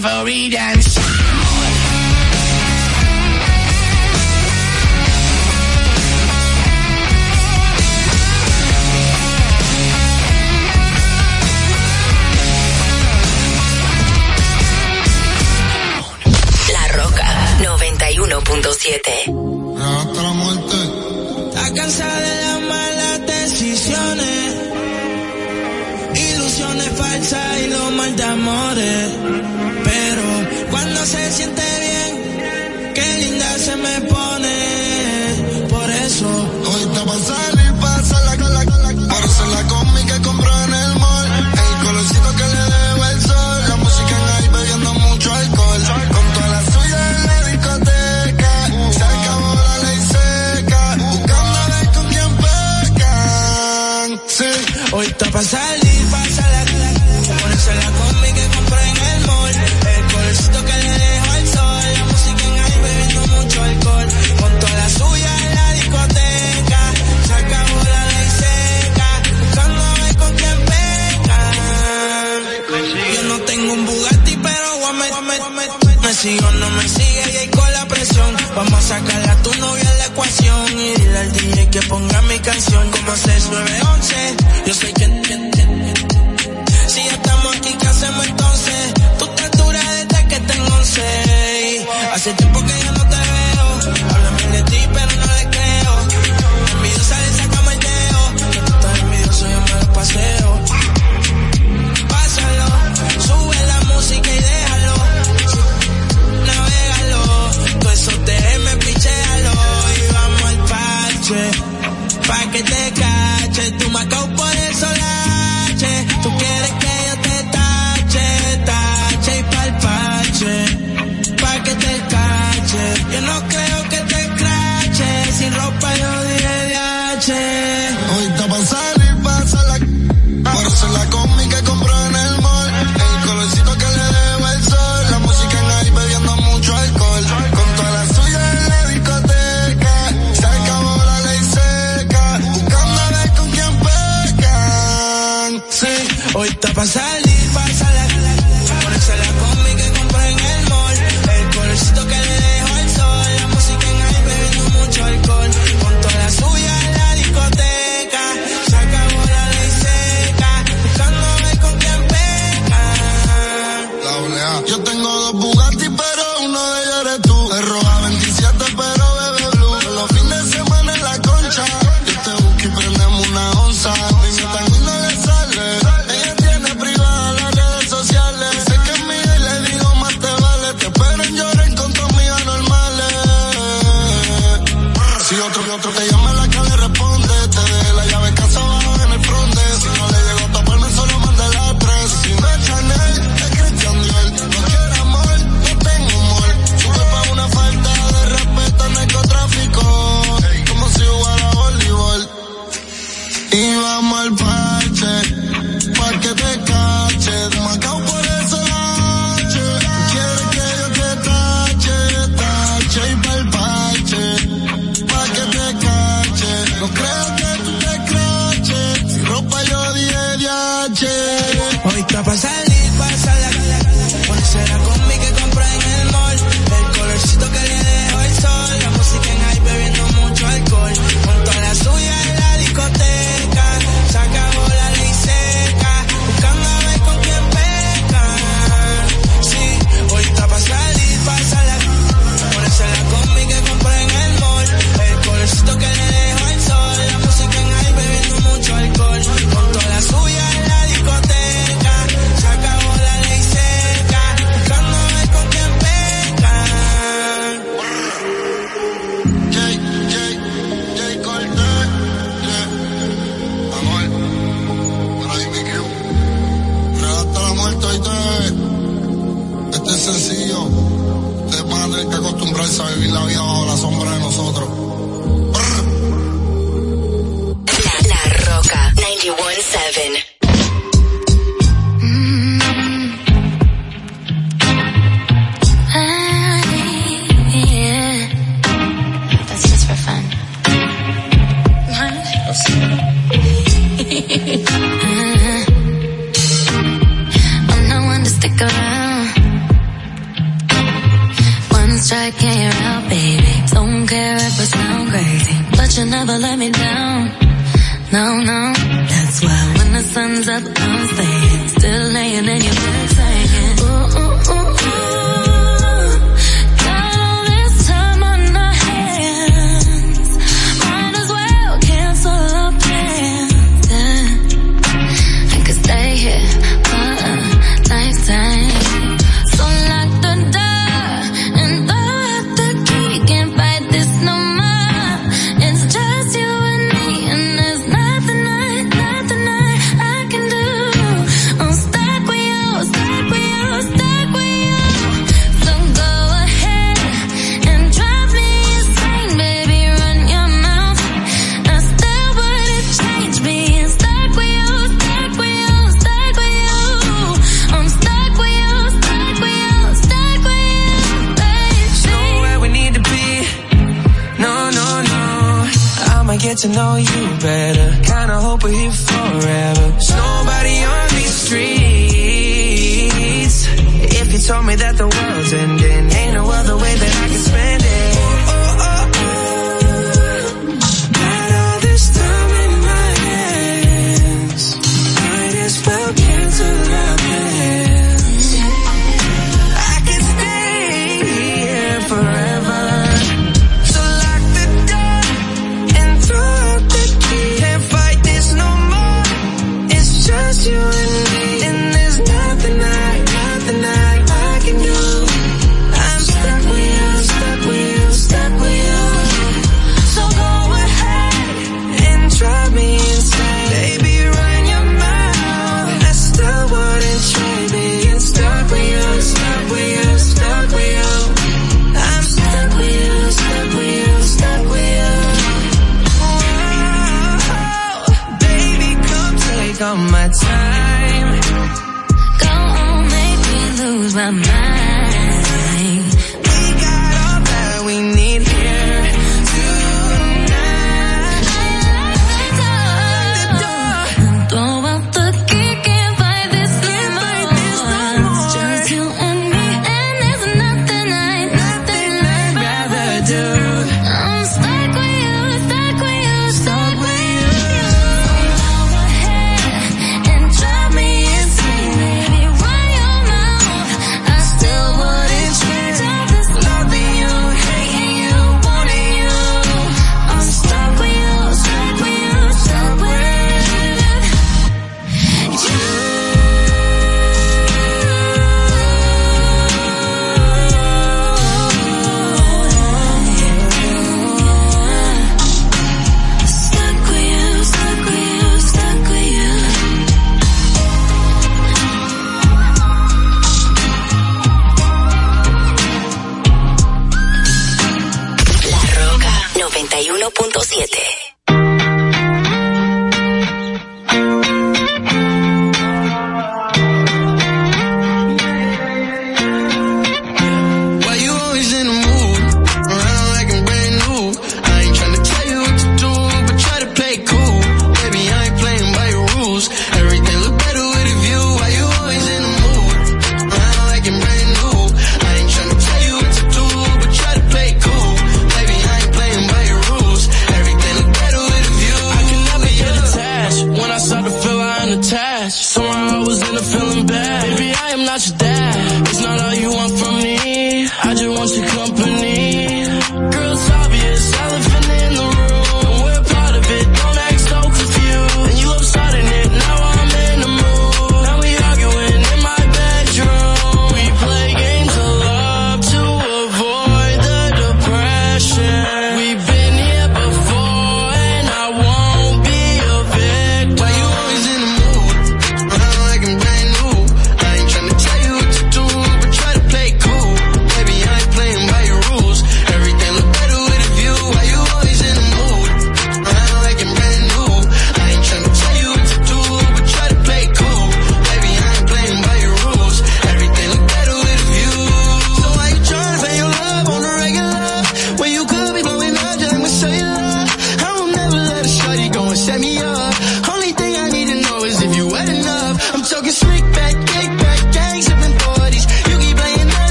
looking for redemption. La Roca 91.7 Hasta la muerte. Está cansada de las malas decisiones, ilusiones falsas y los mal de amores no se siente bien. Qué linda se me pone. que ponga mi canción como 6, 9, 11 Yo sé que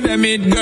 them it, girl.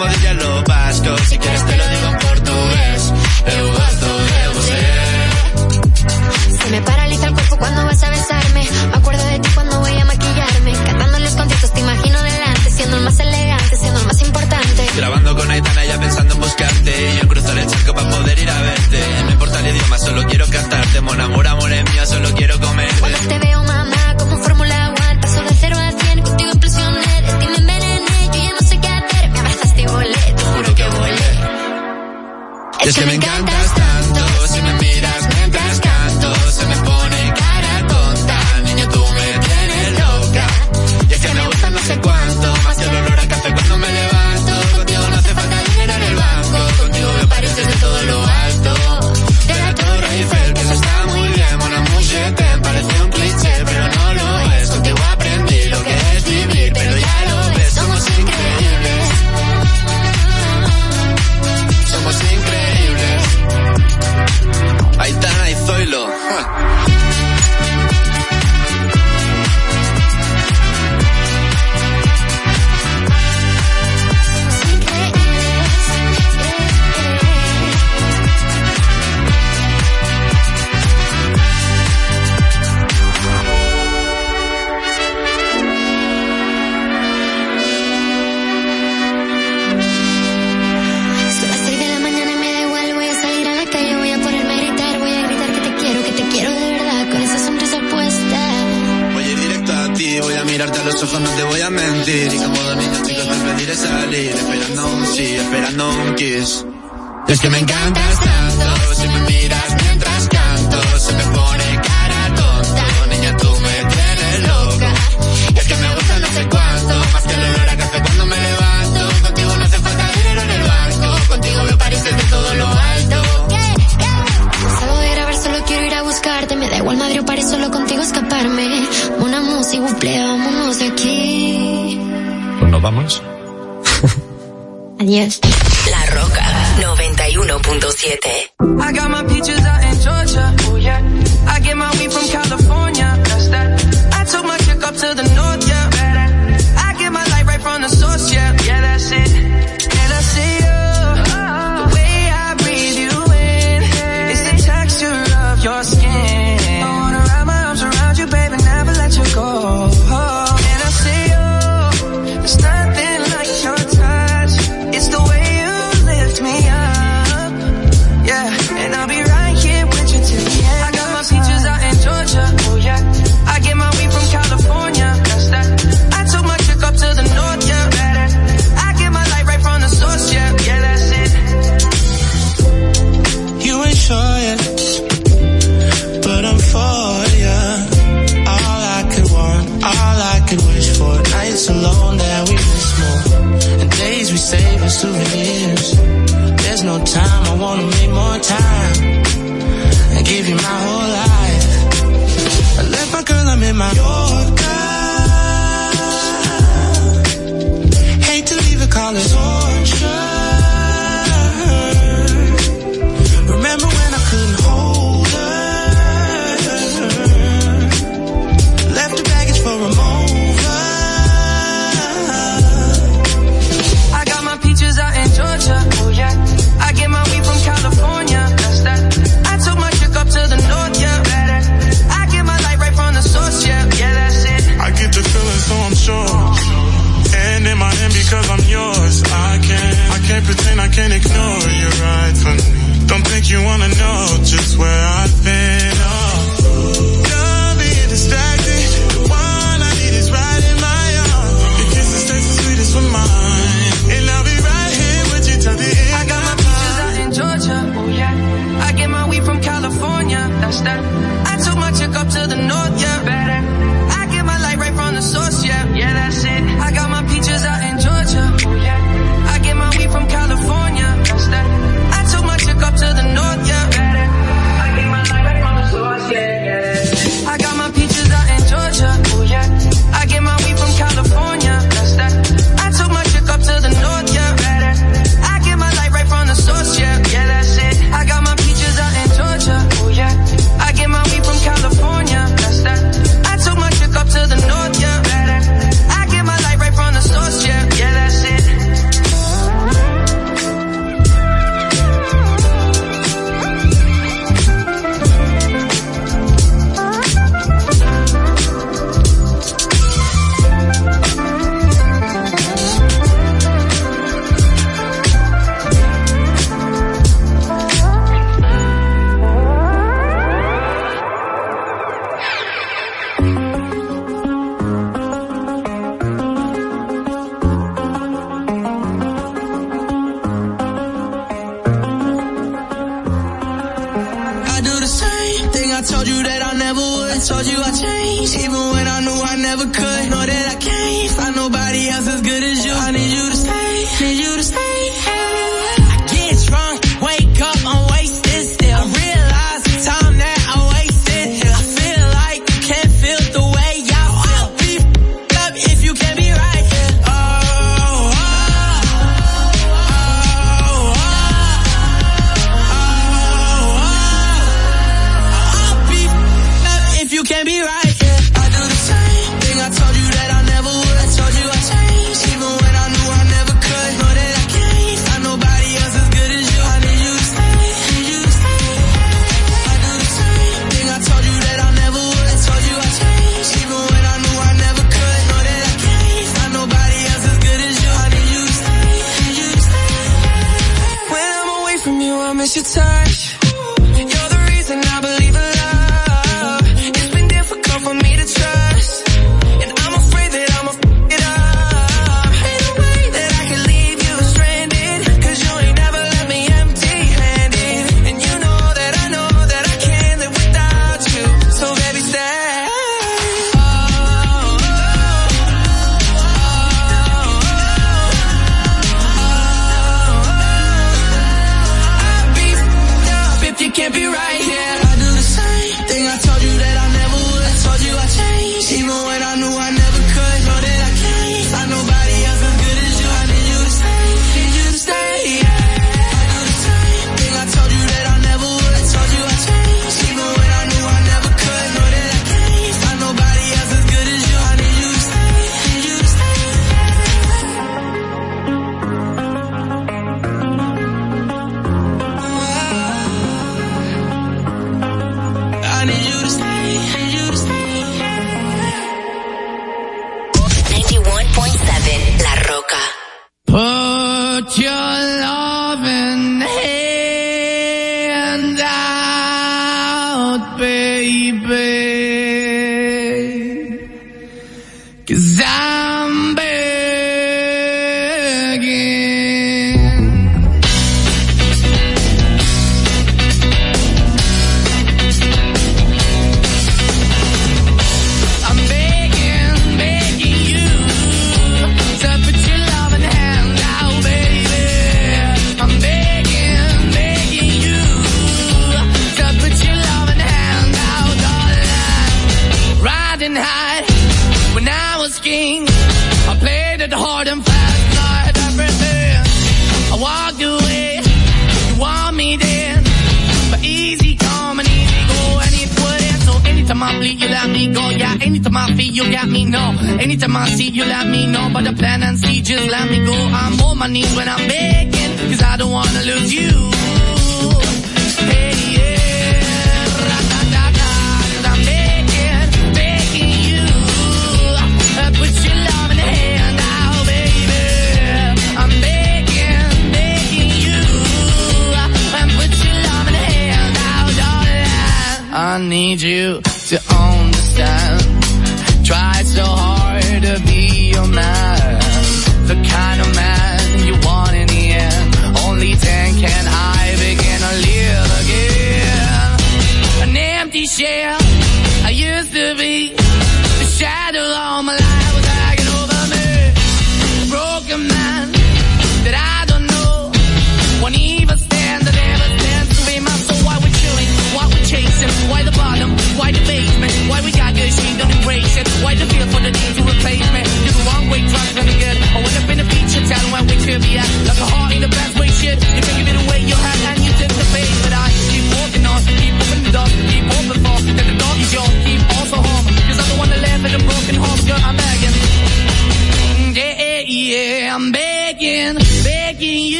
como dirían los vascos. Si quieres te lo digo en portugués. Eu gosto de você. Se me paraliza el cuerpo cuando vas a besarme. Me acuerdo de ti cuando voy a maquillarme. Cantando los conciertos te imagino delante. Siendo el más elegante, siendo el más importante. Grabando con Aitana ya pensando en buscarte. y Yo cruzo el charco para poder ir a verte. No importa el idioma, solo quiero cantarte. Mon amor, amor es mío, solo quiero comerte. cantes que me encantas morir esperando, sí, esperando un kiss. Es que me encantas La Roca 91.7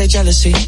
of their jealousy.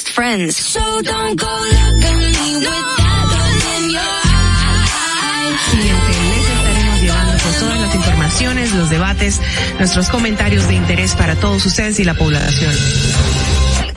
Just friends. So don't go look at me with that look in your eye. Siguiente mes estaremos llevando pues, todas las informaciones, los debates, nuestros comentarios de interés para todos ustedes y la población.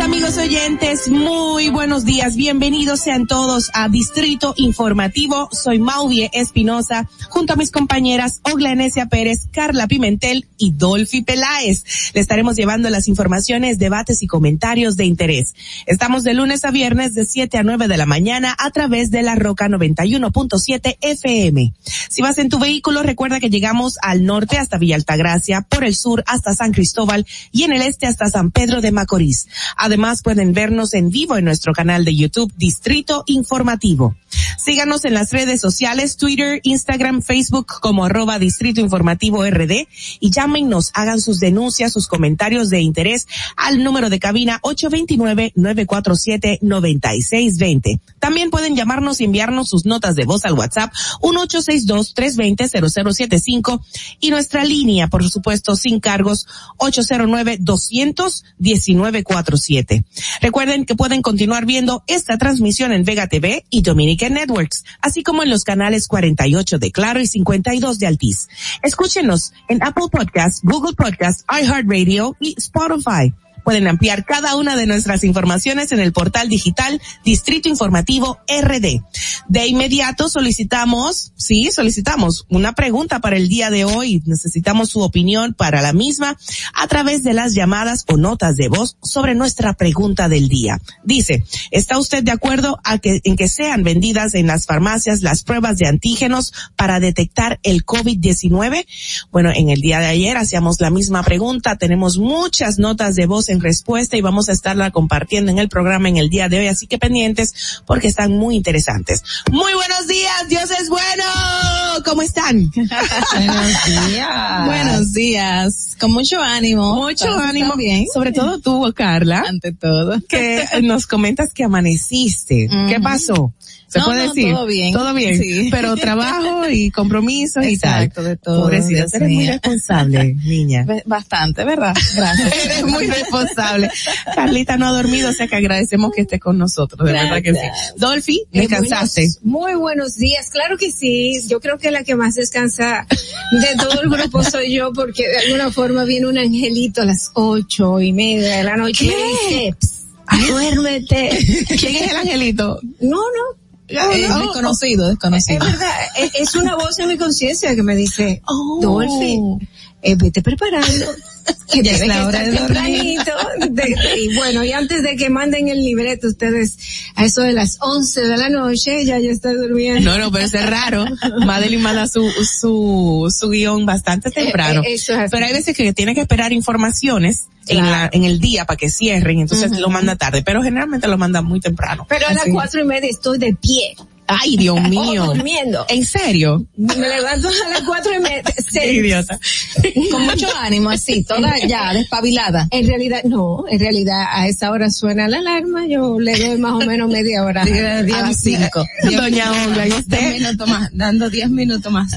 Amigos oyentes? Muy buenos días. Bienvenidos sean todos a Distrito Informativo. Soy Mauvie Espinosa, junto a mis compañeras Ogla Enesia Pérez, Carla Pimentel y Dolphy Peláez. Le estaremos llevando las informaciones, debates y comentarios de interés. Estamos de lunes a viernes de 7 a 9 de la mañana a través de la Roca 91.7 FM. Si vas en tu vehículo, recuerda que llegamos al norte hasta Villa Altagracia, por el sur hasta San Cristóbal y en el este hasta San Pedro de Macorís. Además pueden vernos en vivo en nuestro canal de YouTube Distrito Informativo. Síganos en las redes sociales, Twitter, Instagram, Facebook como arroba Distrito Informativo RD y llámenos, hagan sus denuncias, sus comentarios de interés al número de cabina 829-947-9620. También pueden llamarnos y enviarnos sus notas de voz al WhatsApp 1862-320-0075 y nuestra línea, por supuesto, sin cargos 809-200-1947. Recuerden que pueden continuar viendo esta transmisión en Vega TV y Dominican Networks, así como en los canales 48 de Claro y 52 de Altiz. Escúchenos en Apple Podcasts, Google Podcasts, iHeartRadio y Spotify. Pueden ampliar cada una de nuestras informaciones en el portal digital Distrito Informativo RD. De inmediato solicitamos, sí, solicitamos una pregunta para el día de hoy. Necesitamos su opinión para la misma a través de las llamadas o notas de voz sobre nuestra pregunta del día. Dice, ¿está usted de acuerdo a que, en que sean vendidas en las farmacias las pruebas de antígenos para detectar el COVID-19? Bueno, en el día de ayer hacíamos la misma pregunta. Tenemos muchas notas de voz en respuesta y vamos a estarla compartiendo en el programa en el día de hoy, así que pendientes porque están muy interesantes. Muy buenos días, Dios es bueno. ¿Cómo están? Buenos días. Buenos días. Con mucho ánimo. Mucho ánimo. bien. Sobre todo tú, Carla. Ante todo. Que nos comentas que amaneciste. ¿Qué pasó? ¿Se No, puede no, decir? todo bien. Todo bien. Sí. Pero trabajo y compromiso y tal. Exacto, de todo, Pobrecita, Dios eres muy responsable, niña. Bastante, ¿verdad? Gracias. Eres muy responsable. Carlita no ha dormido, o sea que agradecemos que esté con nosotros, de verdad que sí. Dolphy, ¿descansaste? muy buenos días, claro que sí. Yo creo que la que más descansa de todo el grupo soy yo, porque de alguna forma viene un angelito a las ocho y media de la noche "Psst, duérmete. ¿Quién es el angelito? No, no. No, Eh, no. desconocido, desconocido. Es verdad, es- es una voz en mi conciencia que me dice, Oh. Dolphy, eh, vete preparando. Que Ya es la hora de dormir. tempranito. De- y bueno, y antes de que manden el libreto ustedes a eso de las 11 de la noche, ya yo estoy durmiendo. No, no, pero es raro. Madeline manda su, su, su guion bastante temprano. Eh, eh, eso es así. Pero hay veces que tiene que esperar informaciones en la, en el día para que cierren, entonces lo manda tarde, pero generalmente lo manda muy temprano. Pero a las cuatro y media estoy de pie. Ay, Dios mío. O durmiendo. ¿En serio? Me levanto a las cuatro y media. Idiota. Con mucho ánimo, así, toda ya, despabilada. En realidad, no, en realidad a esa hora suena la alarma, yo le doy más o menos media hora. A las cinco. Doña Olga, ¿y Diez usted? minutos más, dando diez minutos más.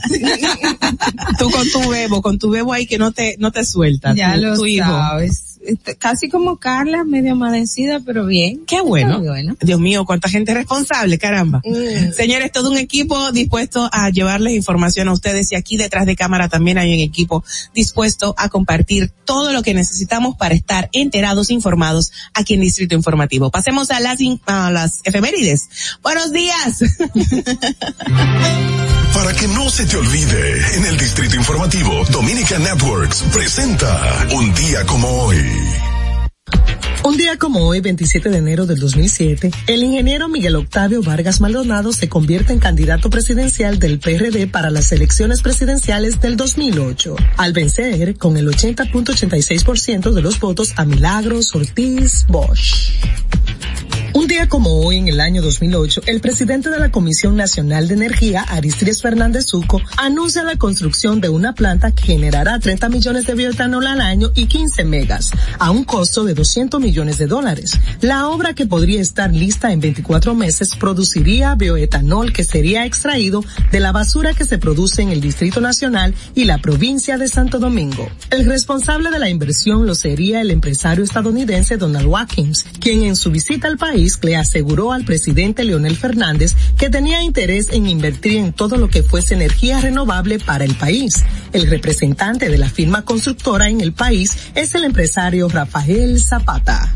Tú con tu bebo, con tu bebo ahí que no te, no te suelta. ya tu, lo tu hijo. sabes. Este, Casi como Carla, medio amadecida, pero bien. Qué bueno. Dios mío, cuánta gente responsable, caramba. Mm. Señores, todo un equipo dispuesto a llevarles información a ustedes y aquí detrás de cámara también hay un equipo dispuesto a compartir todo lo que necesitamos para estar enterados, informados aquí en Distrito Informativo. Pasemos a las, a las efemérides. Buenos días. Para que no se te olvide, en el Distrito Informativo, Dominica Networks presenta Un día como hoy. Un día como hoy, 27 de enero del 2007, el ingeniero Miguel Octavio Vargas Maldonado se convierte en candidato presidencial del PRD para las elecciones presidenciales del 2008, al vencer con el 80.86% de los votos a Milagros Ortiz Bosch. Un día como hoy, en el año 2008, el presidente de la Comisión Nacional de Energía, Aristides Fernández Zuco, anuncia la construcción de una planta que generará 30 millones de bioetanol al año y 15 megas, a un costo de 200 millones de dólares. La obra que podría estar lista en 24 meses produciría bioetanol que sería extraído de la basura que se produce en el Distrito Nacional y la provincia de Santo Domingo. El responsable de la inversión lo sería el empresario estadounidense Donald Watkins, quien en su visita al país le aseguró al presidente Leonel Fernández que tenía interés en invertir en todo lo que fuese energía renovable para el país. El representante de la firma constructora en el país es el empresario Rafael Zapata.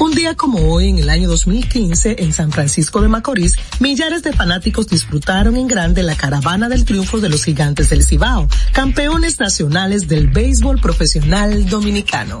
Un día como hoy, en el año 2015, en San Francisco de Macorís, millares de fanáticos disfrutaron en grande la caravana del triunfo de los gigantes del Cibao, campeones nacionales del béisbol profesional dominicano.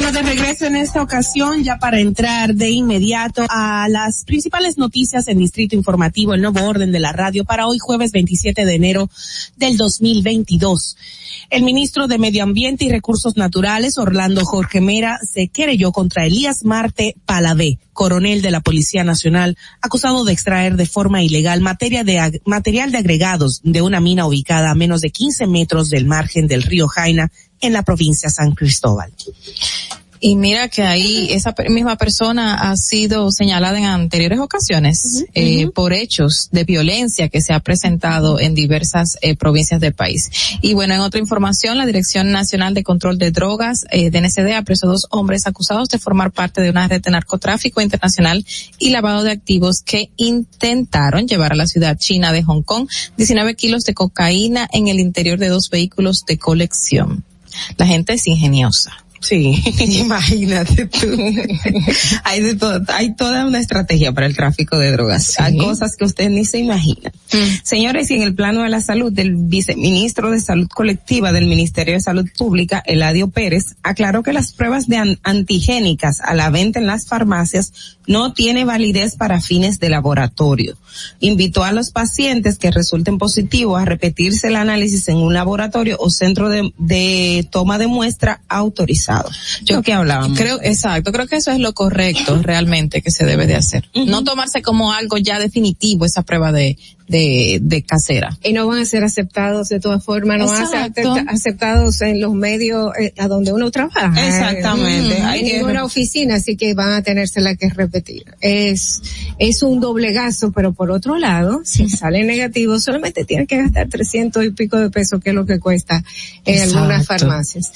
Bueno, de regreso en esta ocasión, ya para entrar de inmediato a las principales noticias en Distrito Informativo, el nuevo orden de la radio para hoy jueves 27 de enero del 2022. El ministro de Medio Ambiente y Recursos Naturales, Orlando Jorge Mera, se querelló contra Elías Marte Palavé, coronel de la Policía Nacional, acusado de extraer de forma ilegal materia de material de agregados de una mina ubicada a menos de 15 metros del margen del río Jaina en la provincia San Cristóbal. Y mira que ahí esa misma persona ha sido señalada en anteriores ocasiones eh, por hechos de violencia que se ha presentado en diversas eh, provincias del país. Y bueno, en otra información, la Dirección Nacional de Control de Drogas, eh, DNCD, apresó dos hombres acusados de formar parte de una red de narcotráfico internacional y lavado de activos que intentaron llevar a la ciudad china de Hong Kong 19 kilos de cocaína en el interior de dos vehículos de colección. La gente es ingeniosa. Sí, imagínate tú. hay de todo, hay toda una estrategia para el tráfico de drogas. Hay cosas que usted ni se imagina. Señores, y en el plano de la salud, del viceministro de Salud Colectiva del Ministerio de Salud Pública, Eladio Pérez, aclaró que las pruebas de an- antigénicas a la venta en las farmacias no tiene validez para fines de laboratorio. Invitó a los pacientes que resulten positivos a repetirse el análisis en un laboratorio o centro de, de toma de muestra autorizado. Yo que hablábamos. Creo, exacto, creo que eso es lo correcto realmente que se debe de hacer. No tomarse como algo ya definitivo esa prueba de, de, de casera. y no van a ser aceptados de todas formas, no van a ser aceptados en los medios eh, a donde uno trabaja. Exactamente. Hay en ninguna oficina, así que van a tenérsela que repetir. Es, es un doblegazo, pero por otro lado, si sale negativo, solamente tiene que gastar 300 y pico de pesos, que es lo que cuesta en algunas Exacto. farmacias.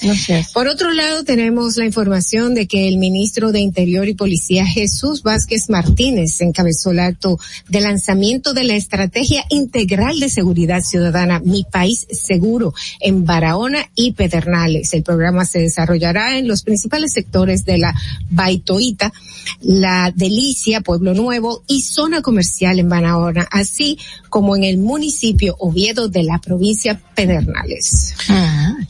Por otro lado, tenemos la información de que el ministro de Interior y Policía Jesús Vázquez Martínez encabezó el acto de lanzamiento de la Estrategia Integral de Seguridad Ciudadana Mi País Seguro en Barahona y Pedernales. El programa se desarrollará en los principales sectores de la Baitoita, la Delicia, Pueblo Nuevo y zona comercial en Barahona, así como en el municipio Oviedo de la provincia Pedernales.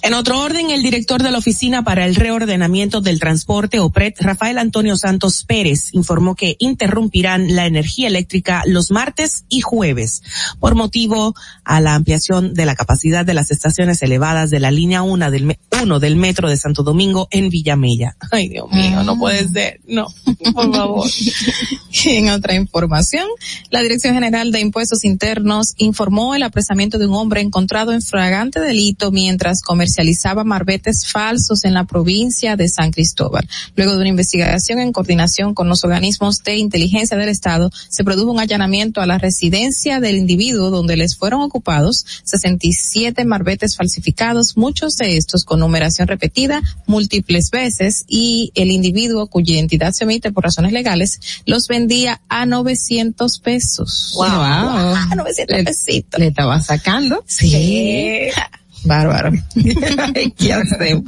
En otro orden, el director de la Oficina para el Reordenamiento del Transporte, OPRET, Rafael Antonio Santos Pérez, informó que interrumpirán la energía eléctrica los martes y jueves por motivo a la ampliación de la capacidad de las estaciones elevadas de la línea 1 del, me- 1 del metro de Santo Domingo en Villamella. Ay, Dios mío, no puede ser, no, por favor. En otra información, la Dirección General de Impuestos Internos informó el apresamiento de un hombre encontrado en fragante delito mientras comercializaba marbetes falsos en la provincia de San Cristóbal. Luego de una investigación en coordinación con los organismos de inteligencia del Estado, se produjo un allanamiento a la residencia del individuo donde les fueron ocupados 67 marbetes falsificados, muchos de estos con numeración repetida múltiples veces y el individuo cuya identidad se emite por razones legales los vendía a 900 pesos. Wow. A 900 pesitos. Le estaba sacando. Sí. Bárbaro. ¿Qué hacemos?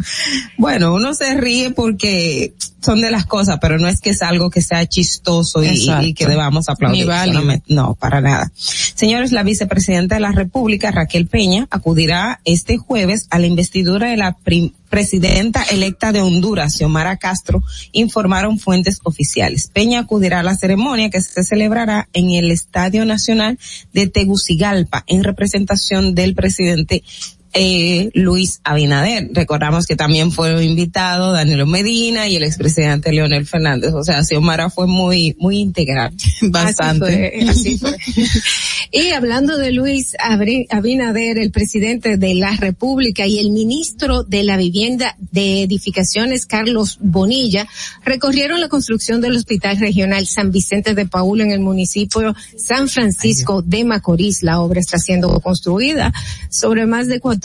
Bueno, uno se ríe porque son de las cosas, pero no es que es algo que sea chistoso y, y que debamos aplaudir. No, para nada. Señores, la vicepresidenta de la República, Raquel Peña, acudirá este jueves a la investidura de la prim- presidenta electa de Honduras, Xiomara Castro, informaron fuentes oficiales. Peña acudirá a la ceremonia que se celebrará en el Estadio Nacional de Tegucigalpa en representación del presidente eh, Luis Abinader. Recordamos que también fueron invitados Danilo Medina y el expresidente Leonel Fernández. O sea, Xiomara fue muy, muy integral. Bastante. Así fue, así fue. Y hablando de Luis Abinader, el presidente de la República y el ministro de la Vivienda de Edificaciones, Carlos Bonilla, recorrieron la construcción del Hospital Regional San Vicente de Paúl en el municipio San Francisco de Macorís. La obra está siendo construida sobre más de cuatro- cua-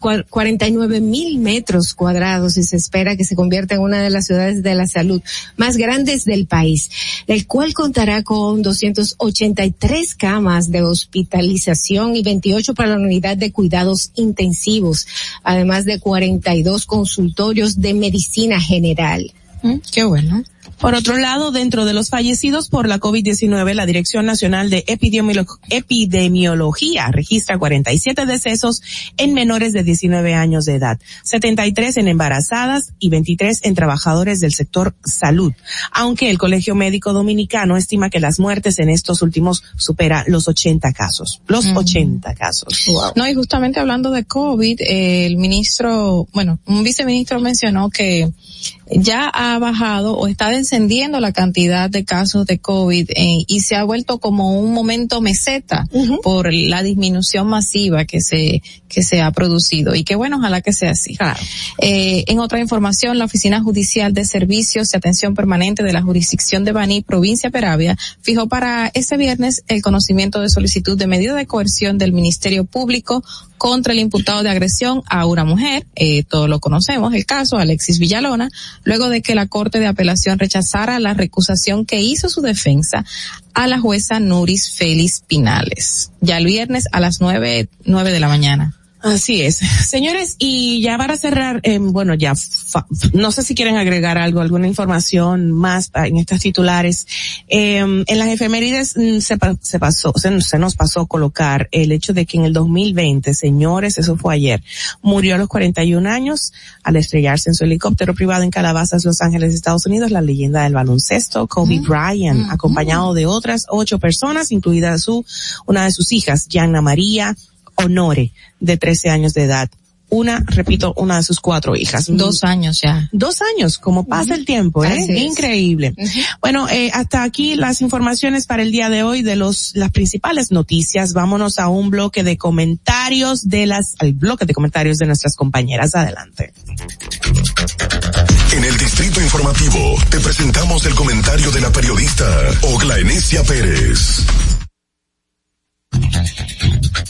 49 mil metros cuadrados y se espera que se convierta en una de las ciudades de la salud más grandes del país, el cual contará con 283 camas de hospitalización y 28 para la unidad de cuidados intensivos, además de 42 consultorios de medicina general. qué bueno. Por otro lado, dentro de los fallecidos por la COVID-19, la Dirección Nacional de Epidemiolo- Epidemiología registra 47 decesos en menores de 19 años de edad, 73 en embarazadas y 23 en trabajadores del sector salud, aunque el Colegio Médico Dominicano estima que las muertes en estos últimos supera los 80 casos, los 80 casos. No, y justamente hablando de COVID, eh, el ministro, bueno, un viceministro mencionó que ya ha bajado o está descendiendo la cantidad de casos de COVID eh, y se ha vuelto como un momento meseta por la disminución masiva que se que se ha producido. Y que bueno, ojalá que sea así. Eh, en otra información, la Oficina Judicial de Servicios y Atención Permanente de la Jurisdicción de Baní, provincia Peravia, fijó para ese viernes el conocimiento de solicitud de medida de coerción del Ministerio Público contra el imputado de agresión a una mujer, eh, todos lo conocemos, el caso Alexis Villalona, luego de que la Corte de Apelación rechazara la recusación que hizo su defensa a la jueza Nuris Félix Pinales, ya el viernes a las nueve, nueve de la mañana. Así es. Señores, y ya para cerrar, eh, bueno, ya, fa- no sé si quieren agregar algo, alguna información más en estas titulares. Eh, en las efemérides mm, se, se pasó, se, se nos pasó colocar el hecho de que en el 2020, señores, eso fue ayer, murió a los 41 años al estrellarse en su helicóptero privado en Calabazas, Los Ángeles, Estados Unidos, la leyenda del baloncesto, Kobe Bryant, acompañado de otras ocho personas, incluida su, una de sus hijas, Gianna María, Honore, de 13 años de edad. Una, repito, una de sus cuatro hijas. Dos años ya. Dos años, como pasa el tiempo, ¿eh? Así es. Increíble. Bueno, eh, hasta aquí las informaciones para el día de hoy de los, las principales noticias. Vámonos a un bloque de comentarios de las, al bloque de comentarios de nuestras compañeras. Adelante. En el Distrito Informativo te presentamos el comentario de la periodista Ogla Enesia Pérez.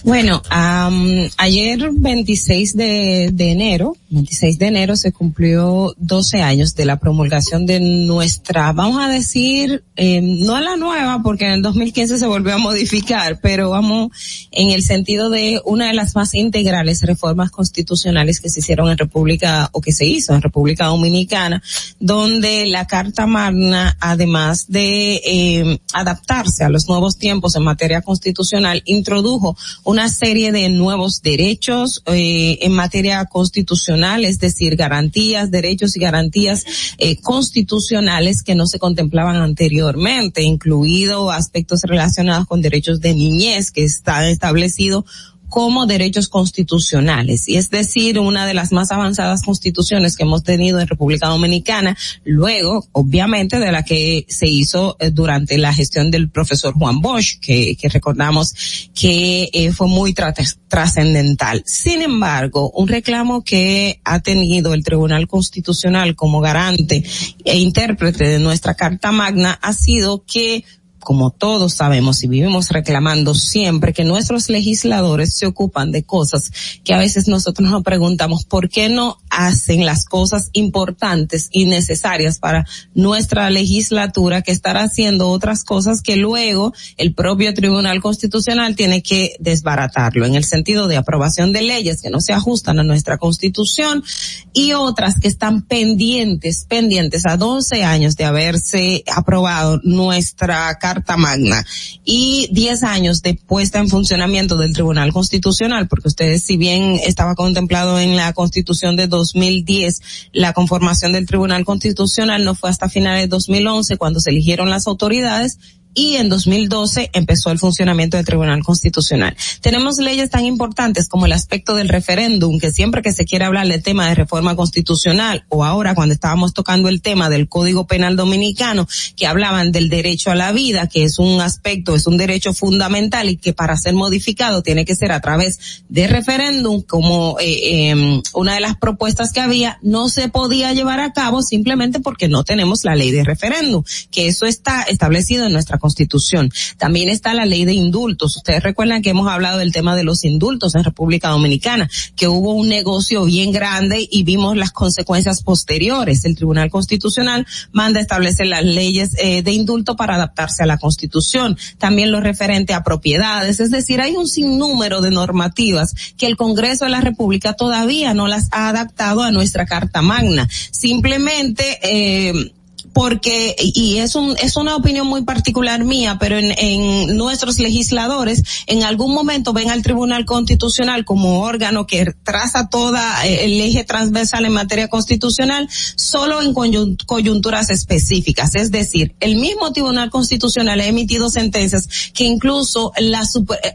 Bueno, am, ayer 26 de, enero, 26 de enero se cumplió 12 años de la promulgación de nuestra, vamos a decir, eh, no la nueva, porque en el 2015 se volvió a modificar, pero vamos en el sentido de una de las más integrales reformas constitucionales que se hicieron en República, o que se hizo en República Dominicana, donde la Carta Magna, además de eh, adaptarse a los nuevos tiempos en materia constitucional, introdujo una serie de nuevos derechos eh, en materia constitucional, es decir, garantías, derechos y garantías eh, constitucionales que no se contemplaban anteriormente, incluido aspectos relacionados con derechos de niñez que están establecidos como derechos constitucionales. Y es decir, una de las más avanzadas constituciones que hemos tenido en República Dominicana, luego, obviamente, de la que se hizo eh, durante la gestión del profesor Juan Bosch, que, recordamos que eh, fue muy tra- trascendental. Sin embargo, un reclamo que ha tenido el Tribunal Constitucional como garante e intérprete de nuestra Carta Magna ha sido que como todos sabemos y vivimos reclamando siempre que nuestros legisladores se ocupan de cosas que a veces nosotros nos preguntamos por qué no hacen las cosas importantes y necesarias para nuestra legislatura que estar haciendo otras cosas que luego el propio Tribunal Constitucional tiene que desbaratarlo en el sentido de aprobación de leyes que no se ajustan a nuestra constitución y otras que están pendientes, pendientes a 12 años de haberse aprobado nuestra Carta Magna. Y 10 años de puesta en funcionamiento del Tribunal Constitucional, porque ustedes si bien estaba contemplado en la Constitución de 2010, la conformación del Tribunal Constitucional no fue hasta finales de 2011 cuando se eligieron las autoridades y en 2012 empezó el funcionamiento del Tribunal Constitucional. Tenemos leyes tan importantes como el aspecto del referéndum, que siempre que se quiere hablar del tema de reforma constitucional o ahora cuando estábamos tocando el tema del Código Penal Dominicano, que hablaban del derecho a la vida, que es un aspecto, es un derecho fundamental y que para ser modificado tiene que ser a través de referéndum, como eh, eh, una de las propuestas que había, no se podía llevar a cabo simplemente porque no tenemos la ley de referéndum, que eso está establecido en nuestra Constitución. También está la ley de indultos. Ustedes recuerdan que hemos hablado del tema de los indultos en República Dominicana, que hubo un negocio bien grande y vimos las consecuencias posteriores. El Tribunal Constitucional manda establecer las leyes eh, de indulto para adaptarse a la Constitución. También lo referente a propiedades. Es decir, hay un sinnúmero de normativas que el Congreso de la República todavía no las ha adaptado a nuestra Carta Magna. Simplemente, eh, porque, y es un, es una opinión muy particular mía, pero en, en nuestros legisladores en algún momento ven al Tribunal Constitucional como órgano que traza toda eh, el eje transversal en materia constitucional solo en coyun- coyunturas específicas. Es decir, el mismo Tribunal Constitucional ha emitido sentencias que incluso la,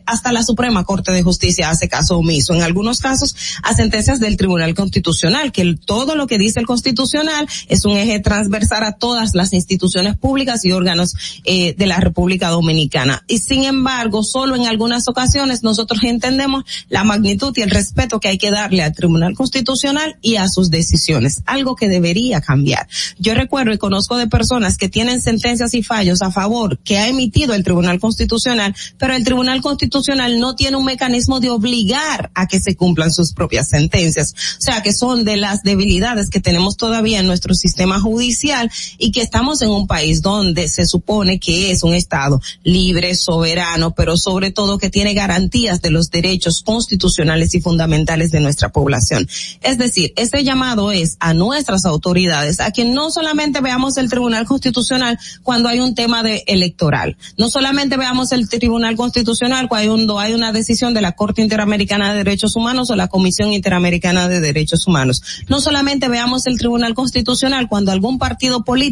hasta la Suprema Corte de Justicia hace caso omiso. En algunos casos a sentencias del Tribunal Constitucional, que todo lo que dice el Constitucional es un eje transversal a todas las instituciones públicas y órganos eh, de la República Dominicana. Y sin embargo, solo en algunas ocasiones nosotros entendemos la magnitud y el respeto que hay que darle al Tribunal Constitucional y a sus decisiones, algo que debería cambiar. Yo recuerdo y conozco de personas que tienen sentencias y fallos a favor que ha emitido el Tribunal Constitucional, pero el Tribunal Constitucional no tiene un mecanismo de obligar a que se cumplan sus propias sentencias. O sea, que son de las debilidades que tenemos todavía en nuestro sistema judicial y que estamos en un país donde se supone que es un Estado libre, soberano, pero sobre todo que tiene garantías de los derechos constitucionales y fundamentales de nuestra población. Es decir, este llamado es a nuestras autoridades a que no solamente veamos el Tribunal Constitucional cuando hay un tema de electoral, no solamente veamos el Tribunal Constitucional cuando hay una decisión de la Corte Interamericana de Derechos Humanos o la Comisión Interamericana de Derechos Humanos. No solamente veamos el Tribunal Constitucional cuando algún partido político,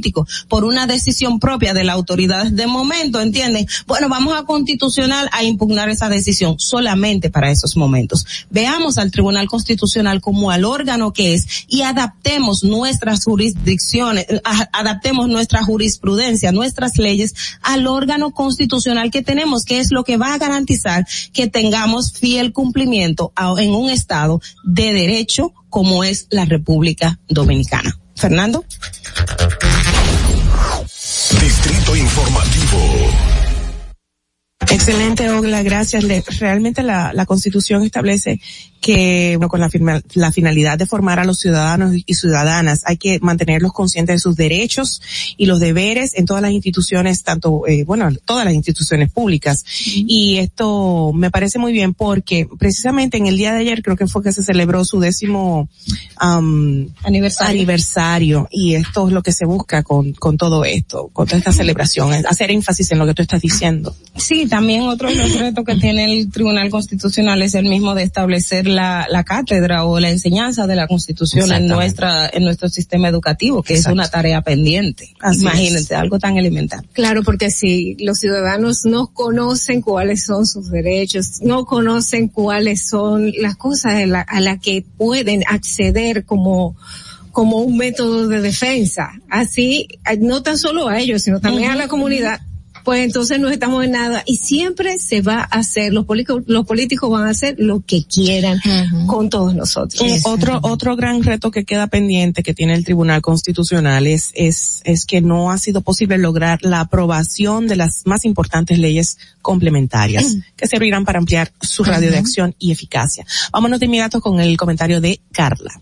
por una decisión propia de la autoridad de momento, ¿entienden? Bueno, vamos a constitucional a impugnar esa decisión solamente para esos momentos. Veamos al Tribunal Constitucional como al órgano que es y adaptemos nuestras jurisdicciones, eh, adaptemos nuestra jurisprudencia, nuestras leyes al órgano constitucional que tenemos, que es lo que va a garantizar que tengamos fiel cumplimiento a- en un estado de derecho como es la República Dominicana. Fernando. Informativo. Excelente, Ogla, gracias. Le- realmente la, la Constitución establece que, bueno, con la, firma- la finalidad de formar a los ciudadanos y ciudadanas, hay que mantenerlos conscientes de sus derechos y los deberes en todas las instituciones, tanto, eh, bueno, todas las instituciones públicas. Y esto me parece muy bien porque precisamente en el día de ayer creo que fue que se celebró su décimo am, aniversario. aniversario y esto es lo que se busca con, con todo esto, con toda esta celebración, hacer énfasis en lo que tú estás diciendo. Sí, también otro de los retos que tiene el Tribunal Constitucional es el mismo de establecer la, la cátedra o la enseñanza de la Constitución en nuestra en nuestro sistema educativo, que es una tarea pendiente. Así Imagínense, es. algo tan elemental. Claro, porque si los ciudadanos no conocen cuáles son sus derechos, no conocen cuáles son las cosas a la, a la que pueden acceder como como un método de defensa, así eh, no tan solo a ellos, sino también a la comunidad, pues entonces no estamos en nada y siempre se va a hacer, los políticos, los políticos van a hacer lo que quieran con todos nosotros. Otro otro gran reto que queda pendiente que tiene el Tribunal Constitucional es es es que no ha sido posible lograr la aprobación de las más importantes leyes complementarias que servirán para ampliar su radio de acción y eficacia. Vámonos de inmediato con el comentario de Carla.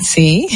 sí,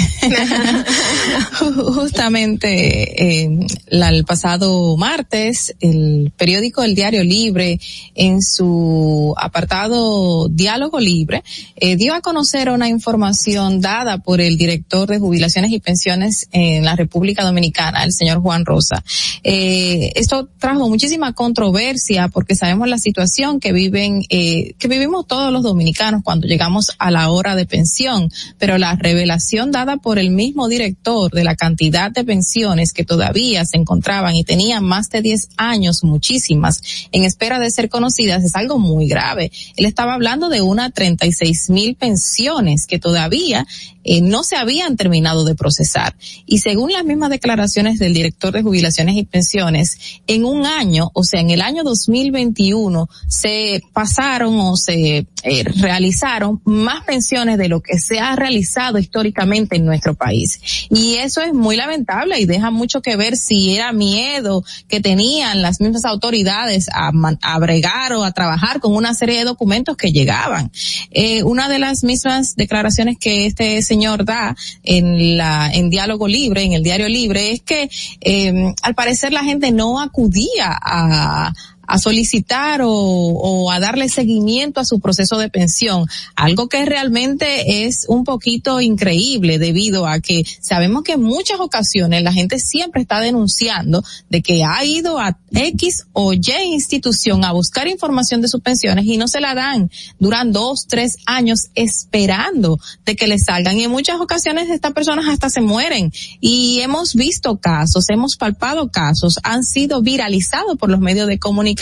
Ju- justamente eh, la- el pasado martes, el periódico El Diario Libre, en su apartado Diálogo Libre, eh, dio a conocer una información dada por el director de jubilaciones y pensiones en la República Dominicana, el señor Juan Rosa. Eh, esto trajo muchísima controversia porque sabemos la situación que viven, eh, que vivimos todos los dominicanos cuando llegamos a la hora de pensión, pero la revelación revelación dada por el mismo director de la cantidad de pensiones que todavía se encontraban y tenían más de 10 años, muchísimas, en espera de ser conocidas, es algo muy grave. Él estaba hablando de una 36 mil pensiones que todavía eh, no se habían terminado de procesar. Y según las mismas declaraciones del director de jubilaciones y pensiones, en un año, o sea, en el año 2021, se pasaron o se eh, realizaron más pensiones de lo que se ha realizado históricamente en nuestro país. Y eso es muy lamentable y deja mucho que ver si era miedo que tenían las mismas autoridades a, a bregar o a trabajar con una serie de documentos que llegaban. Eh, una de las mismas declaraciones que este señor da en la en diálogo libre, en el diario libre, es que eh, al parecer la gente no acudía a a solicitar o, o a darle seguimiento a su proceso de pensión, algo que realmente es un poquito increíble debido a que sabemos que en muchas ocasiones la gente siempre está denunciando de que ha ido a X o Y institución a buscar información de sus pensiones y no se la dan. Duran dos, tres años esperando de que le salgan y en muchas ocasiones estas personas hasta se mueren y hemos visto casos, hemos palpado casos, han sido viralizados por los medios de comunicación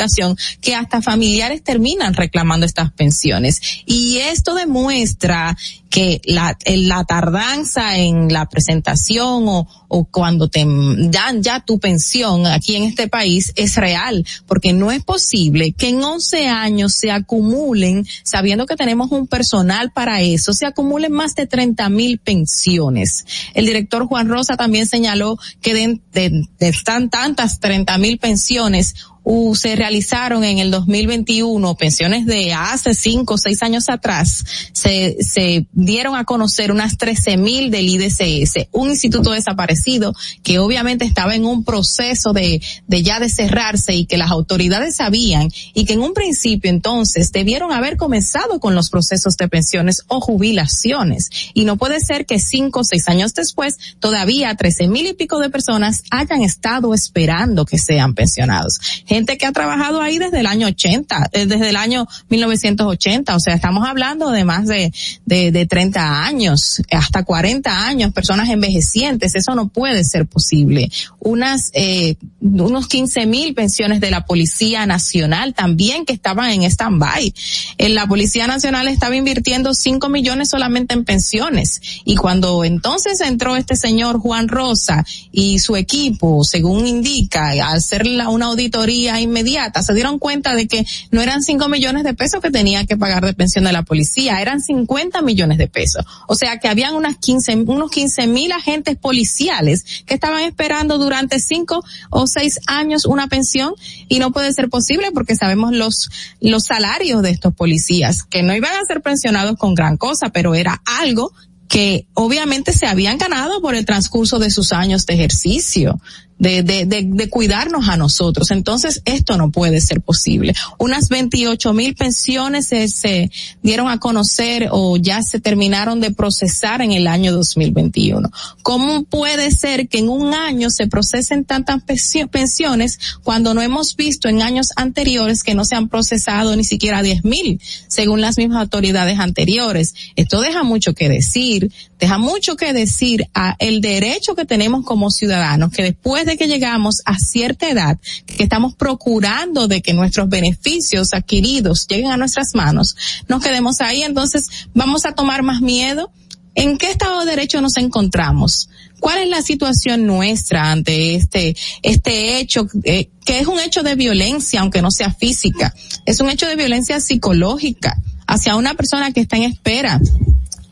que hasta familiares terminan reclamando estas pensiones y esto demuestra que la, en la tardanza en la presentación o, o cuando te dan ya tu pensión aquí en este país es real, porque no es posible que en 11 años se acumulen, sabiendo que tenemos un personal para eso, se acumulen más de 30 mil pensiones. El director Juan Rosa también señaló que de, de, de están tantas 30 mil pensiones, uh, se realizaron en el 2021 pensiones de hace cinco o seis años atrás, se, se dieron a conocer unas 13 mil del IDCS, un instituto desaparecido que obviamente estaba en un proceso de, de ya de cerrarse y que las autoridades sabían y que en un principio entonces debieron haber comenzado con los procesos de pensiones o jubilaciones. Y no puede ser que cinco o seis años después todavía 13 mil y pico de personas hayan estado esperando que sean pensionados gente que ha trabajado ahí desde el año 80, eh, desde el año 1980, o sea, estamos hablando de más de, de, de 30 años, hasta 40 años, personas envejecientes, eso no puede ser posible. Unas, eh, unos 15 mil pensiones de la Policía Nacional también que estaban en stand-by. En la Policía Nacional estaba invirtiendo 5 millones solamente en pensiones y cuando entonces entró este señor Juan Rosa y su equipo, según indica, al hacer una auditoría inmediata, se dieron cuenta de que no eran 5 millones de pesos que tenía que pagar de pensión de la policía, eran 50 millones de pesos. O sea que habían unas 15, unos 15 mil agentes policiales que estaban esperando durante 5 o 6 años una pensión y no puede ser posible porque sabemos los, los salarios de estos policías, que no iban a ser pensionados con gran cosa, pero era algo que obviamente se habían ganado por el transcurso de sus años de ejercicio. De, de, de, de, cuidarnos a nosotros. Entonces, esto no puede ser posible. Unas 28 mil pensiones se, se, dieron a conocer o ya se terminaron de procesar en el año 2021. ¿Cómo puede ser que en un año se procesen tantas pensiones cuando no hemos visto en años anteriores que no se han procesado ni siquiera 10 mil, según las mismas autoridades anteriores? Esto deja mucho que decir, deja mucho que decir a el derecho que tenemos como ciudadanos que después de que llegamos a cierta edad, que estamos procurando de que nuestros beneficios adquiridos lleguen a nuestras manos, nos quedemos ahí, entonces vamos a tomar más miedo. ¿En qué estado de derecho nos encontramos? ¿Cuál es la situación nuestra ante este, este hecho, eh, que es un hecho de violencia, aunque no sea física? Es un hecho de violencia psicológica hacia una persona que está en espera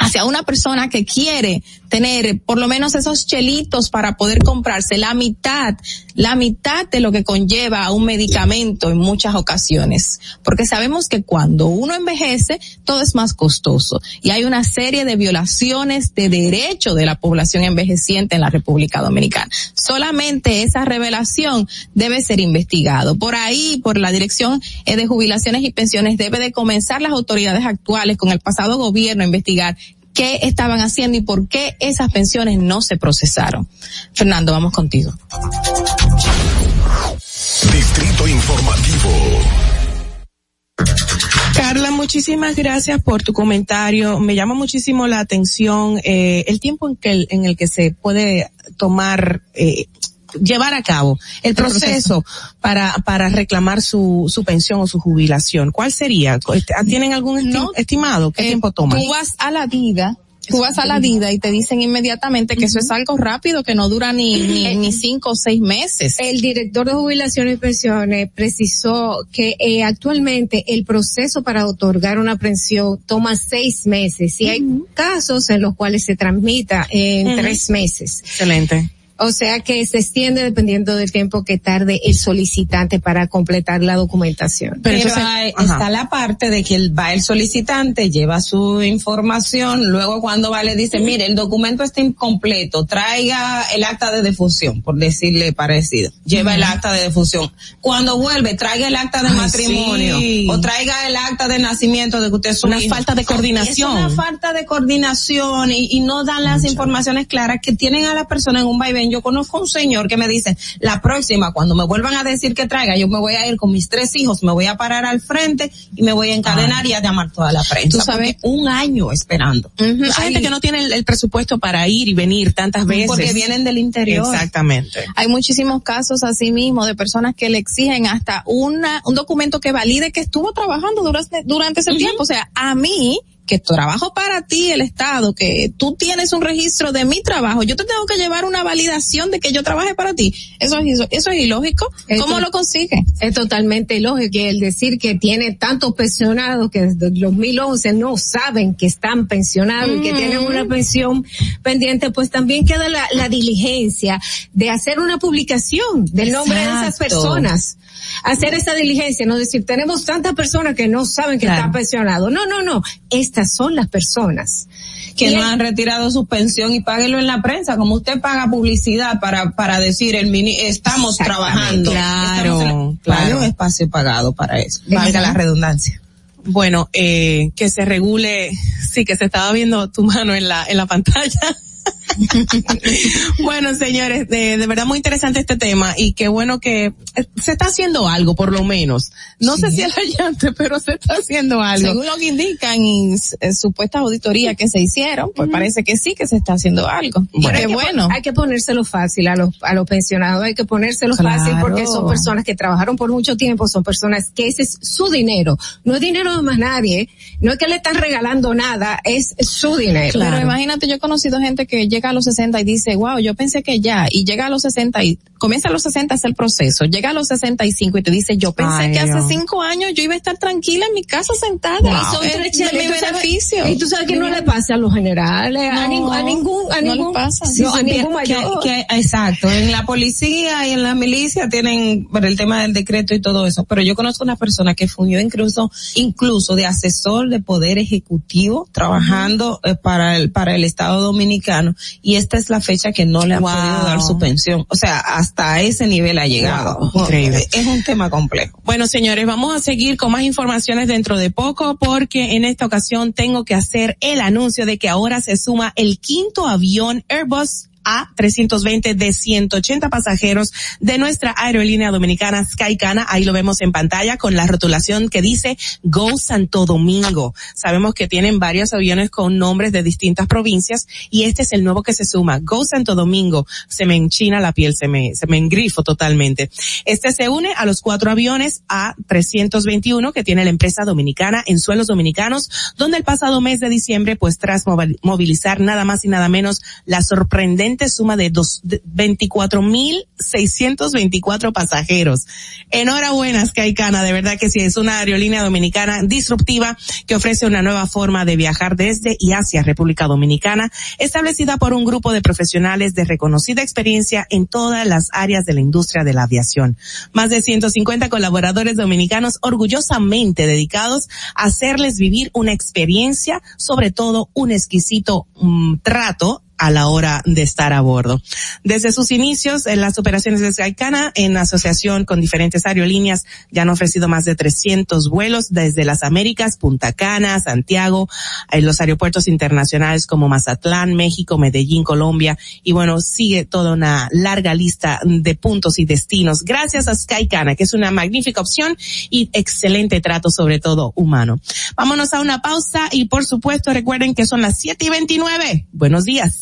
hacia una persona que quiere tener por lo menos esos chelitos para poder comprarse la mitad, la mitad de lo que conlleva un medicamento en muchas ocasiones. Porque sabemos que cuando uno envejece, todo es más costoso. Y hay una serie de violaciones de derecho de la población envejeciente en la República Dominicana. Solamente esa revelación debe ser investigado. Por ahí, por la Dirección de Jubilaciones y Pensiones, debe de comenzar las autoridades actuales con el pasado gobierno a investigar qué estaban haciendo y por qué esas pensiones no se procesaron. Fernando, vamos contigo. Distrito Informativo. Carla, muchísimas gracias por tu comentario. Me llama muchísimo la atención eh, el tiempo en que en el que se puede tomar eh, llevar a cabo el proceso, para para reclamar su su pensión o su jubilación. ¿Cuál sería? ¿Tienen algún esti- estimado? ¿Qué tiempo toma? Tú vas a la vida, tú vas a la vida y te dicen inmediatamente que eso es algo rápido, que no dura ni, ni, ni cinco o seis meses. El director de jubilaciones y pensiones precisó que eh, actualmente el proceso para otorgar una pensión toma seis meses y hay casos en los cuales se tramita en tres meses. Excelente. O sea que se extiende dependiendo del tiempo que tarde el solicitante para completar la documentación. Pero, hay- está la parte de que el, va el solicitante, lleva su información, luego cuando va le dice, mire, el documento está incompleto, traiga el acta de defunción, por decirle parecido. Lleva el acta de defunción. Cuando vuelve, traiga el acta de Ay, matrimonio, sí. o traiga el acta de nacimiento de que usted es Una hijo. falta de coordinación. Es una falta de coordinación y, y no dan las informaciones claras que tienen a la persona en un vaivén. Yo conozco un señor que me dice, la próxima, cuando me vuelvan a decir que traiga, yo me voy a ir con mis tres hijos, me voy a parar al frente y me voy a encadenar y a llamar toda la prensa. Tú sabes- un año esperando. Hay gente que no tiene el, el presupuesto para ir y venir tantas veces. Porque vienen del interior. Exactamente. Hay muchísimos casos así mismo de personas que le exigen hasta una, un documento que valide que estuvo trabajando durante, durante ese tiempo. O sea, a mí, que trabajo para ti, el Estado, que tú tienes un registro de mi trabajo, yo te tengo que llevar una validación de que yo trabaje para ti. Eso es, eso es ilógico. ¿Cómo lo consigue? Es totalmente lógico que el decir que tiene tantos pensionados que desde el 2011 no saben que están pensionados y que tienen una pensión pendiente, pues también queda la, la diligencia de hacer una publicación del nombre de esas personas. Hacer esa diligencia, no decir, tenemos tantas personas que no saben que Claro. están pensionados. No, no, no. Estas son las personas. que Y no han retirado su pensión y páguelo en la prensa, como usted paga publicidad para para decir el mini estamos trabajando. Claro, Estamos claro. Hay un espacio pagado para eso. Valga la redundancia. Bueno, eh, que se regule, sí, que se estaba viendo tu mano en la, en la pantalla. bueno, señores, de, de verdad muy interesante este tema y qué bueno que eh, se está haciendo algo, por lo menos. No sé si es hallante, pero se está haciendo algo. Según lo que indican en, en supuestas auditorías que se hicieron, pues parece que sí que se está haciendo algo. Pero Qué hay que, bueno. hay que ponérselo fácil a los, a los pensionados, hay que ponérselo Claro. fácil porque son personas que trabajaron por mucho tiempo, son personas que ese es su dinero, no es dinero de más nadie, no es que le están regalando nada, es su dinero. Pero imagínate, yo he conocido gente que llega a los 60 y dice, wow, yo pensé que ya, y llega a los 60 y comienza a los 60 es el proceso, llega a los 65 y te dice, yo pensé Ay, que hace cinco años yo iba a estar tranquila en mi casa sentada. Wow. Y son tres mi sabes- beneficio. Y tú sabes que no le pasa a los generales, a, No, ningún, a ningún, a no le ningún, pasa. no, Sí, a supiera ningún que- mayor. que- exacto, en la policía y en la milicia tienen por el tema del decreto y todo eso, pero yo conozco una persona que fungió incluso incluso de asesor de poder ejecutivo trabajando eh, para el para el Estado Dominicano y esta es la fecha que no le han Wow. podido dar su pensión, o sea, hasta ese nivel ha llegado. Wow, increíble. Es un tema complejo. Bueno, señores, vamos a seguir con más informaciones dentro de poco porque en esta ocasión tengo que hacer el anuncio de que ahora se suma el quinto avión Airbus A320 de 180 pasajeros de nuestra aerolínea dominicana Skycana. Ahí lo vemos en pantalla con la rotulación que dice Go Santo Domingo. Sabemos que tienen varios aviones con nombres de distintas provincias y este es el nuevo que se suma. Go Santo Domingo. Se me enchina la piel, se me, se me engrifo totalmente. Este se une a los cuatro aviones A321 que tiene la empresa dominicana en suelos dominicanos, donde el pasado mes de diciembre, pues tras movi- movilizar nada más y nada menos la sorprendente suma de de 24.624 pasajeros. Enhorabuena, Skycana, de verdad que sí, es una aerolínea dominicana disruptiva que ofrece una nueva forma de viajar desde y hacia República Dominicana, establecida por un grupo de profesionales de reconocida experiencia en todas las áreas de la industria de la aviación. Más de 150 colaboradores dominicanos orgullosamente dedicados a hacerles vivir una experiencia, sobre todo un exquisito mm, trato a la hora de estar a bordo. Desde sus inicios en las operaciones de Skycana, en asociación con diferentes aerolíneas, ya han ofrecido más de 300 vuelos desde las Américas, Punta Cana, Santiago, en los aeropuertos internacionales como Mazatlán, México, Medellín, Colombia, y bueno, sigue toda una larga lista de puntos y destinos gracias a Skycana, que es una magnífica opción y excelente trato, sobre todo humano. Vámonos a una pausa y por supuesto recuerden que son las 7 y 29. Buenos días.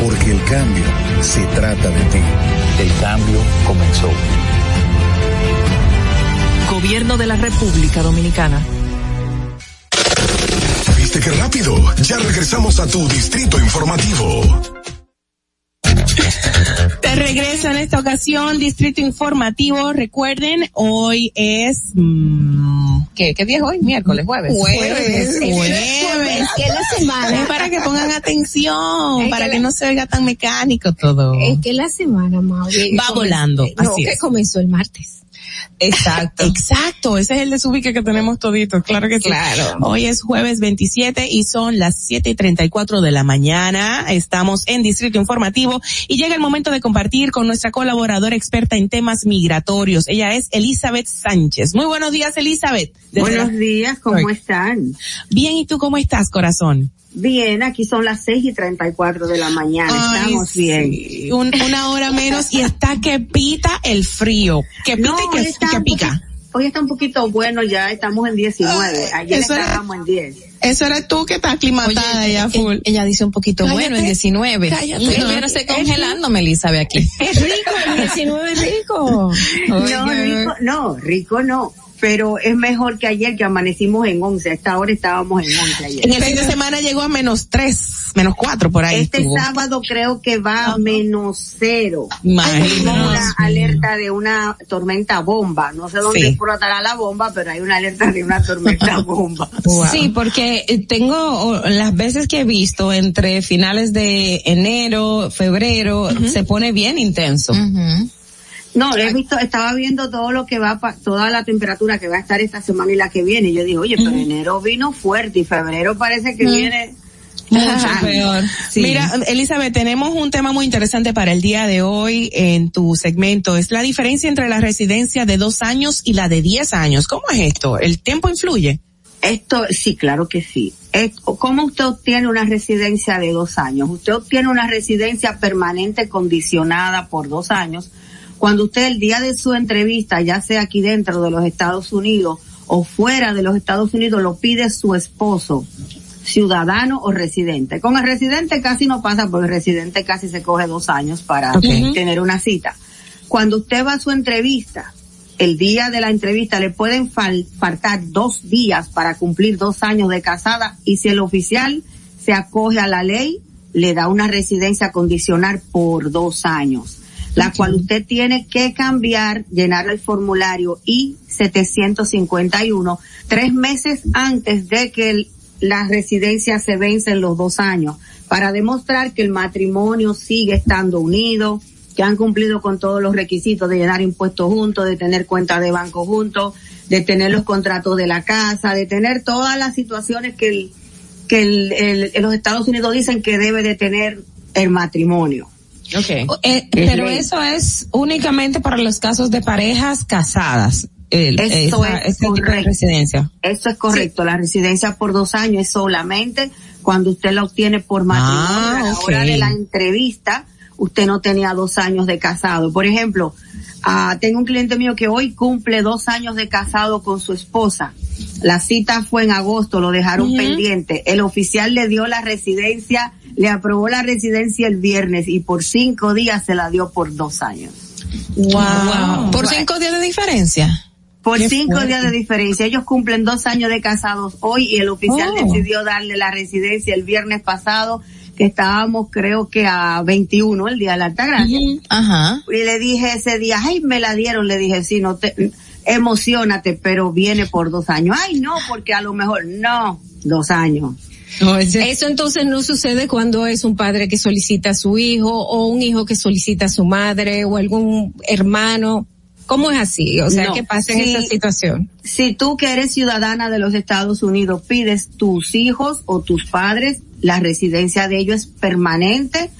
Porque el cambio se trata de ti. El cambio comenzó. Gobierno de la República Dominicana. ¿Viste qué rápido? Ya regresamos a tu Distrito Informativo. De regreso en esta ocasión, Distrito Informativo. Recuerden, hoy es, mm, ¿qué, ¿qué día es hoy? Miércoles, jueves. Jueves. Jueves. que es la semana. Es para que pongan atención, Es para que que, la- no se oiga tan mecánico todo. Es que la semana, Mauri. Va volando, No, así que es. comenzó el martes. Exacto. Exacto, ese es el desubique que tenemos toditos, claro que sí. Claro. Hoy es jueves 27 y son las 7 y 34 de la mañana. Estamos en Distrito Informativo y llega el momento de compartir con nuestra colaboradora experta en temas migratorios. Ella es Elizabeth Sánchez. Muy buenos días, Elizabeth. Desde Buenos días, ¿cómo están? Bien, ¿y tú cómo estás, corazón? Bien, aquí son las seis y treinta y cuatro de la mañana, Ay, estamos sí, bien. un- una hora menos y está que pita el frío. Que pita No, y que, está que un pica. poquito- Hoy está un poquito bueno, ya estamos en 19. Ayer eso era- estábamos en 10. Eso eres tú que estás aclimatada Oye, ya e- full. Ella dice un poquito Cállate, bueno en 19. cállate. Yo no sé congelándome, Elizabeth, aquí. Es rico, el 19 es rico. No, rico, no, rico no. Pero es mejor que ayer que amanecimos en 11. A esta hora estábamos en 11 ayer. En el fin de semana llegó a menos tres, menos cuatro por ahí. Este estuvo. sábado creo que va a menos cero. Imagínate. Tenemos una alerta de una tormenta bomba. No sé dónde Sí. explotará la bomba, pero hay una alerta de una tormenta bomba. Sí, porque eh, tengo las veces que he visto entre finales de enero, febrero, se pone bien intenso. No, he visto, estaba viendo todo lo que va, toda la temperatura que va a estar esta semana y la que viene. Y yo digo, oye, pero enero vino fuerte y febrero parece que Ujú. viene Mucho Ah, peor. sí. Mira, Elizabeth, tenemos un tema muy interesante para el día de hoy en tu segmento. Es la diferencia entre la residencia de dos años y la de diez años. ¿Cómo es esto? ¿El tiempo influye? Esto, sí, claro que sí. ¿Cómo usted obtiene una residencia de dos años? Usted obtiene una residencia permanente condicionada por dos años cuando usted el día de su entrevista, ya sea aquí dentro de los Estados Unidos o fuera de los Estados Unidos, lo pide su esposo, ciudadano o residente. Con el residente casi no pasa porque el residente casi se coge dos años para tener una cita. Cuando usted va a su entrevista, el día de la entrevista le pueden fal- faltar dos días para cumplir dos años de casada y si el oficial se acoge a la ley, le da una residencia condicional por dos años, la cual usted tiene que cambiar, llenar el formulario I-751 tres meses antes de que el- la residencia se vence en los dos años para demostrar que el matrimonio sigue estando unido, que han cumplido con todos los requisitos de llenar impuestos juntos, de tener cuenta de banco juntos, de tener los contratos de la casa, de tener todas las situaciones que el, que el, el- los Estados Unidos dicen que debe de tener el matrimonio. Eh, pero eso es únicamente para los casos de parejas casadas. El, Esto esa- es este tipo de residencia. Eso es correcto. La residencia por dos años es solamente cuando usted la obtiene por matrimonio. Ah, a la ok. hora de la entrevista, usted no tenía dos años de casado. Por ejemplo, ah, tengo un cliente mío que hoy cumple dos años de casado con su esposa. La cita fue en agosto, lo dejaron pendiente. El oficial le dio la residencia, le aprobó la residencia el viernes y por cinco días se la dio por dos años. Wow. Por cinco días de diferencia. Por Qué cinco fuerte. días de diferencia. Ellos cumplen dos años de casados hoy y el oficial Oh. decidió darle la residencia el viernes pasado, que estábamos creo que a 21, el día de la Altagracia. Ajá. Y le dije ese día, ay, me la dieron, le dije, sí, no te, emocionate, pero viene por dos años. Ay, no, porque a lo mejor, no, dos años. Eso entonces no sucede cuando es un padre que solicita a su hijo o un hijo que solicita a su madre o algún hermano. ¿Cómo es así? O sea, No, ¿qué pasa en sí. esa situación? Si tú que eres ciudadana de los Estados Unidos pides tus hijos o tus padres, la residencia de ellos es permanente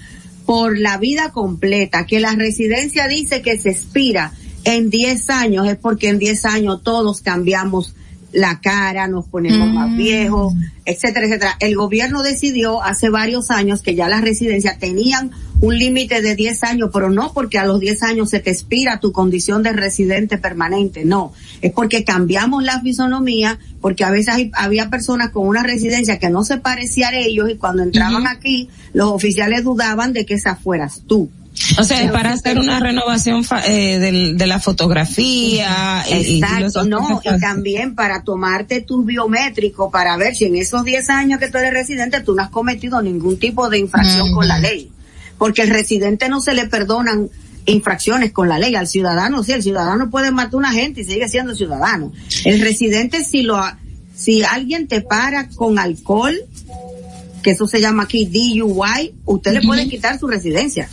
por la vida completa. Que la residencia dice que se expira en 10 años es porque en 10 años todos cambiamos la cara, nos ponemos más viejos, etcétera, etcétera. El gobierno decidió hace varios años que ya las residencias tenían un límite de 10 años, pero no porque a los 10 años se te expira tu condición de residente permanente, no. Es porque cambiamos la fisonomía, porque a veces hay- había personas con una residencia que no se parecía a ellos y cuando entraban aquí, los oficiales dudaban de que esa fueras tú. O sea, es para hacer una renovación fa- eh, del- de la fotografía. y- y los Exacto, no, y también para tomarte tus biométricos para ver si en esos 10 años que tú eres residente tú no has cometido ningún tipo de infracción con la ley. Porque el residente no se le perdonan infracciones con la ley, al ciudadano sí, el ciudadano puede matar a una gente y sigue siendo ciudadano. El residente si lo ha- si alguien te para con alcohol, que eso se llama aquí DUI, usted le puede quitar su residencia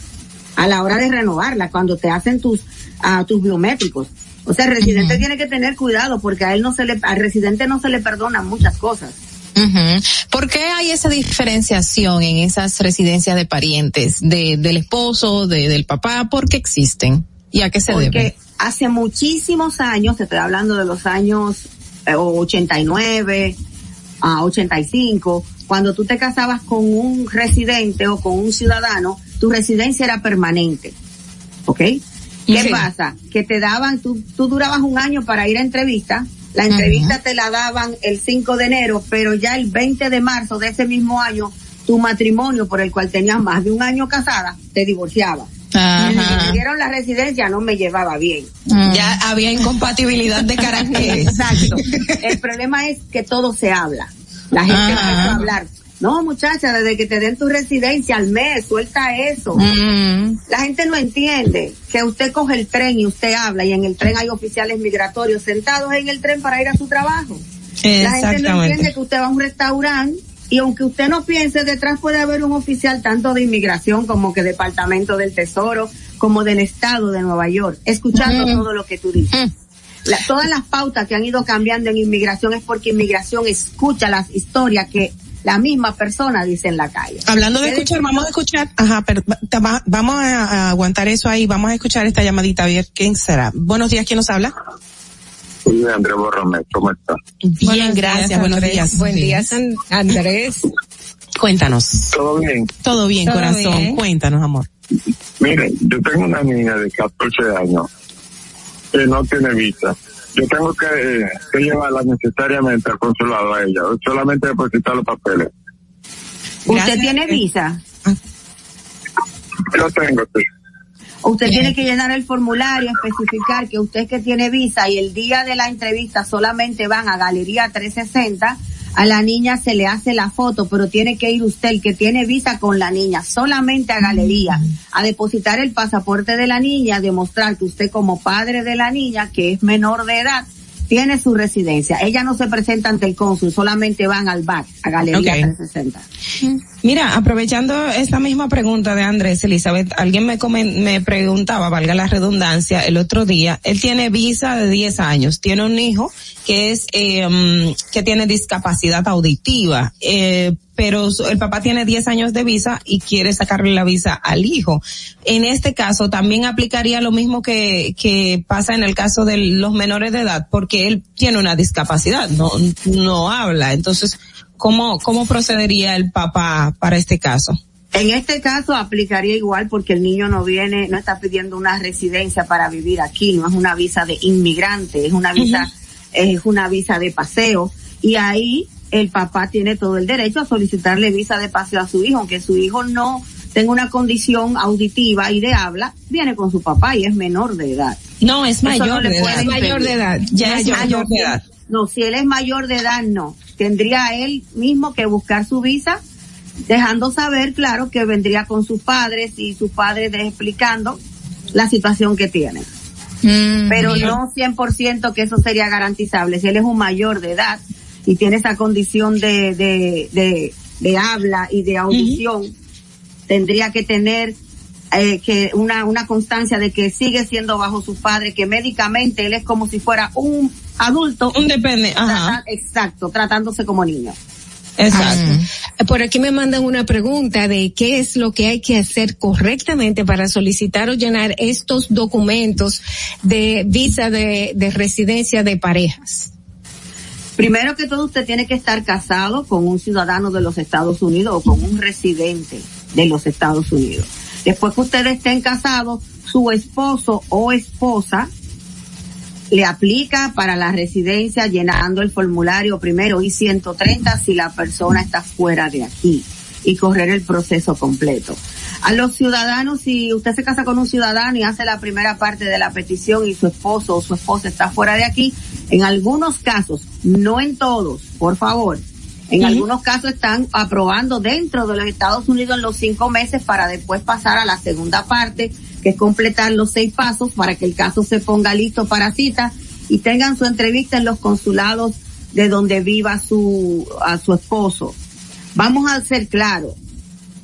a la hora de renovarla cuando te hacen tus ah, tus biométricos. O sea, el residente tiene que tener cuidado porque a él no se le, al residente no se le perdonan muchas cosas. Ujú. ¿Por qué hay esa diferenciación en esas residencias de parientes, de, del esposo, de, del papá? ¿Por qué existen? ¿Y a qué se Porque debe? hace muchísimos años, te estoy hablando de los años eh, 89 a 85, cuando tú te casabas con un residente o con un ciudadano, tu residencia era permanente. ¿Ok? ¿Qué Sí. pasa? Que te daban, tú, tú durabas un año para ir a entrevista, la entrevista te la daban el 5 de enero, pero ya el 20 de marzo de ese mismo año, tu matrimonio por el cual tenías más de un año casada, te divorciaba. Si me dieron la residencia no me llevaba bien. Ya había incompatibilidad de caracteres. Exacto. El problema es que todo se habla. La gente Ajá. empezó a hablar. No, muchacha, desde que te den tu residencia al mes, suelta eso. Mm. La gente no entiende que usted coge el tren y usted habla y en el tren hay oficiales migratorios sentados en el tren para ir a su trabajo. La gente no entiende que usted va a un restaurante y aunque usted no piense, detrás puede haber un oficial tanto de inmigración como que Departamento del Tesoro, como del Estado de Nueva York, escuchando Mm. todo lo que tú dices. La- todas las pautas que han ido cambiando en inmigración es porque inmigración escucha las historias que la misma persona dice en la calle. Hablando de escuchar, vamos a escuchar, ajá, pero va- vamos a, a aguantar eso ahí, vamos a escuchar esta llamadita a ver quién será. Buenos días, ¿quién nos habla? Sí, Andrés Borromé, ¿cómo está? Bien, gracias, buenos días. Buen día, San- Andrés. Cuéntanos. ¿Todo bien? Todo bien, Todo corazón. bien. Cuéntanos, amor. Miren, yo tengo una niña de 14 años que no tiene visa. Yo tengo que, eh, que llevarla necesariamente al consulado a ella, solamente depositar los papeles. ¿Usted tiene visa? Yo tengo, sí. Usted tiene que llenar el formulario, especificar que usted que tiene visa y el día de la entrevista solamente van a Galería 360, a la niña se le hace la foto, pero tiene que ir usted, el que tiene visa con la niña, solamente a Galería, a depositar el pasaporte de la niña, demostrar que usted como padre de la niña, que es menor de edad, tiene su residencia. Ella no se presenta ante el cónsul, solamente van al BAC, a Galería Ok. 360. Mira, aprovechando esta misma pregunta de Andrés Elizabeth, alguien me me preguntaba, valga la redundancia, el otro día, él tiene visa de 10 años, tiene un hijo que es, eh, mm, que tiene discapacidad auditiva, eh, pero el papá tiene 10 años de visa y quiere sacarle la visa al hijo. En este caso también aplicaría lo mismo que, que pasa en el caso de los menores de edad, porque él tiene una discapacidad, no, no habla. Entonces, ¿cómo, cómo procedería el papá para este caso? En este caso aplicaría igual porque el niño no viene, no está pidiendo una residencia para vivir aquí, no es una visa de inmigrante, es una visa, es una visa de paseo y ahí el papá tiene todo el derecho a solicitarle visa de paseo a su hijo, aunque su hijo no tenga una condición auditiva y de habla, viene con su papá y es menor de edad. No, es mayor no de edad. Mayor de edad. Ya es mayor de edad. No, si él es mayor de edad, no. Tendría él mismo que buscar su visa, dejando saber, claro, que vendría con sus padres y sus padres explicando la situación que tiene. Pero bien. no 100% que eso sería garantizable. Si él es un mayor de edad y tiene esa condición de, de, de, de habla y de audición, tendría que tener eh, que una, una constancia de que sigue siendo bajo su padre, que médicamente él es como si fuera un adulto. Un depende, ajá. trata- exacto, tratándose como niño. Exacto. Ah, Por aquí me mandan una pregunta de qué es lo que hay que hacer correctamente para solicitar o llenar estos documentos de visa de, de residencia de parejas. Primero que todo, usted tiene que estar casado con un ciudadano de los Estados Unidos o con un residente de los Estados Unidos. Después que ustedes estén casados, su esposo o esposa le aplica para la residencia llenando el formulario primero y 130 si la persona está fuera de aquí y correr el proceso completo. A los ciudadanos, si usted se casa con un ciudadano y hace la primera parte de la petición y su esposo o su esposa está fuera de aquí, en algunos casos, no en todos, por favor, en algunos casos están aprobando dentro de los Estados Unidos en los cinco meses para después pasar a la segunda parte, que es completar los seis pasos para que el caso se ponga listo para cita y tengan su entrevista en los consulados de donde viva su, a su esposo. Vamos a ser claros,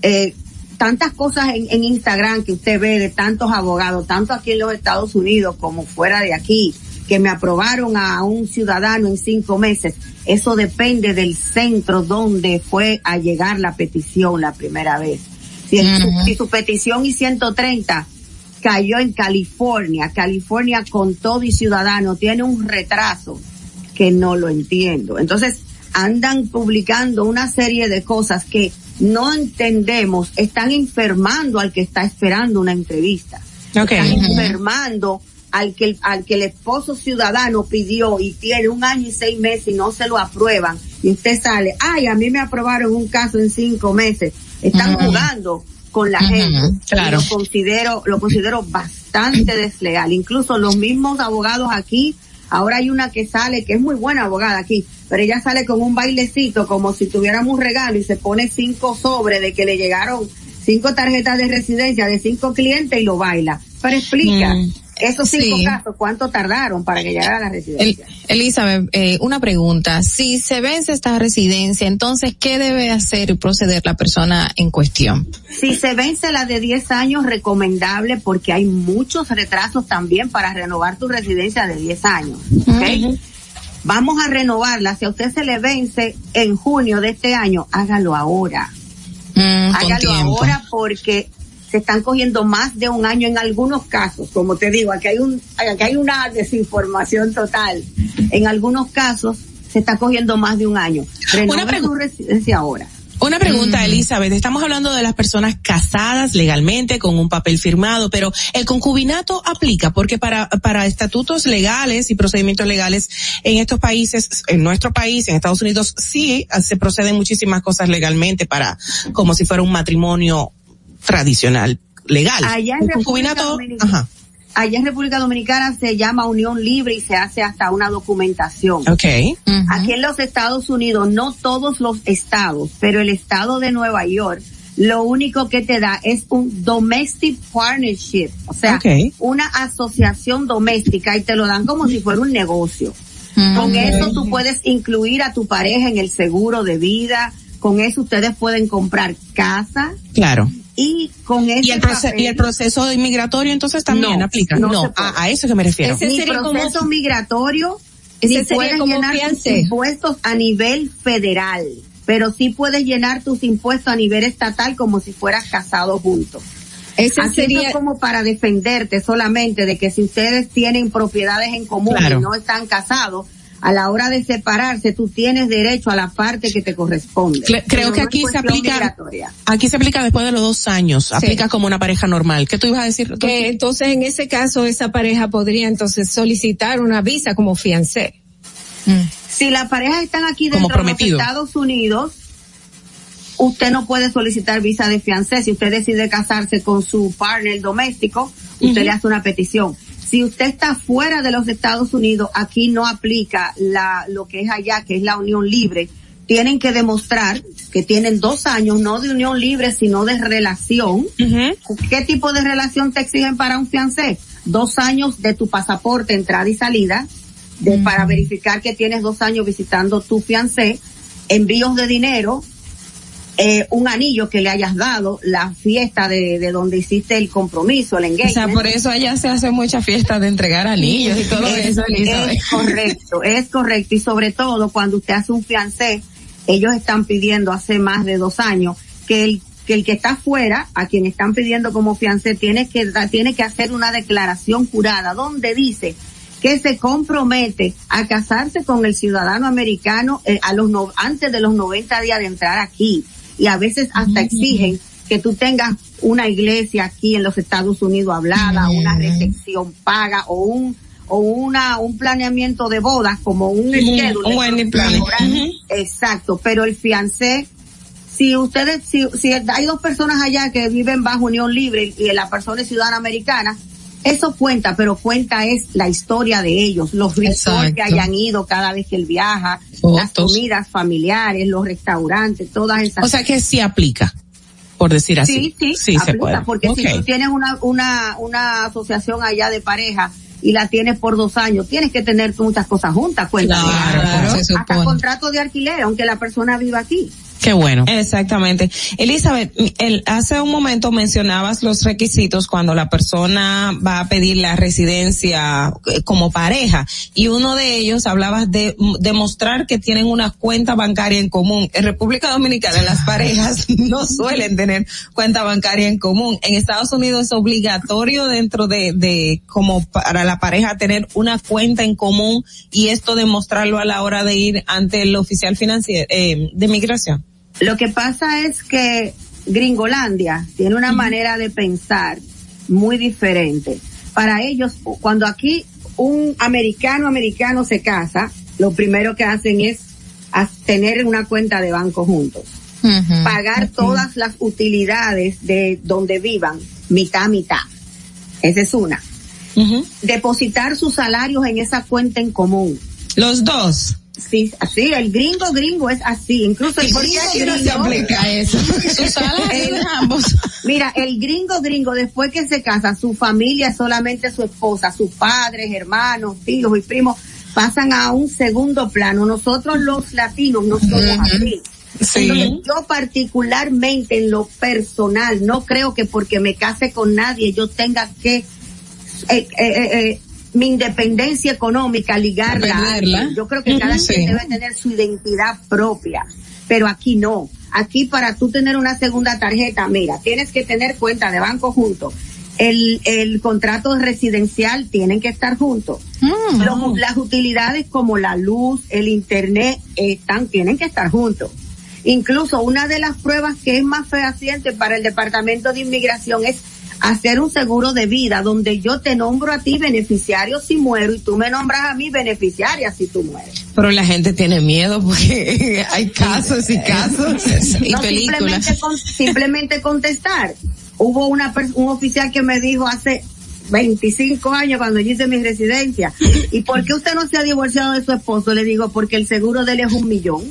eh, tantas cosas en, en Instagram que usted ve de tantos abogados, tanto aquí en los Estados Unidos como fuera de aquí, que me aprobaron a un ciudadano en cinco meses. Eso depende del centro donde fue a llegar la petición la primera vez. Si, en su- si su petición y 130 cayó en California, California con todo y ciudadano tiene un retraso que no lo entiendo. Entonces, andan publicando una serie de cosas que no entendemos, están enfermando al que está esperando una entrevista. Están enfermando al que, al que el esposo ciudadano pidió y tiene un año y seis meses y no se lo aprueban. Y usted sale, ay, a mí me aprobaron un caso en cinco meses. Están jugando con la gente. claro. Lo considero, lo considero bastante desleal. Incluso los mismos abogados aquí, ahora hay una que sale, que es muy buena abogada aquí, pero ella sale con un bailecito como si tuviéramos un regalo y se pone cinco sobres de que le llegaron cinco tarjetas de residencia de cinco clientes y lo baila. Pero explica, Mm, esos cinco sí. casos, ¿cuánto tardaron para que llegara a la El- residencia? Elizabeth, eh, una pregunta. Si se vence esta residencia, entonces, ¿qué debe hacer y proceder la persona en cuestión? Si se vence la de 10 años, recomendable porque hay muchos retrasos también para renovar tu residencia de 10 años. Vamos a renovarla. Si a usted se le vence en junio de este año, hágalo ahora. Mm, hágalo ahora porque se están cogiendo más de un año en algunos casos. Como te digo, aquí hay un, aquí hay una desinformación total. En algunos casos se está cogiendo más de un año. Renove su residencia ahora. Una pregunta, Elizabeth. Estamos hablando de las personas casadas legalmente con un papel firmado, pero el concubinato aplica porque para, para estatutos legales y procedimientos legales en estos países, en nuestro país, en Estados Unidos, sí se proceden muchísimas cosas legalmente para, como si fuera un matrimonio tradicional, legal. Allá en República Dominicana, ajá. allá en República Dominicana se llama unión libre y se hace hasta una documentación. Ok. Aquí en los Estados Unidos, no todos los estados, pero el estado de Nueva York, lo único que te da es un domestic partnership, o sea, Ok. una asociación doméstica y te lo dan como si fuera un negocio. Con eso tú puedes incluir a tu pareja en el seguro de vida, con eso ustedes pueden comprar casa Claro. Y con ese Y el, papel- y el proceso inmigratorio entonces también No, aplica. no a, a eso que me refiero. ni proceso migratorio, Ese ni sería puedes como llenar tus impuestos a nivel federal, pero sí puedes llenar tus impuestos a nivel estatal como si fueras casado juntos. Ese sería- es como para defenderte solamente de que si ustedes tienen propiedades en común Claro. y no están casados, a la hora de separarse tú tienes derecho a la parte que te corresponde. Cre- creo que aquí se aplica, migratoria. aquí se aplica después de los dos años, aplica como una pareja normal. ¿Qué tú ibas a decir? Que entonces en ese caso esa pareja podría entonces solicitar una visa como fiancé. Si las parejas están aquí Como dentro de los. Estados Unidos, usted no puede solicitar visa de fiancé. Si usted decide casarse con su partner doméstico, usted le hace una petición. Si usted está fuera de los Estados Unidos, aquí no aplica la, lo que es allá, que es la unión libre. Tienen que demostrar que tienen dos años, no de unión libre, sino de relación. ¿Qué tipo de relación te exigen para un fiancé? Dos años de tu pasaporte, entrada y salida, de, para verificar que tienes dos años visitando tu fiancé, envíos de dinero, eh, un anillo que le hayas dado, la fiesta de, de donde hiciste el compromiso, el O engagement. sea, por eso allá se hace mucha fiesta de entregar anillos y todo es, eso, Elizabeth. es correcto, es correcto. Y sobre todo cuando usted hace un fiancé, ellos están pidiendo hace más de dos años que el que el que está fuera, a quien están pidiendo como fiancé, tiene que tiene que hacer una declaración jurada donde dice que se compromete a casarse con el ciudadano americano eh, a los no- antes de los 90 días de entrar aquí y a veces hasta exigen que tú tengas una iglesia aquí en los Estados Unidos hablada, una recepción paga o un o una un planeamiento de bodas como un schedule, un planning. Ahora, Exacto, pero el fiancé si ustedes, si, si hay dos personas allá que viven bajo unión libre y la persona es ciudadana americana, eso cuenta, pero cuenta es la historia de ellos, los resorts que hayan ido cada vez que él viaja, las comidas familiares, los restaurantes, todas esas O sea que sí aplica, por decir así. Sí, sí, se aplica, puede. porque si tú tienes una, una, una asociación allá de pareja y la tienes por dos años, tienes que tener muchas cosas juntas, cuenta. Claro, se Hasta contrato de alquiler, aunque la persona viva aquí. Qué bueno. Exactamente. Elizabeth, el, hace un momento mencionabas los requisitos cuando la persona va a pedir la residencia eh, como pareja y uno de ellos hablabas de demostrar que tienen una cuenta bancaria en común. En República Dominicana las parejas no suelen tener cuenta bancaria en común. En Estados Unidos es obligatorio dentro de, de como para la pareja tener una cuenta en común y esto demostrarlo a la hora de ir ante el oficial financiero eh, de migración. Lo que pasa es que Gringolandia tiene una manera de pensar muy diferente. Para ellos, cuando aquí un americano americano se casa, lo primero que hacen es tener una cuenta de banco juntos. Pagar todas las utilidades de donde vivan, mitad mitad. Esa es una. Depositar sus salarios en esa cuenta en común. Los dos. Sí, así, el gringo gringo es así, incluso el ¿Y por qué gringo aquí no se aplica eso? De ambos. Mira, el gringo gringo después que se casa, su familia es solamente su esposa, sus padres, hermanos, tíos y primos pasan a un segundo plano. Nosotros los latinos no somos así. Sí. Entonces, yo particularmente en lo personal no creo que porque me case con nadie yo tenga que eh, eh, eh, mi independencia económica ligarla. a. Yo creo que cada quien sí. debe tener su identidad propia, pero aquí no. Aquí para tú tener una segunda tarjeta, mira, tienes que tener cuenta de banco junto. El, el contrato residencial tienen que estar juntos. Los- las utilidades como la luz, el internet, están, tienen que estar juntos. Incluso una de las pruebas que es más fehaciente para el Departamento de Inmigración es hacer un seguro de vida donde yo te nombro a ti beneficiario si muero y tú me nombras a mí beneficiaria si tú mueres. Pero la gente tiene miedo porque hay casos y casos y no, películas. Simplemente, con- simplemente contestar. Hubo una un oficial que me dijo hace 25 años cuando yo hice mi residencia, ¿y por qué usted no se ha divorciado de su esposo? Le digo, porque el seguro de él es un millón.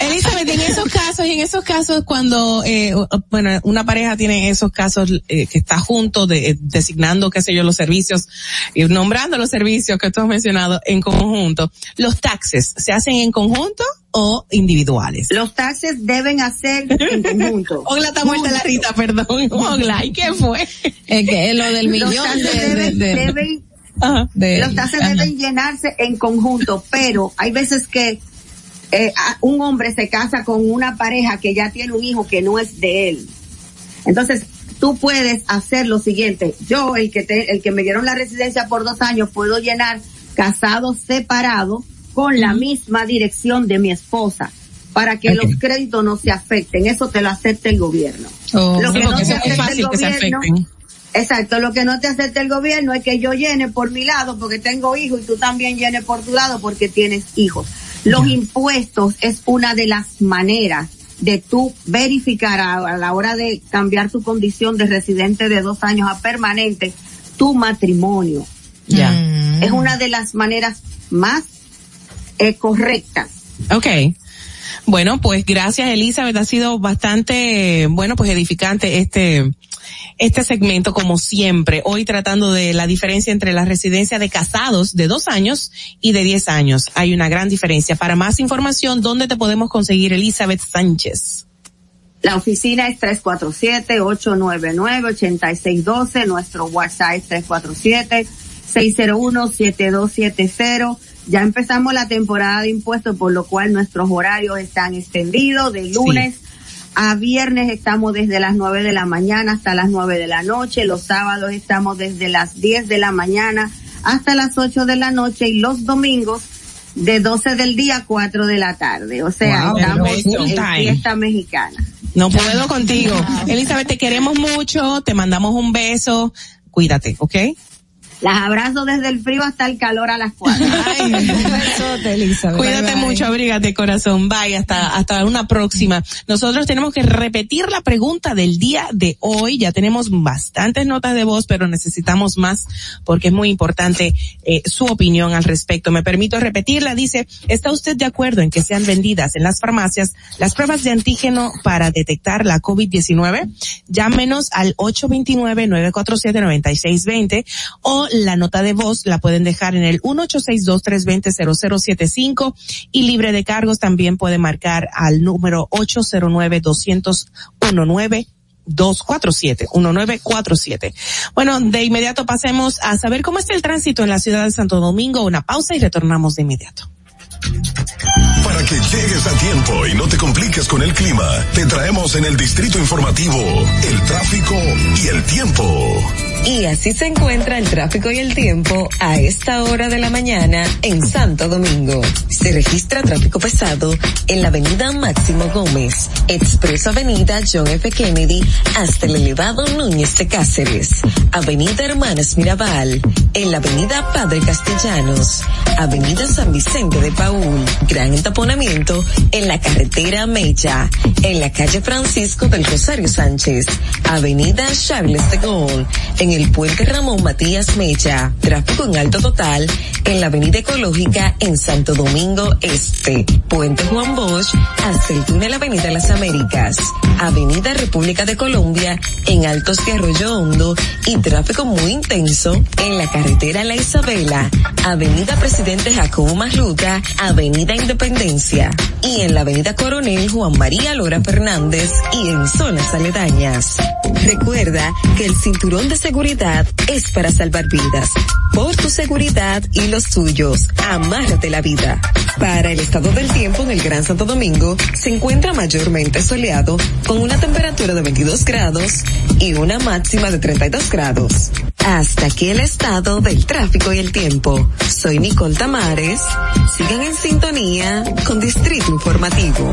Elizabeth, en esos casos, y en esos casos cuando, eh, bueno, una pareja tiene esos casos eh, que está junto, de, eh, designando, qué sé yo, los servicios, y nombrando los servicios que tú has mencionado en conjunto, ¿los taxes se hacen en conjunto o individuales? Los taxes deben hacer en conjunto. Ogla está muerta la rita, perdón. Ogla, ¿y qué fue? Es que es lo del Los millón taxes de, de- deben, de- deben- de- los taxes ajá. deben llenarse en conjunto, pero hay veces que eh, un hombre se casa con una pareja que ya tiene un hijo que no es de él. Entonces, tú puedes hacer lo siguiente. Yo, el que te, el que me dieron la residencia por dos años, puedo llenar casado separado con la misma dirección de mi esposa para que los créditos no se afecten. Eso te lo acepta el gobierno. Oh, lo que no acepta el gobierno. Exacto, lo que no te acepta el gobierno es que yo llene por mi lado porque tengo hijos y tú también llenes por tu lado porque tienes hijos. Los impuestos es una de las maneras de tú verificar a, a la hora de cambiar tu condición de residente de dos años a permanente tu matrimonio. Ya. Es una de las maneras más eh, correctas. Ok. Bueno, pues gracias Elizabeth, ha sido bastante, bueno, pues edificante este, este segmento como siempre. Hoy tratando de la diferencia entre la residencia de casados de dos años y de diez años. Hay una gran diferencia. Para más información, ¿dónde te podemos conseguir Elizabeth Sánchez? La oficina es 347-899-8612. Nuestro WhatsApp es 347-601-7270. Ya empezamos la temporada de impuestos, por lo cual nuestros horarios están extendidos de lunes a viernes estamos desde las 9 de la mañana hasta las 9 de la noche. Los sábados estamos desde las 10 de la mañana hasta las 8 de la noche y los domingos de 12 del día a 4 de la tarde. O sea, Wow, estamos en fiesta mexicana. No puedo contigo. Elizabeth, te queremos mucho, te mandamos un beso. Cuídate, ¿ok? Las abrazo desde el frío hasta el calor a las 4. Cuídate mucho, abrígate corazón. Bye, hasta, hasta una próxima. Nosotros tenemos que repetir la pregunta del día de hoy. Ya tenemos bastantes notas de voz, pero necesitamos más porque es muy importante eh, su opinión al respecto. Me permito repetirla. Dice, ¿está usted de acuerdo en que sean vendidas en las farmacias las pruebas de antígeno para detectar la COVID-19? Llámenos al 829-947-9620 o la nota de voz la pueden dejar en el 1862-320-0075 y libre de cargos también puede marcar al número 809-200-19 247 1947. Bueno, de inmediato pasemos a saber cómo está el tránsito en la ciudad de Santo Domingo. Una pausa y retornamos de inmediato. Para que llegues a tiempo y no te compliques con el clima, te traemos en el distrito informativo el tráfico y el tiempo. Y así se encuentra el tráfico y el tiempo a esta hora de la mañana en Santo Domingo. Se registra tráfico pesado en la avenida Máximo Gómez, Expreso Avenida John F. Kennedy hasta el elevado Núñez de Cáceres, Avenida Hermanas Mirabal, en la avenida Padre Castellanos, Avenida San Vicente de Paul, gran entaponamiento en la carretera Mecha, en la calle Francisco del Rosario Sánchez, Avenida Charles de Gaulle, en el puente Ramón Matías Mecha, tráfico en alto total en la avenida Ecológica en Santo Domingo Este, puente Juan Bosch hasta el túnel Avenida Las Américas, avenida República de Colombia en Altos de Arroyo Hondo y tráfico muy intenso en la carretera La Isabela, avenida Presidente Jacobo Marruca, avenida Independencia. Y en la avenida Coronel Juan María Lora Fernández y en zonas aledañas. Recuerda que el cinturón de seguridad es para salvar vidas. Por tu seguridad y los tuyos, amárrate la vida. Para el estado del tiempo en el Gran Santo Domingo, se encuentra mayormente soleado con una temperatura de 22 grados y una máxima de 32 grados. Hasta aquí el estado del tráfico y el tiempo. Soy Nicole Tamares. Sigan en sintonía con Distrito Informativo.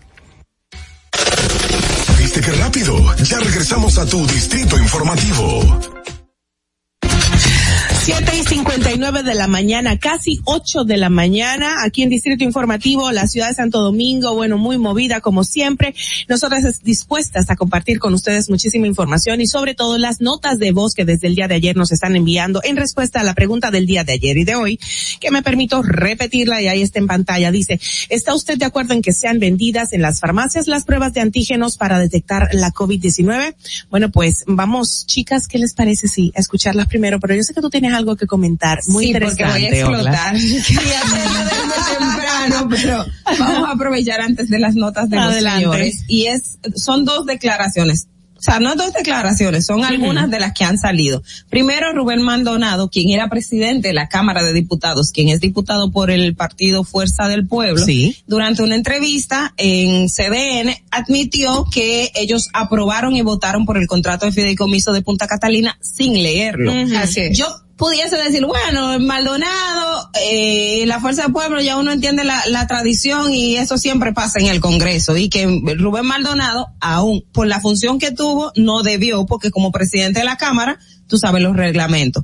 ¿Viste qué rápido? Ya regresamos a tu distrito informativo. 7 y 59 de la mañana, casi 8 de la mañana, aquí en Distrito Informativo, la ciudad de Santo Domingo, bueno, muy movida como siempre. Nosotras dispuestas a compartir con ustedes muchísima información y sobre todo las notas de voz que desde el día de ayer nos están enviando en respuesta a la pregunta del día de ayer y de hoy, que me permito repetirla y ahí está en pantalla. Dice, ¿está usted de acuerdo en que sean vendidas en las farmacias las pruebas de antígenos para detectar la COVID-19? Bueno, pues vamos, chicas, ¿qué les parece si escucharlas primero? Pero yo sé que tú tienes algo que comentar muy sí, interesante. porque voy a explotar. Quería hacerlo desde temprano, pero vamos a aprovechar antes de las notas de Adelante. los señores. Y es, son dos declaraciones. O sea, no dos declaraciones, son algunas de las que han salido. Primero, Rubén Maldonado, quien era presidente de la Cámara de Diputados, quien es diputado por el partido Fuerza del Pueblo, Sí. durante una entrevista en CDN, admitió que ellos aprobaron y votaron por el contrato de fideicomiso de Punta Catalina sin leerlo. Así es. Yo pudiese decir, bueno, Maldonado, eh, la Fuerza del Pueblo, ya uno entiende la, la tradición y eso siempre pasa en el Congreso. Y que Rubén Maldonado, aún por la función que tuvo, no debió, porque como presidente de la Cámara, tú sabes los reglamentos.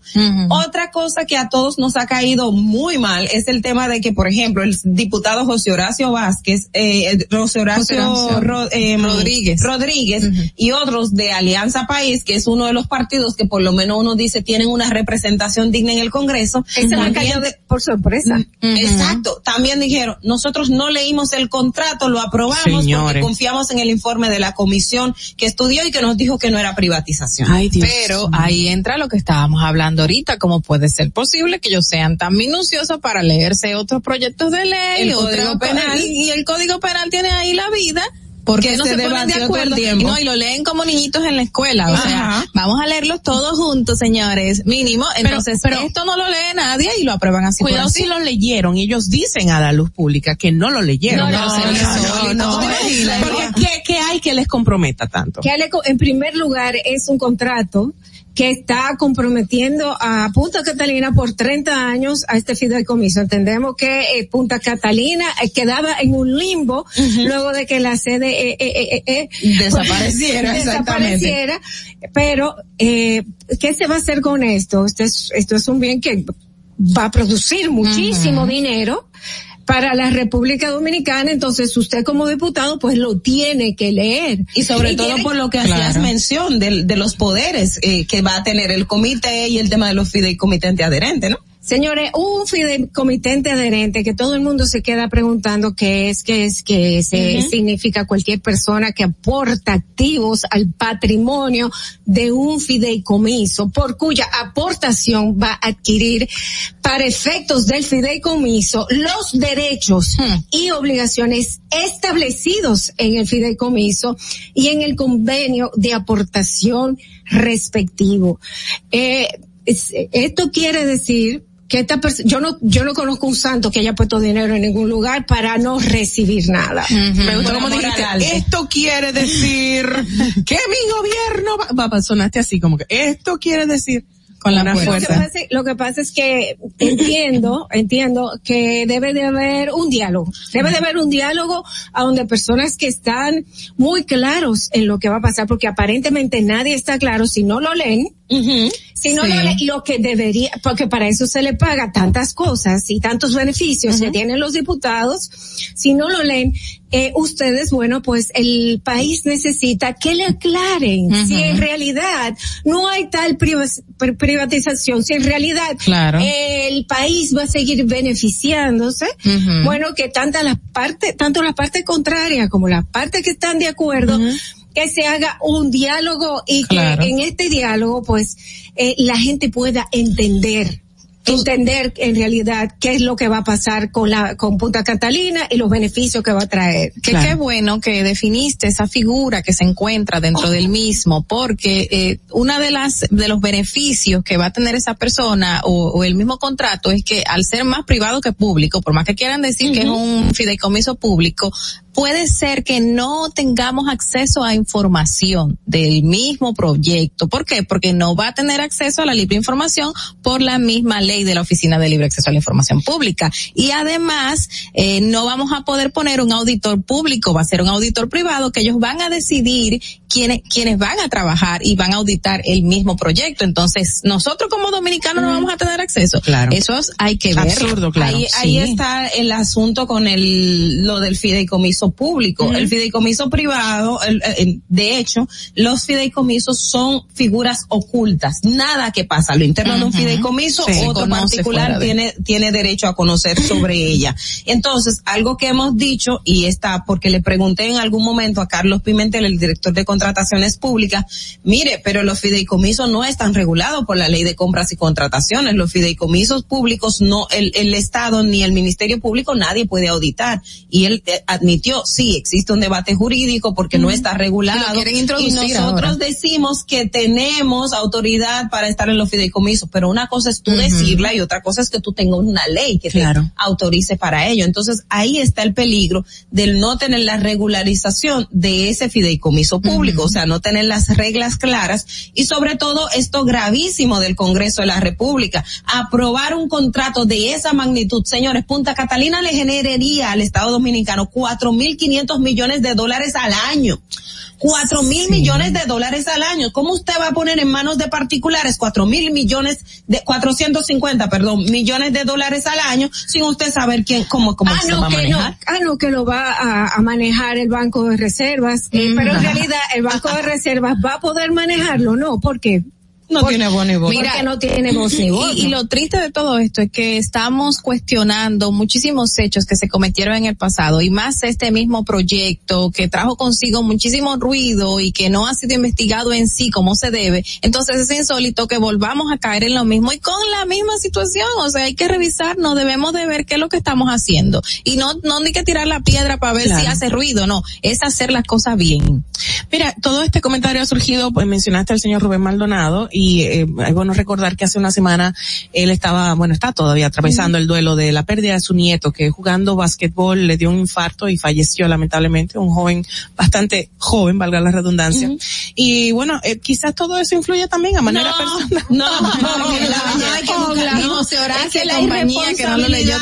Otra cosa que a todos nos ha caído muy mal es el tema de que, por ejemplo, el diputado José Horacio Vázquez, eh, José Horacio, José Horacio. Ro- em, Rodríguez. Rodríguez y otros de Alianza País, que es uno de los partidos que por lo menos uno dice tienen una representación digna en el Congreso. Ese también cayó de- por sorpresa. Exacto. También dijeron, nosotros no leímos el contrato, lo aprobamos porque Señores. confiamos en el informe de la comisión que estudió y que nos dijo que no era privatización. Ay, Dios. Pero ahí entra lo que estábamos hablando ahorita, cómo puede ser posible que ellos sean tan minuciosos para leerse otros proyectos de ley, El Código Penal. y, y el código penal tiene ahí la vida. Porque Que no se se, ponen de acuerdo tiempo. No, y lo leen como niñitos en la escuela. O Ajá. sea, vamos a leerlos todos juntos, señores, mínimo. Entonces, pero- esto no lo lee nadie y lo aprueban así por Cuidado así. si lo leyeron y ellos dicen a la luz pública que no lo leyeron. No, no, no. Porque ¿qué, qué hay que les comprometa tanto? Que en primer lugar es un contrato que está comprometiendo a Punta Catalina por 30 años a este fideicomiso. Entendemos que eh, Punta Catalina eh, quedaba en un limbo luego de que la sede eh, eh, Desapareciera, pues, exactamente. desapareciera. Pero, eh, ¿qué se va a hacer con esto? Esto es, esto es un bien que va a producir muchísimo dinero para la República Dominicana, entonces usted como diputado pues lo tiene que leer. Y sobre Y todo tiene- por lo que Claro. hacías mención de, de los poderes eh, que va a tener el comité y el tema de los fideicomitentes adherentes, ¿no? Señores, un fideicomitente adherente que todo el mundo se queda preguntando qué es, qué es, qué es, eh, significa cualquier persona que aporta activos al patrimonio de un fideicomiso por cuya aportación va a adquirir para efectos del fideicomiso los derechos y obligaciones establecidos en el fideicomiso y en el convenio de aportación respectivo. Eh, es- esto quiere decir que esta yo no, yo no conozco un santo que haya puesto dinero en ningún lugar para no recibir nada. Me gustó como dijiste, esto quiere decir que mi gobierno va, va, sonaste así como que esto quiere decir Con la fuerza. Lo que, pasa, lo que pasa es que entiendo, entiendo que debe de haber un diálogo. Debe de haber un diálogo a donde personas que están muy claros en lo que va a pasar, porque aparentemente nadie está claro si no lo leen. Si no Sí. lo, le- lo que debería, porque para eso se le paga tantas cosas y tantos beneficios que tienen los diputados, si no lo leen, eh, ustedes, bueno, pues el país necesita que le aclaren si en realidad no hay tal priva- pri- privatización, si en realidad Claro. el país va a seguir beneficiándose, bueno, que tanto la parte, tanto la parte contraria como la parte que están de acuerdo, que se haga un diálogo y Claro. que en este diálogo, pues, eh, la gente pueda entender entender en realidad qué es lo que va a pasar con la con Punta Catalina y los beneficios que va a traer. Que qué bueno que definiste esa figura que se encuentra dentro del mismo, porque eh, una de las de los beneficios que va a tener esa persona o, o el mismo contrato es que al ser más privado que público, por más que quieran decir que es un fideicomiso público, puede ser que no tengamos acceso a información del mismo proyecto. ¿Por qué? Porque no va a tener acceso a la libre información por la misma ley de la Oficina de Libre Acceso a la Información Pública. Y además, eh, no vamos a poder poner un auditor público, va a ser un auditor privado que ellos van a decidir quiénes, quiénes van a trabajar y van a auditar el mismo proyecto. Entonces, nosotros como dominicanos no vamos a tener acceso. Claro. Eso es- hay que ver. Ahí, ahí está el asunto con el lo del fideicomiso público. El fideicomiso privado, el- el- de hecho, los fideicomisos son figuras ocultas. Nada que pasa lo interno de un fideicomiso, Sí, otro particular de- tiene tiene derecho a conocer sobre ella. Entonces, algo que hemos dicho y está porque le pregunté en algún momento a Carlos Pimentel, el director de contrataciones públicas, mire, pero los fideicomisos no están regulados por la ley de compras y contrataciones. Los fideicomisos públicos no, el, el Estado ni el Ministerio Público nadie puede auditar. Y él eh, admitió, sí, existe un debate jurídico porque no está regulado. Y nosotros ahora. decimos que tenemos autoridad para estar en los fideicomisos, pero una cosa es tú decirla y otra cosa es que tú tengas una ley que Claro. te autorice para ello. Entonces ahí está el peligro del no tener la regularización de ese fideicomiso público, o sea, no tener las reglas claras y sobre todo esto gravísimo del Congreso de la República, aprobar un contrato de esa magnitud, señores, Punta Catalina le generaría al Estado Dominicano cuatro mil quinientos millones de dólares al año. Cuatro mil millones de dólares al año. ¿Cómo usted va a poner en manos de particulares cuatro mil millones de, 450, perdón, millones de dólares al año sin usted saber quién, cómo, cómo Ah, se no, va a que no, manejar? ah, no, que lo va a, a manejar el Banco de Reservas, eh, pero en realidad el Banco de Reservas va a poder manejarlo, ¿no? ¿Por qué? No tiene voz ni voto. Porque no tiene voz ni voto. Y, y lo triste de todo esto es que estamos cuestionando muchísimos hechos que se cometieron en el pasado y más este mismo proyecto que trajo consigo muchísimo ruido y que no ha sido investigado en sí como se debe. Entonces es insólito que volvamos a caer en lo mismo y con la misma situación. O sea, hay que revisarnos, debemos de ver qué es lo que estamos haciendo. Y no, no ni que tirar la piedra para ver Claro. si hace ruido, no, es hacer las cosas bien. Mira, todo este comentario ha surgido, pues mencionaste al señor Rubén Maldonado y eh, es bueno recordar que hace una semana él estaba, bueno, está todavía atravesando el duelo de la pérdida de su nieto que jugando básquetbol le dio un infarto y falleció lamentablemente, un joven bastante joven, valga la redundancia. Y bueno, eh, quizás todo eso influye también a manera personal. No, no, No, se Horacio y compañía que no lo leyó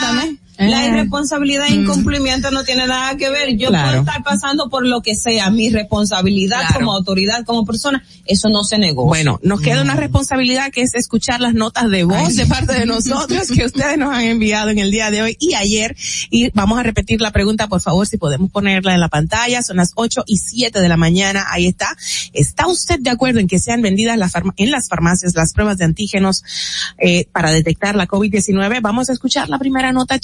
La Ah. irresponsabilidad e incumplimiento no tiene nada que ver. Yo Claro. puedo estar pasando por lo que sea, mi responsabilidad Claro. como autoridad, como persona, eso no se negocia. Bueno, nos queda una responsabilidad que es escuchar las notas de voz de parte de nosotros que ustedes nos han enviado en el día de hoy y ayer. Y vamos a repetir la pregunta, por favor, si podemos ponerla en la pantalla. Son las 8 y 7 de la mañana. Ahí está. ¿Está usted de acuerdo en que sean vendidas las farma- en las farmacias las pruebas de antígenos eh, para detectar la COVID-19? Vamos a escuchar la primera nota,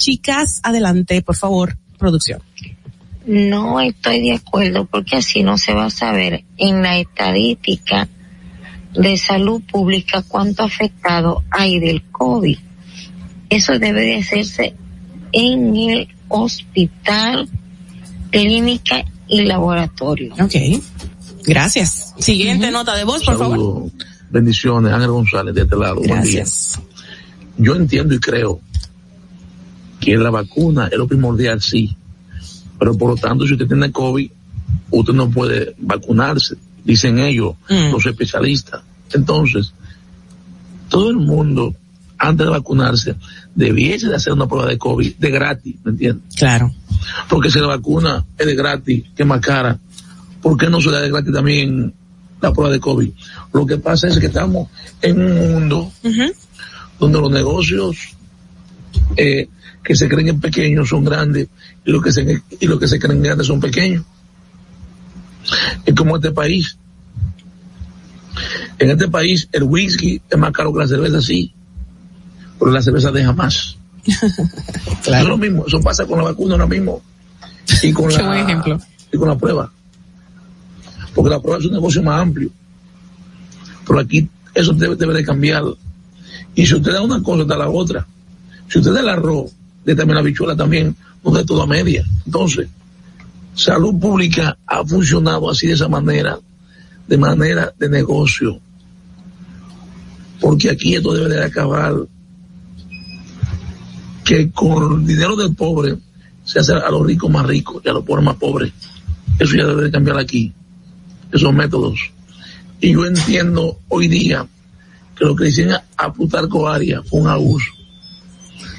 Adelante, por favor, producción. No estoy de acuerdo porque así no se va a saber en la estadística de salud pública cuánto afectado hay del COVID. Eso debe de hacerse en el hospital, clínica y laboratorio. Ok. Gracias. Siguiente nota de voz, por favor. Bendiciones, Ángel González de este lado. Buen Gracias. día. Yo entiendo y creo que la vacuna es lo primordial, sí. Pero por lo tanto, si usted tiene COVID, usted no puede vacunarse, dicen ellos, Mm. los especialistas. Entonces, todo el mundo, antes de vacunarse, debiese de hacer una prueba de COVID de gratis, ¿me entiendes? Claro. Porque si la vacuna es de gratis, que más cara, ¿por qué no se da de gratis también la prueba de COVID. Lo que pasa es que estamos en un mundo donde los negocios eh, que se creen pequeños son grandes y los que se, y los que se creen grandes son pequeños. Es como este país. En este país el whisky es más caro que la cerveza, sí, pero la cerveza deja más. Es lo mismo, eso pasa con la vacuna ahora mismo y con, la, ejemplo. y con la prueba. Porque la prueba es un negocio más amplio. Pero aquí eso debe, debe de cambiar. Y si usted da una cosa, da la otra. Si usted da el arroz, de también la bichuela también, no de toda media. Entonces, salud pública ha funcionado así de esa manera, de manera de negocio. Porque aquí esto debe de acabar que con dinero del pobre se hace a los ricos más ricos y a los pobres más pobres. Eso ya debe de cambiar aquí, esos métodos. Y yo entiendo hoy día que lo que dicen a Plutarco Arias fue un abuso.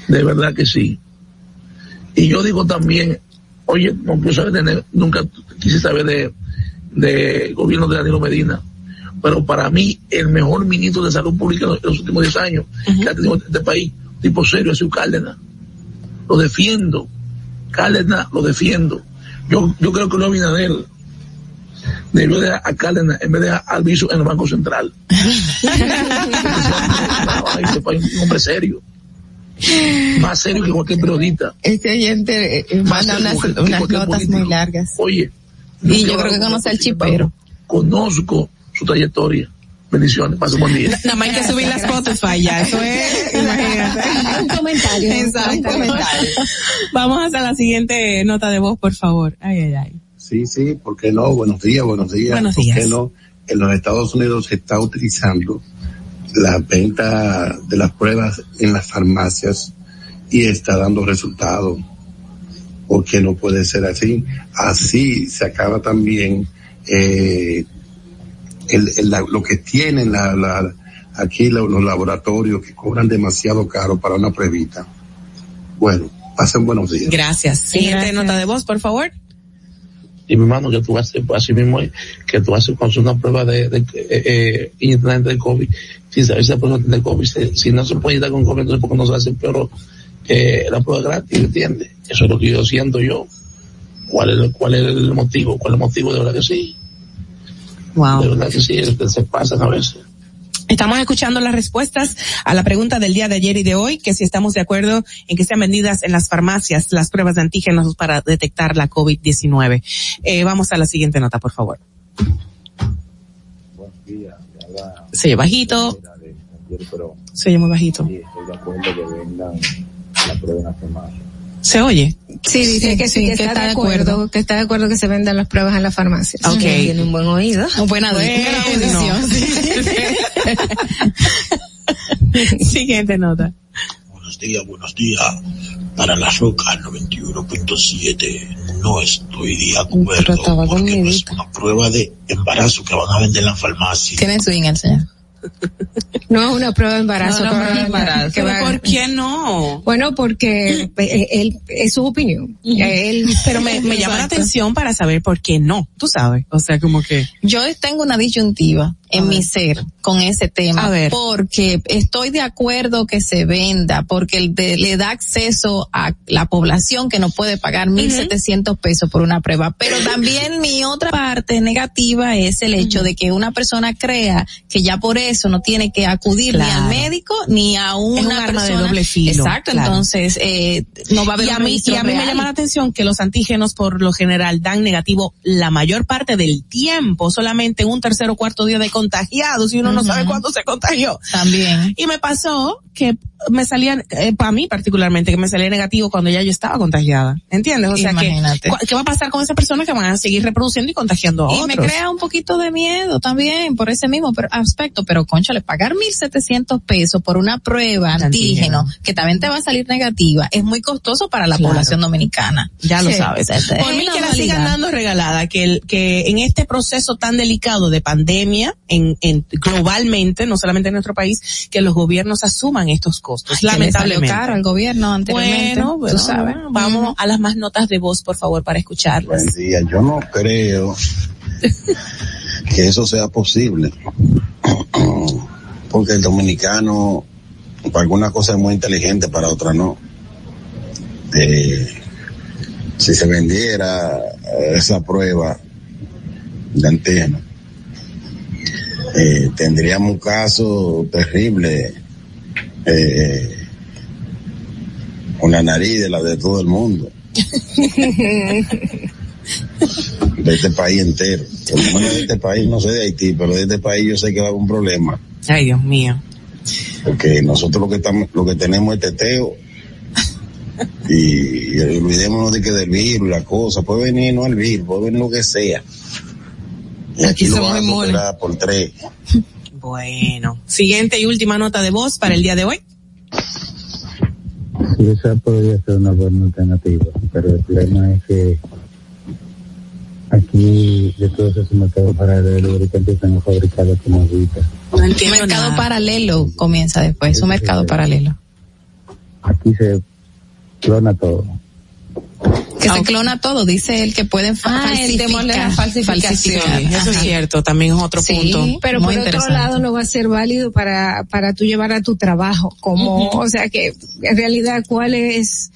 De verdad que sí. Y yo digo también, oye, no quiero saber de, nunca quise saber de, de gobierno de Danilo Medina, pero para mí el mejor ministro de salud pública en los, últimos 10 años que ha tenido este país, tipo serio, es su Cárdenas. Lo defiendo. Cárdenas lo defiendo. Yo, yo creo que no Abinader debió de a Cárdenas en vez de a Alviso en el Banco Central. Ay, ese país es un hombre serio. Más serio que cualquier periodista. Este oyente eh, Más manda unas, unas notas político. muy largas. Oye. Y yo creo que conoce al chipero. Conozco su trayectoria. Bendiciones. Pase un buen día. Nada más hay que subir la Spotify ya, eso es, imagínate. Un comentario. Exacto. Un comentario. Vamos hasta la siguiente nota de voz, por favor. Ay, ay, ay. Sí, sí, ¿por qué no? Buenos días, buenos días. Buenos ¿Por días. qué no? En los Estados Unidos se está utilizando la venta de las pruebas en las farmacias y está dando resultados. ¿Por qué no puede ser así? Así se acaba también eh, el, el- la- lo que tienen la, la- aquí lo- los laboratorios que cobran demasiado caro para una pruebita. Bueno, pasen buenos días. Gracias. Siguiente Gracias. nota de voz, por favor. Y mi hermano que tú haces pues, así mismo es, que tú haces cuando una prueba de, de eh, eh, internamente de COVID sin saber si la persona tiene COVID si, si no se puede estar con COVID entonces porque no se hace pero eh, la prueba gratis ¿entiendes? eso es lo que yo siento yo. Cuál es cuál es el motivo cuál es el motivo de verdad que sí. Wow. de verdad que sí se pasan a veces Estamos escuchando las respuestas a la pregunta del día de ayer y de hoy, que si estamos de acuerdo en que sean vendidas en las farmacias las pruebas de antígenos para detectar la COVID-19. Eh, vamos a la siguiente nota, por favor. Se oye bajito. Se oye muy bajito. ¿Se oye? Sí, dice que sí, que, está, de acuerdo, que está de acuerdo que se vendan las pruebas en las farmacias. Ok. Tiene un buen oído. Buena, buena Bueno. audición. Siguiente nota. Buenos días, buenos días. Para la azúcar 91.7 no estoy de acuerdo porque no es una prueba de embarazo que van a vender en la farmacia. Tiene swing el señor. No es una prueba de embarazo. No, no, no, embarazo. va- ¿Pero por qué no? Bueno, porque eh, él, es su opinión. Él, Pero me, me llama la atención para saber por qué no, tú sabes. O sea, como que... Yo tengo una disyuntiva en mi ser con ese tema. A ver. Porque estoy de acuerdo que se venda, porque el de- le da acceso a la población que no puede pagar 1.700 pesos por una prueba. Pero también mi otra parte negativa es el hecho de que una persona crea que ya por eso no tiene que acudir ni al médico ni a una Es un arma de persona. doble filo, Exacto, claro. entonces eh, no va a haber y a mí, y a mí me llama la atención que los antígenos por lo general dan negativo la mayor parte del tiempo, solamente un tercer o cuarto día de contagiados y uno no sabe cuándo se contagió. También. Y me pasó que me salían, eh, para mí particularmente, que me salía negativo cuando ya yo estaba contagiada. ¿Entiendes? O sea que, Imagínate. ¿cu- ¿qué va a pasar con esas personas que van a seguir reproduciendo y contagiando a Y otros? me crea un poquito de miedo también por ese mismo aspecto, pero conchale, pagar 1.700 pesos por una prueba Antígeno. antígeno que también te va a salir negativa es muy costoso para la Claro. población dominicana. Ya lo Sí, sabes. es- es Por mí que la sigan dando regalada, que, el, que en este proceso tan delicado de pandemia, en, en globalmente, no solamente en nuestro país, que los gobiernos asuman estos costos, Ay, que le salió lamentablemente. caro al gobierno anteriormente, Bueno, tú bueno, sabes. Vamos a las más notas de voz, por favor, para escucharlas. Buen día. Yo no creo que eso sea posible. Porque el dominicano, para alguna cosa es muy inteligente, para otra no. Eh, si se vendiera esa prueba de antígeno, eh, tendríamos un caso terrible, eh, una nariz de la de todo el mundo. de este país entero. Por lo menos de este país, no sé de Haití, pero de este país yo sé que va a haber un problema. Ay, Dios mío. Porque nosotros lo que estamos, lo que tenemos es teteo. Y, y olvidémonos de que del virus, la cosa, puede venir no el virus, puede venir lo que sea. Y aquí, lo van a superar por tres. Bueno, siguiente y última nota de voz para el día de hoy. Sí, esa podría ser una buena alternativa, pero el problema es que aquí de todos esos mercados paralelos ahorita empiezan a fabricarlo como agüita. No entiendo mercado nada. paralelo comienza después, un mercado paralelo. Aquí se clona todo. Que se clona todo, dice él que pueden ah, el temor de la falsificación. Eso es cierto, también es otro sí, punto. Pero por otro lado no va a ser válido para, para tú llevar a tu trabajo, como, uh -huh. o sea que en realidad cuál es,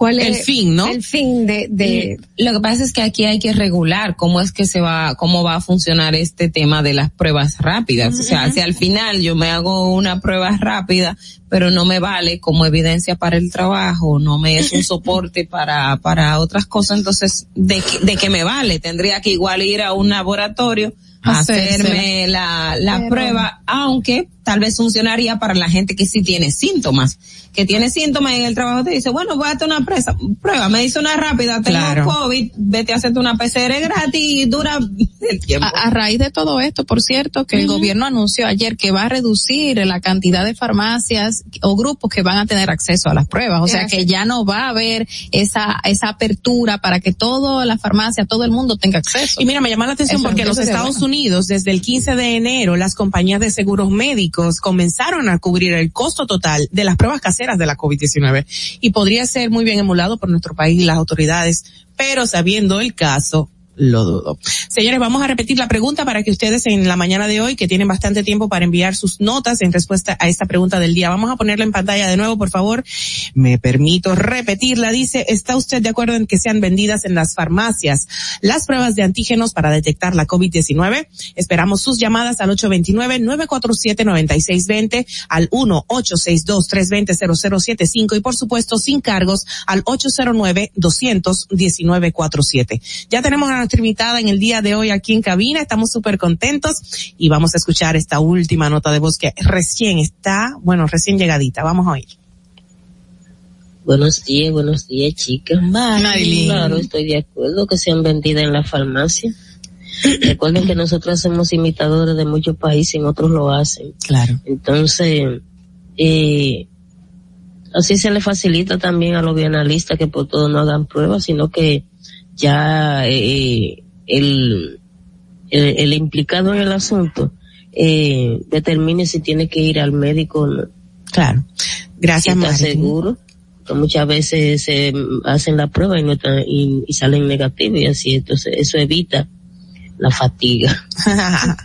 cuál el es fin, ¿no? El fin de, de lo que pasa es que aquí hay que regular cómo es que se va, cómo va a funcionar este tema de las pruebas rápidas. Uh -huh. O sea, si al final yo me hago una prueba rápida, pero no me vale como evidencia para el trabajo, no me es un soporte para, para otras cosas, entonces, ¿de, de qué me vale? Tendría que igual ir a un laboratorio, hacerme la, la pero... prueba, aunque tal vez funcionaría para la gente que sí tiene síntomas, que tiene síntomas en el trabajo te dice, bueno, voy a hacer una presa, prueba, me hice una rápida, tengo claro. COVID, vete a hacerte una PCR gratis y dura el tiempo. A, a raíz de todo esto, por cierto, que uh -huh. el gobierno anunció ayer que va a reducir la cantidad de farmacias o grupos que van a tener acceso a las pruebas, o sea que ya no va a haber esa, esa apertura para que toda la farmacia, todo el mundo tenga acceso. Y mira, me llama la atención Eso porque en los Estados bueno. Unidos, desde el 15 de enero, las compañías de seguros médicos comenzaron a cubrir el costo total de las pruebas caseras de la COVID-19 y podría ser muy bien emulado por nuestro país y las autoridades, pero sabiendo el caso, lo dudo. Señores, vamos a repetir la pregunta para que ustedes en la mañana de hoy, que tienen bastante tiempo para enviar sus notas en respuesta a esta pregunta del día, vamos a ponerla en pantalla de nuevo, por favor. Me permito repetirla. Dice, ¿está usted de acuerdo en que sean vendidas en las farmacias las pruebas de antígenos para detectar la COVID-19? Esperamos sus llamadas al 829-947-9620, al 1-862-320-0075 y por supuesto sin cargos al 809-219-47. Ya tenemos a nuestra invitada en el día de hoy aquí en cabina. Estamos súper contentos y vamos a escuchar esta última nota de voz que recién está, bueno, recién llegadita. Vamos a oír. Buenos días, buenos días, chicas. Claro, estoy de acuerdo que sean vendidas en la farmacia. Recuerden que nosotros somos imitadores de muchos países, en otros lo hacen. Claro. Entonces, eh, así se le facilita también a los bienalistas que por todo no hagan pruebas, sino que ya eh, el, el, el, implicado en el asunto eh, determine si tiene que ir al médico o no. Claro. Gracias, si está seguro. Que muchas veces se hacen la prueba y, no está, y, y salen negativos y así, entonces eso evita la fatiga.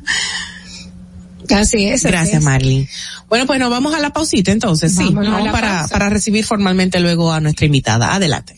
Así es. Gracias, Marlene. Bueno, pues nos vamos a la pausita entonces, sí, vamos para, para recibir formalmente luego a nuestra invitada. Adelante.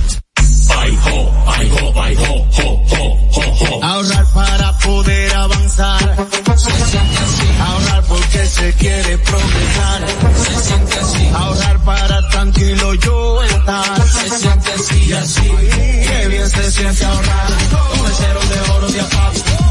Ahorrar para poder avanzar. Se siente así. Ahorrar porque se quiere progresar. Se siente así. Ahorrar para tranquilo yo estar. Se siente así y así. Qué bien se siente ahorrar. Cero de oro de APAP.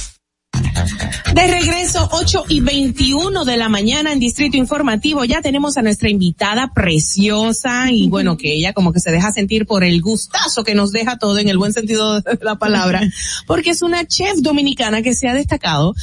De regreso, 8 y 21 de la mañana en Distrito Informativo. Ya tenemos a nuestra invitada preciosa y bueno, que ella como que se deja sentir por el gustazo que nos deja todo en el buen sentido de la palabra, porque es una chef dominicana que se ha destacado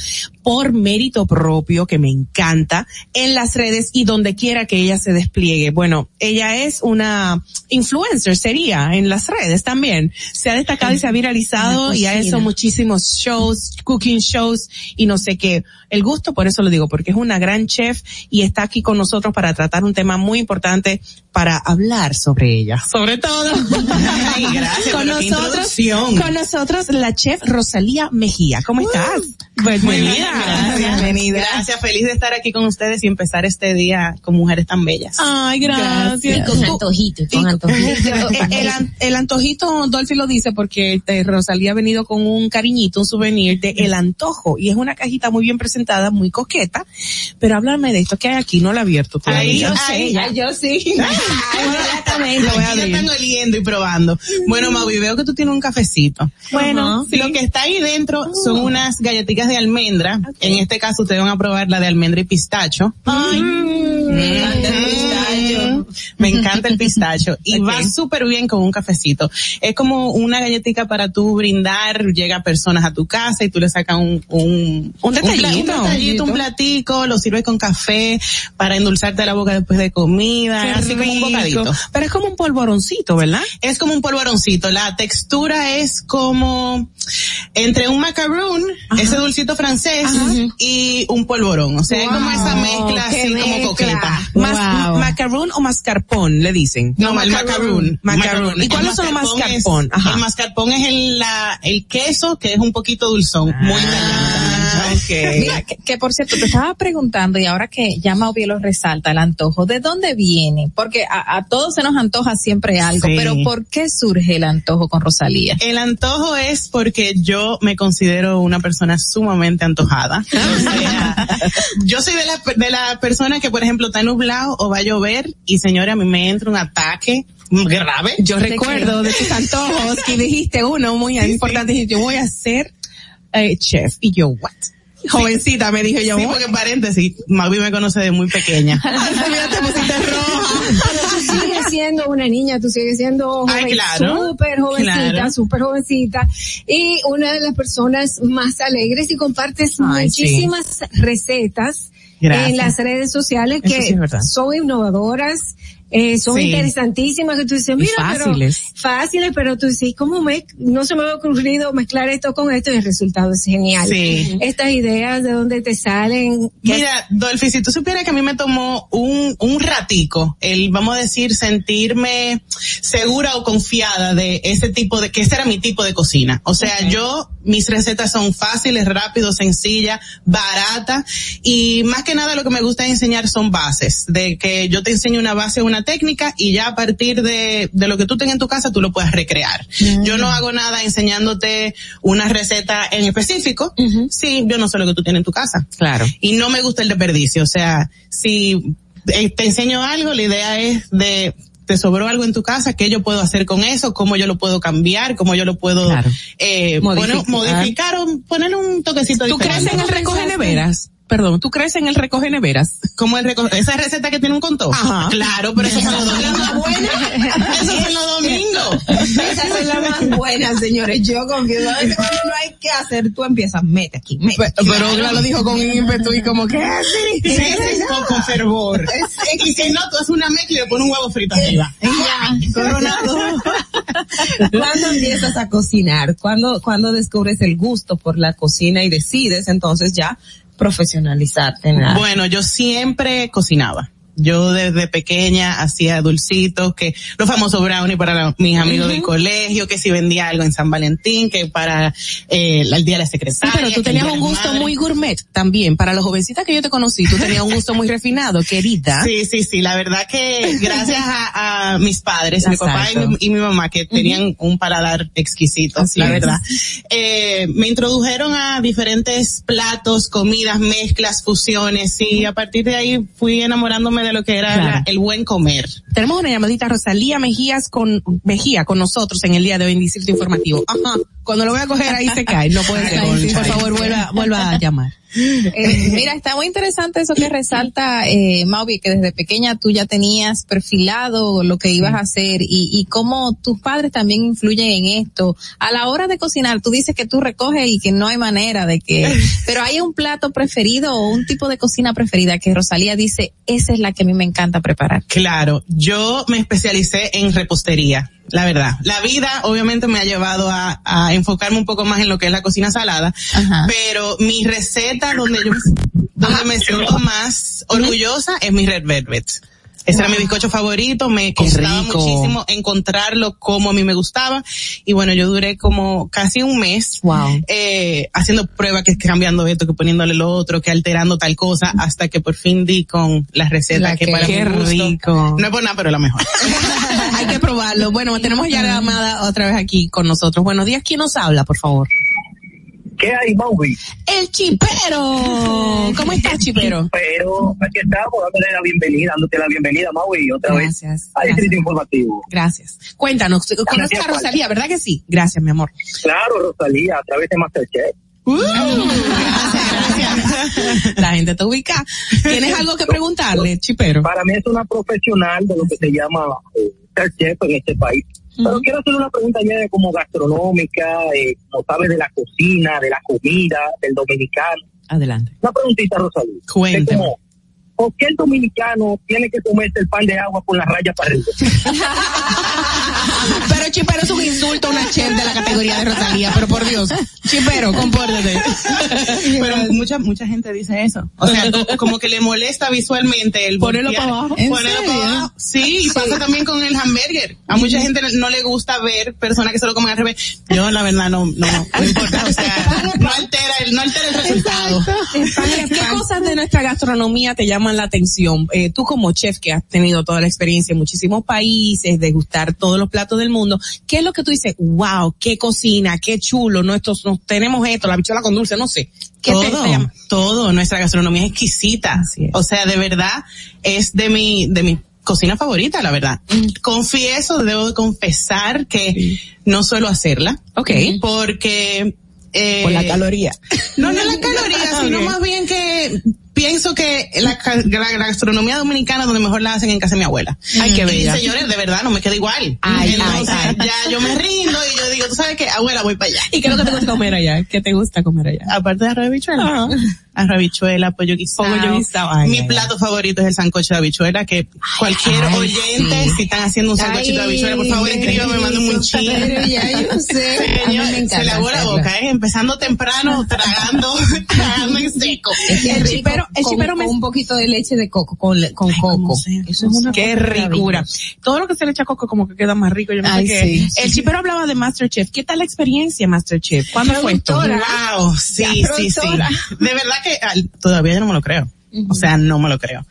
por mérito propio, que me encanta, en las redes y donde quiera que ella se despliegue. Bueno, ella es una influencer, sería, en las redes también. Se ha destacado y se ha viralizado y ha hecho muchísimos shows, cooking shows y no sé qué. El gusto, por eso lo digo, porque es una gran chef y está aquí con nosotros para tratar un tema muy importante para hablar sobre ella. Sobre todo. Ay, gracias, con nosotros, con nosotros la chef Rosalía Mejía. ¿Cómo estás? Pues muy bien, Bienvenida. Bienvenida. Gracias, feliz de estar aquí con ustedes y empezar este día con mujeres tan bellas. Ay, gracias. Y con antojito, con antojito. el, el an- el antojito, Dolphy lo dice porque este, Rosalía ha venido con un cariñito, un souvenir de El Antojo y es una cajita muy bien presentada, muy coqueta, pero háblame de esto que hay aquí, no la he abierto todavía. Ahí yo sé, ya yo sí. Inmediatamente voy a abrir. están oliendo y probando. Bueno, Maui, veo que tú tienes un cafecito. Bueno, Ajá. lo que está ahí dentro son unas galletitas de almendra. En este caso ustedes van a probar la de almendra y pistacho. Ay, me encanta el pistacho. Me encanta el pistacho. Y va súper bien con un cafecito. Es como una galletita para tú brindar, llega personas a tu casa y tú le sacas un, un, Un detallito. un, detallito, un platico, lo sirves con café para endulzarte la boca después de comida, Qué así como un bocadito. Pero es como un polvoroncito, ¿verdad? Es como un polvoroncito. La textura es como, entre un macaroon, ese dulcito francés, y un polvorón. O sea, es como esa mezcla así como coqueta. Mas- Macaroon o mascarpone, le dicen. No, el macaroon. Macaroon. ¿Y El cuáles son los es- mascarpone? Ajá. El mascarpone es el, la, el queso que es un poquito dulzón, muy Mira, que, que por cierto, te estaba preguntando y ahora que ya Mauvi lo resalta, el antojo, ¿de dónde viene? Porque a, a todos se nos antoja siempre algo, Sí. pero ¿por qué surge el antojo con Rosalía? El antojo es porque yo me considero una persona sumamente antojada. O sea, yo soy de la, de la persona que, por ejemplo, está nublado o va a llover y señora, a mí me entra un ataque grave. Yo recuerdo de tus antojos que dijiste uno muy importante, dijiste, yo voy a ser eh, chef. Y yo, what? Jovencita, me dijo yo. Sí, porque paréntesis, Mavi me conoce de muy pequeña. Mira, te pusiste roja. Pero tú sigues siendo una niña, tú sigues siendo Ay, joven, claro. súper jovencita, Claro. súper jovencita, y una de las personas más alegres y compartes Ay, sí. muchísimas recetas Gracias. en las redes sociales que sí son innovadoras, eh, son Sí. interesantísimas, que tú dices, mira, fáciles. pero fáciles, pero tú dices, ¿cómo me, no se me ha ocurrido mezclar esto con esto? Y el resultado es genial. Sí. Estas ideas de dónde te salen, ¿Qué- Mira, Dolphy, si tú supieras que a mí me tomó un, un ratico el, vamos a decir, sentirme segura o confiada de ese tipo de, que ese era mi tipo de cocina. O sea, yo, mis recetas son fáciles, rápidos, sencillas, baratas y más que nada lo que me gusta enseñar son bases, de que yo te enseño una base, una técnica y ya a partir de, de lo que tú tengas en tu casa tú lo puedes recrear. Yo no hago nada enseñándote una receta en específico. Sí, yo no sé lo que tú tienes en tu casa. Claro. Y no me gusta el desperdicio. O sea, si eh, te enseño algo, la idea es de te sobró algo en tu casa, qué yo puedo hacer con eso, cómo yo lo puedo cambiar, cómo yo lo puedo Claro. eh, Modificar. poner- modificar o ponerle un toquecito ¿Tú crees diferente. en el recoge neveras? Perdón, ¿tú crees en el recoge neveras? Como el reco- esa receta que tiene un conto. Ajá. Claro, pero eso son los domingos. Eso son los domingos. Esas son las más buenas, señores. Yo confío. A veces cuando no hay que hacer, tú empiezas, mete aquí, mete. Pero Gla lo dijo con ímpetu y como que "Ah, sí. Sí, sí, con, con fervor. Y si no, tú haces una mezcla y le pones un huevo frito arriba. Ya, coronado. ¿Cuándo empiezas a cocinar? ¿Cuándo, ¿Cuándo descubres el gusto por la cocina y decides entonces ya profesionalizarte en la... Bueno, yo siempre cocinaba. Yo desde pequeña hacía dulcitos, que los famosos brownies para la- mis amigos del colegio, que si vendía algo en San Valentín, que para eh, el día de la Sí, secretaria. pero tú tenías un gusto madre. muy gourmet también. Para los jovencitas que yo te conocí, tú tenías un gusto muy refinado, querida. Sí, sí, sí, la verdad que gracias a, a mis padres, mi papá y Exacto. mi, y mi mamá, que tenían un paladar exquisito, Así la es. verdad, eh, me introdujeron a diferentes platos, comidas, mezclas, fusiones, y a partir de ahí fui enamorándome de lo que era Claro. la- el buen comer. Tenemos una llamadita Rosalía Mejías con Mejía con nosotros en el día de hoy en Distrito Informativo. Ajá. Cuando lo voy a coger ahí se cae. No puede ser. Ay, sí, Por favor, vuelva, vuelva a llamar. Eh, mira, está muy interesante eso que resalta, eh, Mauvi, que desde pequeña tú ya tenías perfilado lo que ibas a hacer y, y cómo tus padres también influyen en esto. A la hora de cocinar, tú dices que tú recoges y que no hay manera de que, pero hay un plato preferido o un tipo de cocina preferida que Rosalía dice, esa es la que a mí me encanta preparar. Claro, yo me especialicé en repostería, la verdad. La vida obviamente me ha llevado a, a enfocarme un poco más en lo que es la cocina salada, pero mi receta donde yo donde me siento más orgullosa es mi red velvet. Ese era mi bizcocho favorito, me costaba muchísimo encontrarlo como a mí me gustaba y bueno, yo duré como casi un mes Wow. eh, haciendo pruebas, que cambiando esto, que poniéndole lo otro, que alterando tal cosa, hasta que por fin di con la receta La que, que- para qué mi gusto, rico. no es por nada, pero la mejor. Hay que probarlo. Bueno, tenemos ya la llamada otra vez aquí con nosotros. Buenos días. ¿Quién nos habla, por favor? ¿Qué hay, Maui? El chipero. ¿Cómo estás, chipero? Pero aquí estamos dándole la bienvenida, dándote la bienvenida, Maui, otra Gracias, vez a Distrito Informativo. Gracias. Cuéntanos, conoces Gracias, a Rosalía, ¿verdad que sí? Gracias, mi amor. Claro, Rosalía, a través de Masterchef. La gente te ubica. ¿Tienes algo que preguntarle, chipero? Para mí es una profesional de lo que se llama eh, ser chef en este país. Pero quiero hacer una pregunta ya de como gastronómica, eh, como sabes de la cocina, de la comida, del dominicano. Adelante. Una preguntita, Rosalía. Cuéntame. ¿Por qué el dominicano tiene que comerse el pan de agua con la raya para arriba? Pero Chipero es un insulto a una chef de la categoría de Rosalía, pero por Dios. Chipero, compórtate. Pero mucha, mucha gente dice eso. O sea, co- como que le molesta visualmente el Ponerlo para abajo. Ponerlo ¿En para abajo. Sí, y pasa también con el hamburger. A mucha gente no le gusta ver personas que se lo comen al revés. Yo la verdad no, no, no importa. O sea, no altera el, no altera el resultado. ¿Qué cosas de nuestra gastronomía te llaman la atención? Eh, tú como chef que has tenido toda la experiencia en muchísimos países, de gustar todos los platos del mundo, ¿qué es lo que tú dices? Wow, qué cocina, qué chulo, nuestros, nos tenemos esto, la bichola con dulce, no sé. ¿Qué todo, te todo, nuestra gastronomía es exquisita. O sea, de verdad, es de mi, de mi cocina favorita, la verdad. Mm. Confieso, debo de confesar que no suelo hacerla. Ok. Porque, eh, Por la caloría. No, no la caloría, sino más bien que pienso que la, gastronomía dominicana donde mejor la hacen en casa de mi abuela. Ay, qué Y, bella. señores, de verdad, no me queda igual. Ay, Entonces, ay, ay. ya yo me rindo y yo digo, tú sabes qué, abuela, voy para allá. ¿Y qué es lo que te gusta comer allá? ¿Qué te gusta comer allá? Aparte de arroz de habichuela. Arroz habichuela, pollo guisado. Pollo guisado, ay, Mi ay, plato favorito es el sancocho de habichuela, que cualquier ay, oyente, sí. si están haciendo un sancochito de habichuela, por favor, Ay, escríbame, manden un chin. pero ya yo sé. Me encanta se le aguó la boca, ¿eh? Empezando temprano, tragando, tragando en seco. Es que El chipero- el con- chipero me- con un poquito de leche de coco, con, con coco. Eso es una Qué ricura. Todo lo que se le echa coco como que queda más rico. Yo no Ay, sé qué. sí, el sí. chipero hablaba de Masterchef. ¿Qué tal la experiencia Masterchef? ¿Cuándo fue esto? Wow, sí, sí, sí. De verdad que al- todavía yo no me lo creo. O sea, no me lo creo.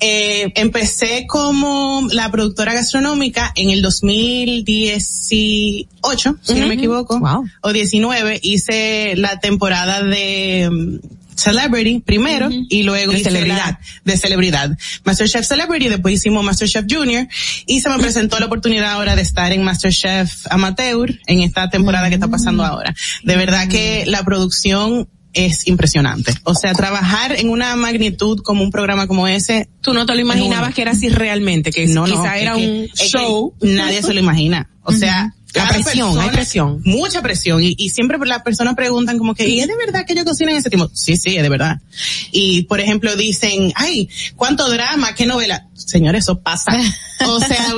Eh, empecé como la productora gastronómica en el 2018, si no me equivoco, o 19. Hice la temporada de mm, Celebrity primero y luego De hice celebridad. la- de celebridad. Masterchef Celebrity, después hicimos Masterchef Junior y se me presentó la oportunidad ahora de estar en Masterchef Amateur en esta temporada que está pasando ahora. De verdad que la producción es impresionante. O sea, trabajar en una magnitud como un programa como ese. Tú no te lo imaginabas que era así realmente, que no, quizá era un que show. nadie se lo imagina. O sea, La presión, hay persona- presión. Mucha presión. Y, y siempre las personas preguntan como que, ¿y es de verdad que yo cocino en ese tiempo? Sí, sí, es de verdad. Y, por ejemplo, dicen, ay, ¿cuánto drama? ¿Qué novela? Señor, eso pasa. O sea,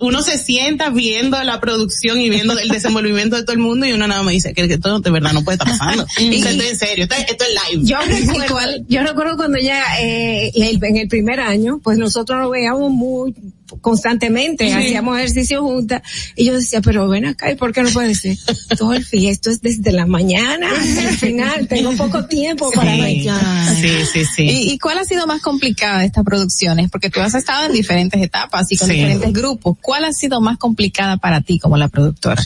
uno se sienta viendo la producción y viendo el desenvolvimiento de todo el mundo y uno nada más dice que esto de verdad no puede estar pasando. Y esto es en serio, esto, es- esto es live. Yo recuerdo, yo recuerdo cuando ya eh, el- en el primer año, pues nosotros lo veíamos muy constantemente, Sí. hacíamos ejercicio juntas y yo decía, pero ven acá, ¿y por qué no puede ser? Todo el fin, esto es desde la mañana hasta el final, tengo poco tiempo para bailar. sí, sí, sí. ¿Y, y cuál ha sido más complicada de estas producciones? Porque tú has estado en diferentes etapas y con Sí. diferentes grupos. ¿Cuál ha sido más complicada para ti como la productora?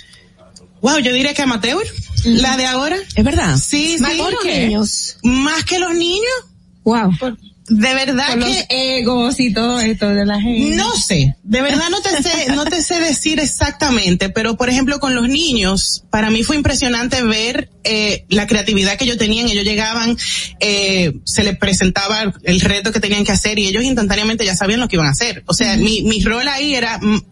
Wow, yo diría que amateur, la de ahora. Es verdad. Sí, Más sí. que los niños. Más que los niños. Wow. De verdad Con los que egos y todo esto de la gente. no sé, de verdad no te sé, no te sé decir exactamente, pero por ejemplo con los niños, para mí fue impresionante ver eh, la creatividad que ellos tenían, ellos llegaban, eh, se les presentaba el reto que tenían que hacer y ellos instantáneamente ya sabían lo que iban a hacer. O sea, mi, mi rol ahí era mm,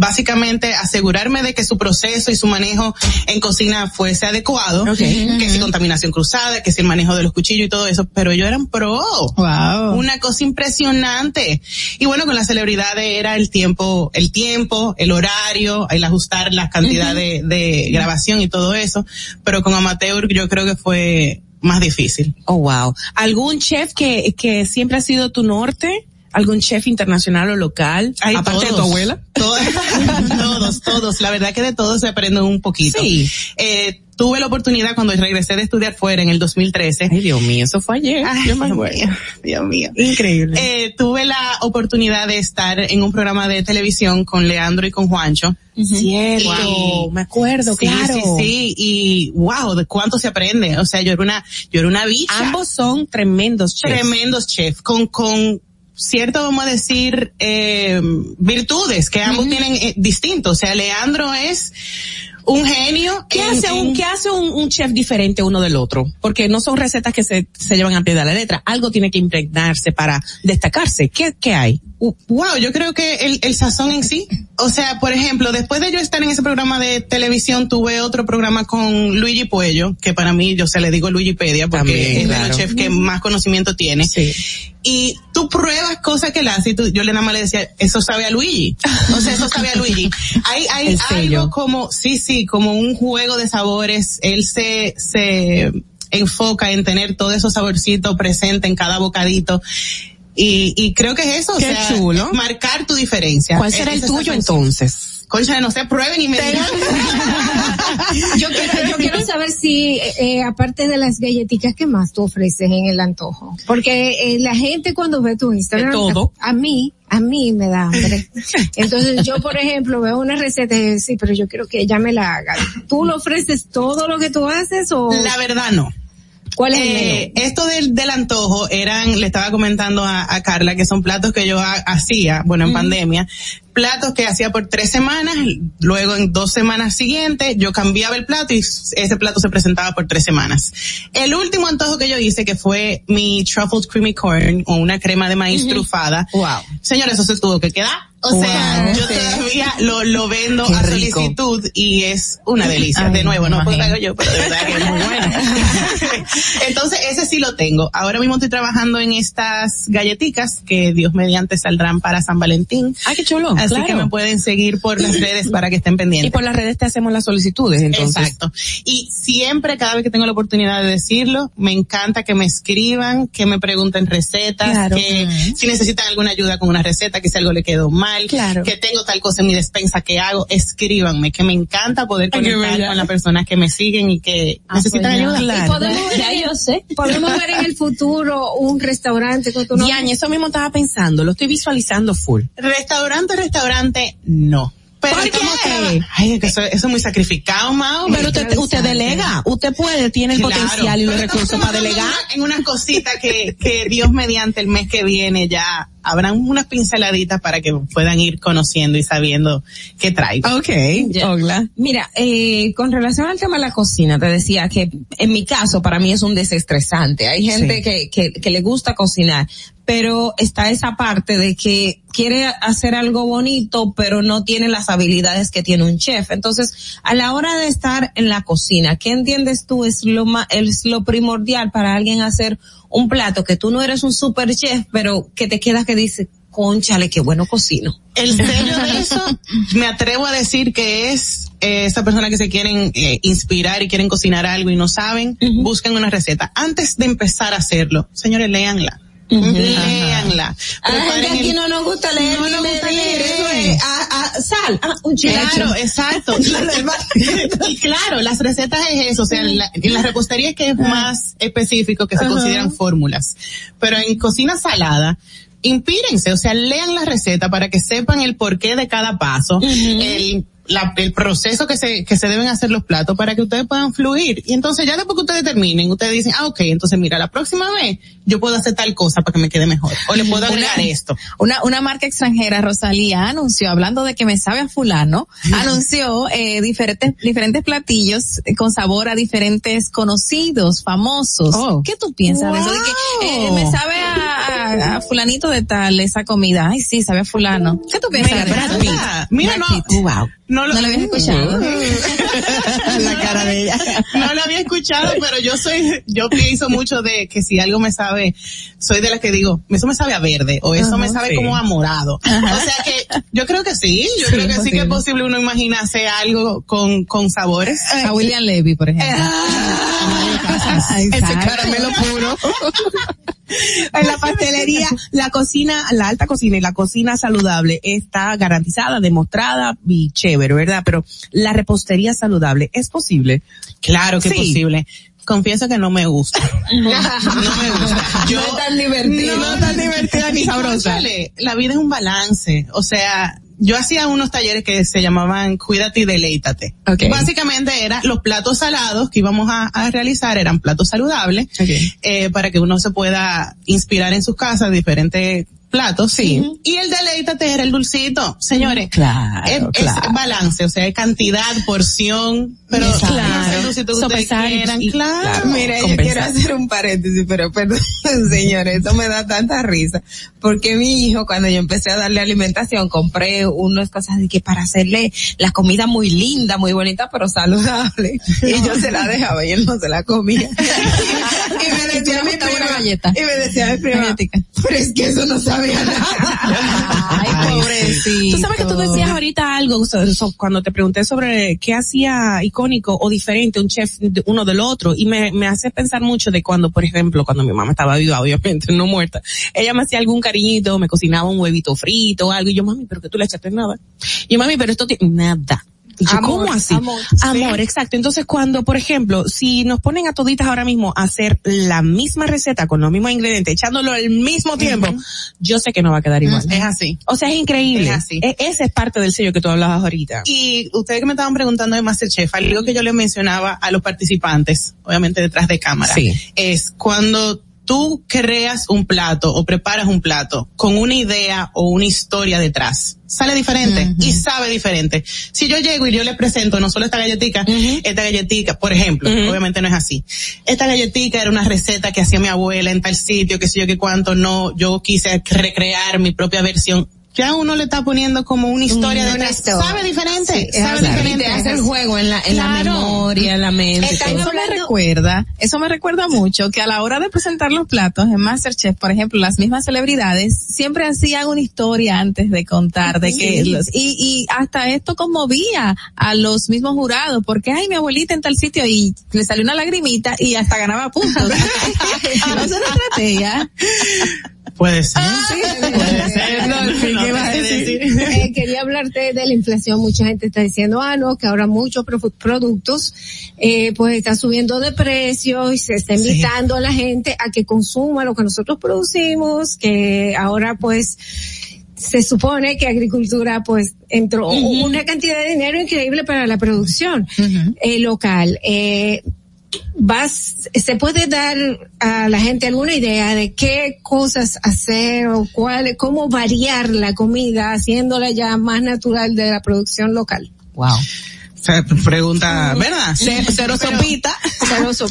básicamente asegurarme de que su proceso y su manejo en cocina fuese adecuado, que si contaminación cruzada, que si el manejo de los cuchillos y todo eso, pero ellos eran pro. Wow. Una cosa impresionante. Y bueno, con las celebridades era el tiempo, el tiempo, el horario, el ajustar la cantidad de, de grabación y todo eso, pero con amateur yo creo que fue más difícil. Oh, wow. ¿Algún chef que, que siempre ha sido tu norte? ¿Algún chef internacional o local? Aparte de tu abuela. Todos, todos, todos. La verdad que de todos se aprende un poquito. Sí. Eh, tuve la oportunidad cuando regresé de estudiar fuera en el 2013. Ay, Dios mío, eso fue ayer. Ay, Dios mío, Dios mío. Increíble. Eh, tuve la oportunidad de estar en un programa de televisión con Leandro y con Juancho. Cierto, Wow. me acuerdo, Sí, claro. sí, sí, y wow, de cuánto se aprende. O sea, yo era una, yo era una bicha. Ambos son tremendos chefs. tremendos chefs, con, con cierto, vamos a decir, eh, virtudes que ambos tienen eh, distintos. O sea, Leandro es un genio. ¿Qué en- hace un, en- qué hace un, un chef diferente uno del otro? Porque no son recetas que se, se llevan a pie de la letra. Algo tiene que impregnarse para destacarse. ¿Qué, qué hay? Wow, yo creo que el, el sazón en sí. O sea, por ejemplo, después de yo estar en ese programa de televisión, tuve otro programa con Luigi Puello, que para mí yo se le digo Luigipedia porque También, es de claro. los chefs que más conocimiento tiene. Y tú pruebas cosas que él hace y tú, yo le nada más le decía, eso sabe a Luigi. O sea, eso sabe a Luigi. Hay, hay El algo como, sí, sí, como un juego de sabores. Él se, se enfoca en tener todos esos saborcitos presentes en cada bocadito. Y, y creo que es eso, Qué o sea, chulo. marcar tu diferencia. ¿Cuál será el Esa tuyo entonces? Concha, no sé, prueben y me digan. Yo quiero, yo quiero saber si, eh, eh, aparte de las galletitas, ¿qué más tú ofreces en el antojo? Porque eh, la gente cuando ve tu Instagram, todo. A, a mí, a mí me da hambre. Entonces yo, por ejemplo, veo una receta y digo, sí, pero yo quiero que ella me la haga. ¿Tú lo ofreces todo lo que tú haces o? La verdad no. ¿Cuál es el Eh, esto del, del antojo eran, le estaba comentando a, a Carla, que son platos que yo ha- hacía, bueno, en pandemia, platos que hacía por tres semanas, luego en dos semanas siguientes yo cambiaba el plato y ese plato se presentaba por tres semanas. El último antojo que yo hice, que fue mi truffled creamy corn o una crema de maíz trufada, Wow. señor, eso se tuvo que quedar. O sea, yo todavía lo, lo vendo a rico. solicitud y es una delicia. Ay, de nuevo, no imagino. hago yo, pero de verdad que es muy bueno. Entonces, ese sí lo tengo. Ahora mismo estoy trabajando en estas galletitas que Dios mediante saldrán para San Valentín. Ah, qué chulo. Así claro. que me pueden seguir por las redes para que estén pendientes. Y por las redes te hacemos las solicitudes, entonces. Exacto. Y siempre, cada vez que tengo la oportunidad de decirlo, me encanta que me escriban, que me pregunten recetas, Claro. que si necesitan alguna ayuda con una receta, que si algo le quedó mal, Claro. que tengo tal cosa en mi despensa que hago, escríbanme, que me encanta poder conectar con las personas que me siguen y que Ah, necesitan pues ya. ayuda. Y Claro. podemos ver, Ya yo sé. podemos ver en el futuro un restaurante con tu nombre. Diane, eso mismo estaba pensando, lo estoy visualizando full. Restaurante, restaurante, no. Pero ¿Por qué? Ay, que eso, eso es muy sacrificado, Mao. Pero usted, usted delega, usted puede, tiene el Claro. potencial y los recursos para delegar. En una, en una cosita que, que Dios mediante el mes que viene ya habrán unas pinceladitas para que puedan ir conociendo y sabiendo qué trae. Ok, Ogla. Mira, eh, con relación al tema de la cocina, te decía que en mi caso para mí es un desestresante. Hay gente Sí. que, que, que le gusta cocinar, pero está esa parte de que quiere hacer algo bonito, pero no tiene las habilidades que tiene un chef. Entonces, a la hora de estar en la cocina, ¿qué entiendes tú es lo ma- es lo primordial para alguien hacer un plato que tú no eres un super chef, pero que te queda que dice, conchale, qué bueno cocino? El sello de eso, me atrevo a decir que es eh, esa persona que se quieren eh, inspirar y quieren cocinar algo y no saben, busquen una receta. Antes de empezar a hacerlo, señores, léanla. Léanla. Preparen el- no nos gusta leer No nos gusta leer. Sal, ah, un Claro, exacto. y claro, las recetas es eso, o sea, en la, en la repostería es que es más específico que se Ajá. consideran fórmulas. Pero en cocina salada, inspírense, o sea, lean la receta para que sepan el porqué de cada paso, el, la- el proceso que se, que se deben hacer los platos para que ustedes puedan fluir. Y entonces ya después que ustedes terminen, ustedes dicen, ah, ok, entonces mira, la próxima vez yo puedo hacer tal cosa para que me quede mejor. O le puedo agregar Una- esto. Una, una marca extranjera, Rosalía, anunció, hablando de que me sabe a fulano, anunció eh, diferentes, diferentes platillos eh, con sabor a diferentes conocidos, famosos. Oh. ¿Qué tú piensas de eso? De que eh, me sabe a, a- a fulanito de tal esa comida. Ay, sí, sabe a fulano. ¿Qué tú piensas Mira, Brad? Pitt. Mira, Brad no, wow. no lo, No lo habías escuchado. la cara de ella. No lo había escuchado, pero yo soy, yo pienso mucho de que si algo me sabe, soy de las que digo, eso me sabe a verde, o eso Ajá, me sabe sí. como a morado. O sea que, yo creo que sí, yo Sí, creo que sí que es posible. uno imaginarse algo con, con sabores. A William Levy, por ejemplo. Ay, Ese exacto. caramelo puro. en la pastelería, la cocina, la alta cocina y la cocina saludable está garantizada, demostrada y chévere, ¿verdad? Pero la repostería saludable es posible. Claro que es posible. Confieso que no me gusta. No me gusta. Yo, No es tan divertido. No tan divertida ni sabrosa. La vida es un balance. O sea, yo hacía unos talleres que se llamaban Cuídate y Deleítate. Básicamente era los platos salados que íbamos a, a realizar eran platos saludables eh, para que uno se pueda inspirar en sus casas diferentes plato, sí. Y el deleítate era el dulcito. Señores, Claro, es, es claro. balance, o sea, es cantidad, porción, pero Exacto. claro, el dulcito que ustedes Sopesar quieran, y- claro. claro. Mira, yo quiero hacer un paréntesis, pero perdón, señores, eso me da tanta risa. Porque mi hijo, cuando yo empecé a darle alimentación, compré unas cosas de que para hacerle la comida muy linda, muy bonita, pero saludable. Y yo se la dejaba y él no se la comía. y me decía mi prima, galleta. y me decía mi prima, pero es que eso no sabía Ay, pobrecito. Tú sabes que tú decías ahorita algo cuando te pregunté sobre qué hacía icónico o diferente un chef uno del otro y me, me hace pensar mucho de cuando, por ejemplo, cuando mi mamá estaba viva, obviamente, no muerta, ella me hacía algún cariñito, me cocinaba un huevito frito o algo y yo, mami, pero que tú le echaste nada. Y yo, mami, pero esto tiene nada. Y yo, Amor, ¿cómo así? amor, Amor, sí. exacto. Entonces, cuando, por ejemplo, si nos ponen a toditas ahora mismo a hacer la misma receta con los mismos ingredientes, echándolo al mismo tiempo, yo sé que no va a quedar igual. Es así. O sea, es increíble. Es así. E- ese es parte del sello que tú hablabas ahorita. Y ustedes que me estaban preguntando de Masterchef, algo que yo le mencionaba a los participantes, obviamente detrás de cámara, Sí. es cuando tú creas un plato o preparas un plato con una idea o una historia detrás, sale diferente y sabe diferente. Si yo llego y yo le presento no solo esta galletica, esta galletica, por ejemplo, obviamente no es así. Esta galletica era una receta que hacía mi abuela en tal sitio, que sé yo que cuánto, no, yo quise recrear mi propia versión. Ya uno le está poniendo como una historia Una detrás. historia. Sabe diferente, Sí, sabe diferente. Y te hace el juego en la, en la memoria, en la mente. Eso me recuerda, eso me recuerda mucho que a la hora de presentar los platos en Masterchef, por ejemplo, las mismas celebridades siempre hacían una historia antes de contar de que Sí. los, y, y hasta esto conmovía a los mismos jurados porque ay mi abuelita en tal sitio y le salió una lagrimita y hasta ganaba puntos. no es una estrategia. Puede ser. Puede ser, Dolphy, ¿qué vas a decir? Eh, quería hablarte de la inflación. Mucha gente está diciendo, ah, no, que ahora muchos pro- productos, eh, pues están subiendo de precio y se está invitando a la gente a que consuma lo que nosotros producimos, que ahora pues, se supone que agricultura pues entró una cantidad de dinero increíble para la producción eh, local. Eh, vas, se puede dar a la gente alguna idea de qué cosas hacer o cuál, cómo variar la comida haciéndola ya más natural de la producción local. Wow. Pregunta, ¿verdad? Cero- cero sopita.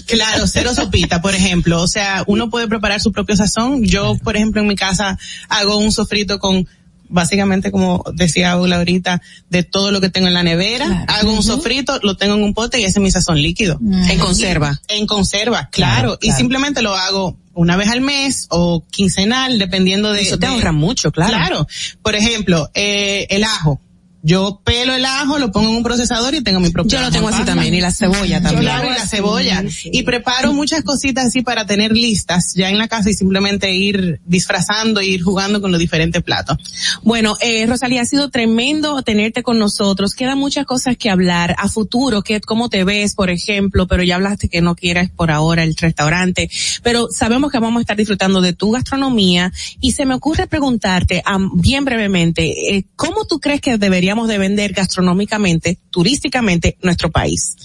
Claro, cero sopita, por ejemplo. O sea, uno puede preparar su propio sazón. Yo, por ejemplo, en mi casa hago un sofrito con básicamente como decía Aula ahorita, de todo lo que tengo en la nevera, hago un sofrito, lo tengo en un pote y ese es mi sazón líquido. En conserva. En conserva, claro. Y simplemente lo hago una vez al mes o quincenal, dependiendo de... Eso te de- ahorra mucho, claro. Claro. Por ejemplo, eh, el ajo. Yo pelo el ajo, lo pongo en un procesador y tengo mi propio Yo lo tengo en así también, y la cebolla Yo también. lo hago y la cebolla. Y preparo muchas cositas así para tener listas ya en la casa y simplemente ir disfrazando, e ir jugando con los diferentes platos. Bueno, eh, Rosalía, ha sido tremendo tenerte con nosotros. Quedan muchas cosas que hablar a futuro, que cómo te ves, por ejemplo, pero ya hablaste que no quieras por ahora el restaurante, pero sabemos que vamos a estar disfrutando de tu gastronomía y se me ocurre preguntarte bien brevemente, eh, ¿cómo tú crees que deberíamos de vender gastronómicamente, turísticamente, nuestro país?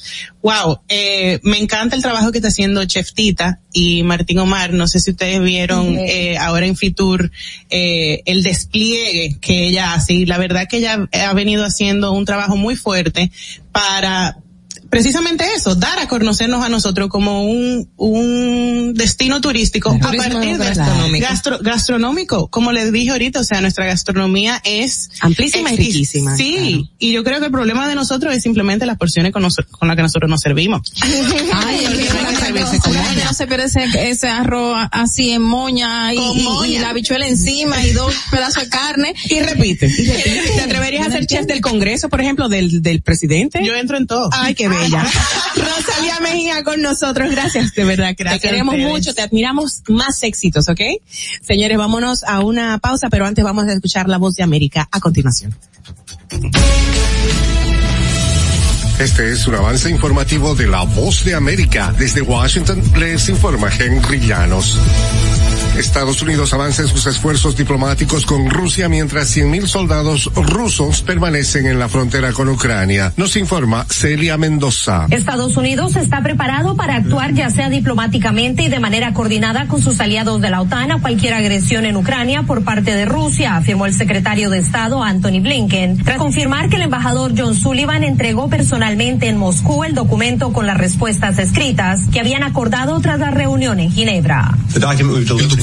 Wow, eh, me encanta el trabajo que está haciendo Chef Tita y Martín Omar. No sé si ustedes vieron eh, ahora en Fitur eh, el despliegue que ella hace. Y la verdad que ella ha venido haciendo un trabajo muy fuerte para precisamente eso, dar a conocernos a nosotros como un, un destino turístico a partir de gastronómico. gastro- gastronómico. Como les dije ahorita, o sea, nuestra gastronomía es Amplísima y riquísima, Sí, y yo creo que el problema de nosotros es simplemente las porciones con, nos- con las que nosotros nos servimos. Ay, no se pierde ese, ese arroz así en moña y, la bichuela encima y dos pedazos de carne. Y repite. ¿Te atreverías a ser chef del Congreso, por ejemplo, del, del presidente? Yo entro en todo. Ay, qué bella. Rosalía Mejía con nosotros. Gracias, de verdad. Gracias te queremos mucho, te admiramos. Más éxitos, ¿ok? Señores, vámonos a una pausa, pero antes vamos a escuchar la voz de América a continuación. Este es un avance informativo de la voz de América. Desde Washington les informa Henry Llanos. Estados Unidos avanza en sus esfuerzos diplomáticos con Rusia mientras 100.000 soldados rusos permanecen en la frontera con Ucrania. Nos informa Celia Mendoza. Estados Unidos está preparado para actuar ya sea diplomáticamente y de manera coordinada con sus aliados de la OTAN a cualquier agresión en Ucrania por parte de Rusia, afirmó el secretario de Estado Anthony Blinken, tras confirmar que el embajador John Sullivan entregó personalmente en Moscú el documento con las respuestas escritas que habían acordado tras la reunión en Ginebra. El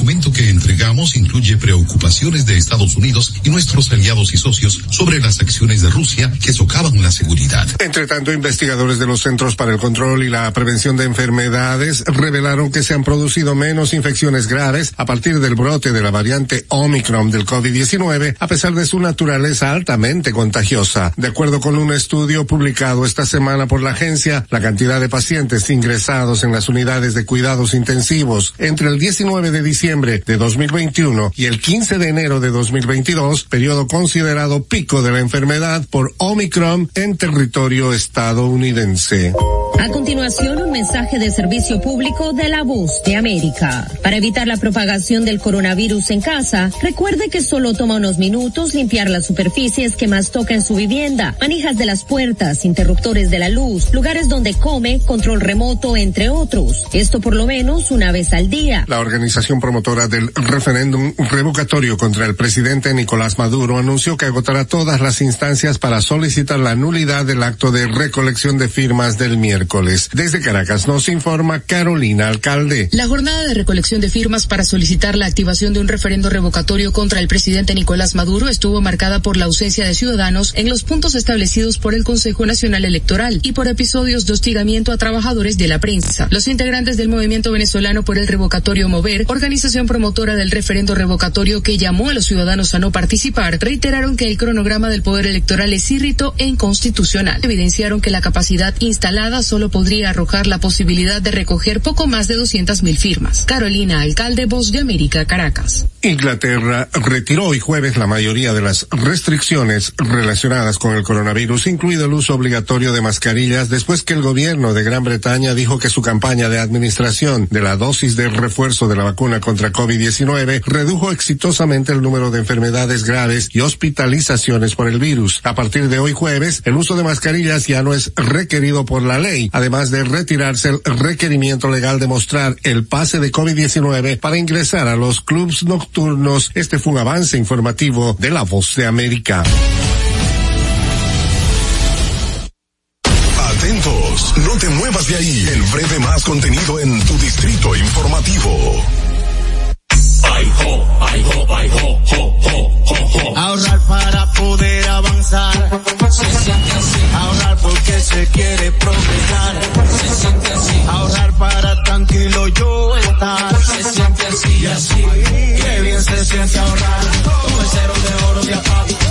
documento que entregamos incluye preocupaciones de Estados Unidos y nuestros aliados y socios sobre las acciones de Rusia que socavan la seguridad. Entre tanto, investigadores de los Centros para el Control y la Prevención de Enfermedades revelaron que se han producido menos infecciones graves a partir del brote de la variante Omicron del COVID-19, a pesar de su naturaleza altamente contagiosa. De acuerdo con un estudio publicado esta semana por la agencia, la cantidad de pacientes ingresados en las unidades de cuidados intensivos entre el 19 de diciembre de 2021 y el 15 de enero de 2022, periodo considerado pico de la enfermedad por Omicron en territorio estadounidense. A continuación, un mensaje de servicio público de la voz de América. Para evitar la propagación del coronavirus en casa, recuerde que solo toma unos minutos limpiar las superficies que más toca en su vivienda, manijas de las puertas, interruptores de la luz, lugares donde come, control remoto, entre otros. Esto por lo menos una vez al día. La organización promotora del referéndum revocatorio contra el presidente Nicolás Maduro anunció que agotará todas las instancias para solicitar la nulidad del acto de recolección de firmas del miércoles. Desde Caracas nos informa Carolina Alcalde. La jornada de recolección de firmas para solicitar la activación de un referendo revocatorio contra el presidente Nicolás Maduro estuvo marcada por la ausencia de ciudadanos en los puntos establecidos por el Consejo Nacional Electoral y por episodios de hostigamiento a trabajadores de la prensa. Los integrantes del movimiento venezolano por el revocatorio Mover, organización promotora del referendo revocatorio que llamó a los ciudadanos a no participar, reiteraron que el cronograma del poder electoral es irrito e inconstitucional. Evidenciaron que la capacidad instalada solo podría arrojar la posibilidad de recoger poco más de 200.000 firmas. Carolina, alcalde Voz de América, Caracas. Inglaterra retiró hoy jueves la mayoría de las restricciones relacionadas con el coronavirus, incluido el uso obligatorio de mascarillas, después que el gobierno de Gran Bretaña dijo que su campaña de administración de la dosis de refuerzo de la vacuna contra COVID-19 redujo exitosamente el número de enfermedades graves y hospitalizaciones por el virus. A partir de hoy jueves, el uso de mascarillas ya no es requerido por la ley, además de retirarse el requerimiento legal de mostrar el pase de COVID-19 para ingresar a los clubs nocturnos. Este fue un avance informativo de La Voz de América. Atentos, no te muevas de ahí. El breve más contenido en tu distrito informativo. Ahorrar para poder avanzar. Se siente así. Ahorrar porque se quiere progresar. Se siente así. Ahorrar para tranquilo yo estar. Se siente así y así. Qué bien se siente ahorrar. El cero de oro de APAP.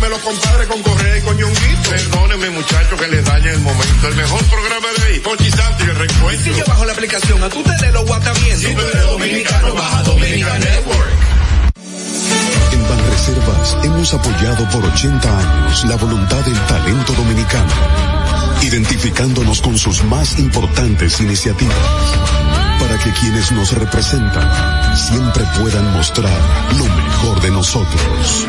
de los compadres con Correa y con Ñonguito. Perdónenme muchachos que les dañe el momento. El mejor programa de ahí, Pochi Santo y el reencuentro. Si yo bajo la aplicación, a tú te lo guata bien. Si tú eres dominicano, baja Dominica Network. En Banreservas hemos apoyado por 80 años la voluntad del talento dominicano, identificándonos con sus más importantes iniciativas, para que quienes nos representan siempre puedan mostrar lo mejor de nosotros.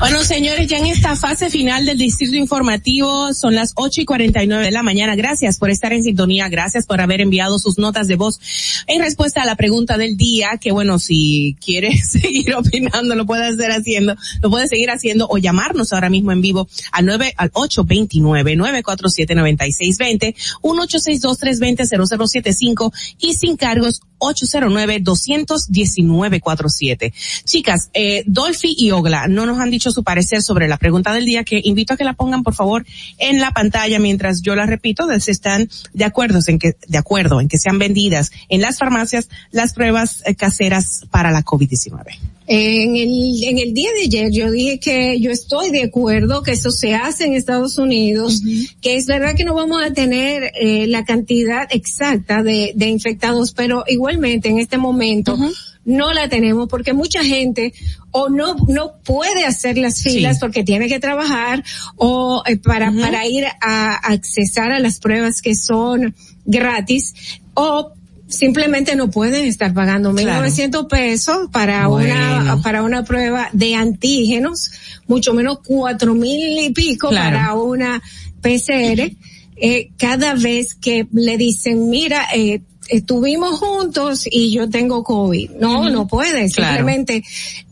Bueno, señores, ya en esta fase final del distrito informativo son las ocho y cuarenta y nueve de la mañana. Gracias por estar en sintonía, gracias por haber enviado sus notas de voz en respuesta a la pregunta del día, que bueno, si quiere seguir opinando, lo puede hacer haciendo, lo puede seguir haciendo o llamarnos ahora mismo en vivo al nueve, al ocho veintinueve, nueve cuatro siete noventa y seis veinte, un ocho seis dos tres veinte cero cero siete cinco y sin cargos 809-219-47. Chicas, eh, Dolphy y Ogla no nos han dicho su parecer sobre la pregunta del día que invito a que la pongan por favor en la pantalla mientras yo la repito, de si están de acuerdo en que, de acuerdo en que sean vendidas en las farmacias las pruebas eh, caseras para la COVID-19. En el, en el día de ayer yo dije que yo estoy de acuerdo que eso se hace en Estados Unidos, que es verdad que no vamos a tener eh, la cantidad exacta de, de infectados, pero igualmente en este momento no la tenemos porque mucha gente o no no puede hacer las filas Sí. porque tiene que trabajar o eh, para para ir a accesar a las pruebas que son gratis o simplemente no pueden estar pagando Claro. 1.900 pesos para una para una prueba de antígenos, mucho menos cuatro mil y pico Claro. para una PCR. Eh, cada vez que le dicen, mira, eh, estuvimos juntos y yo tengo COVID. No, no puede. Claro. Simplemente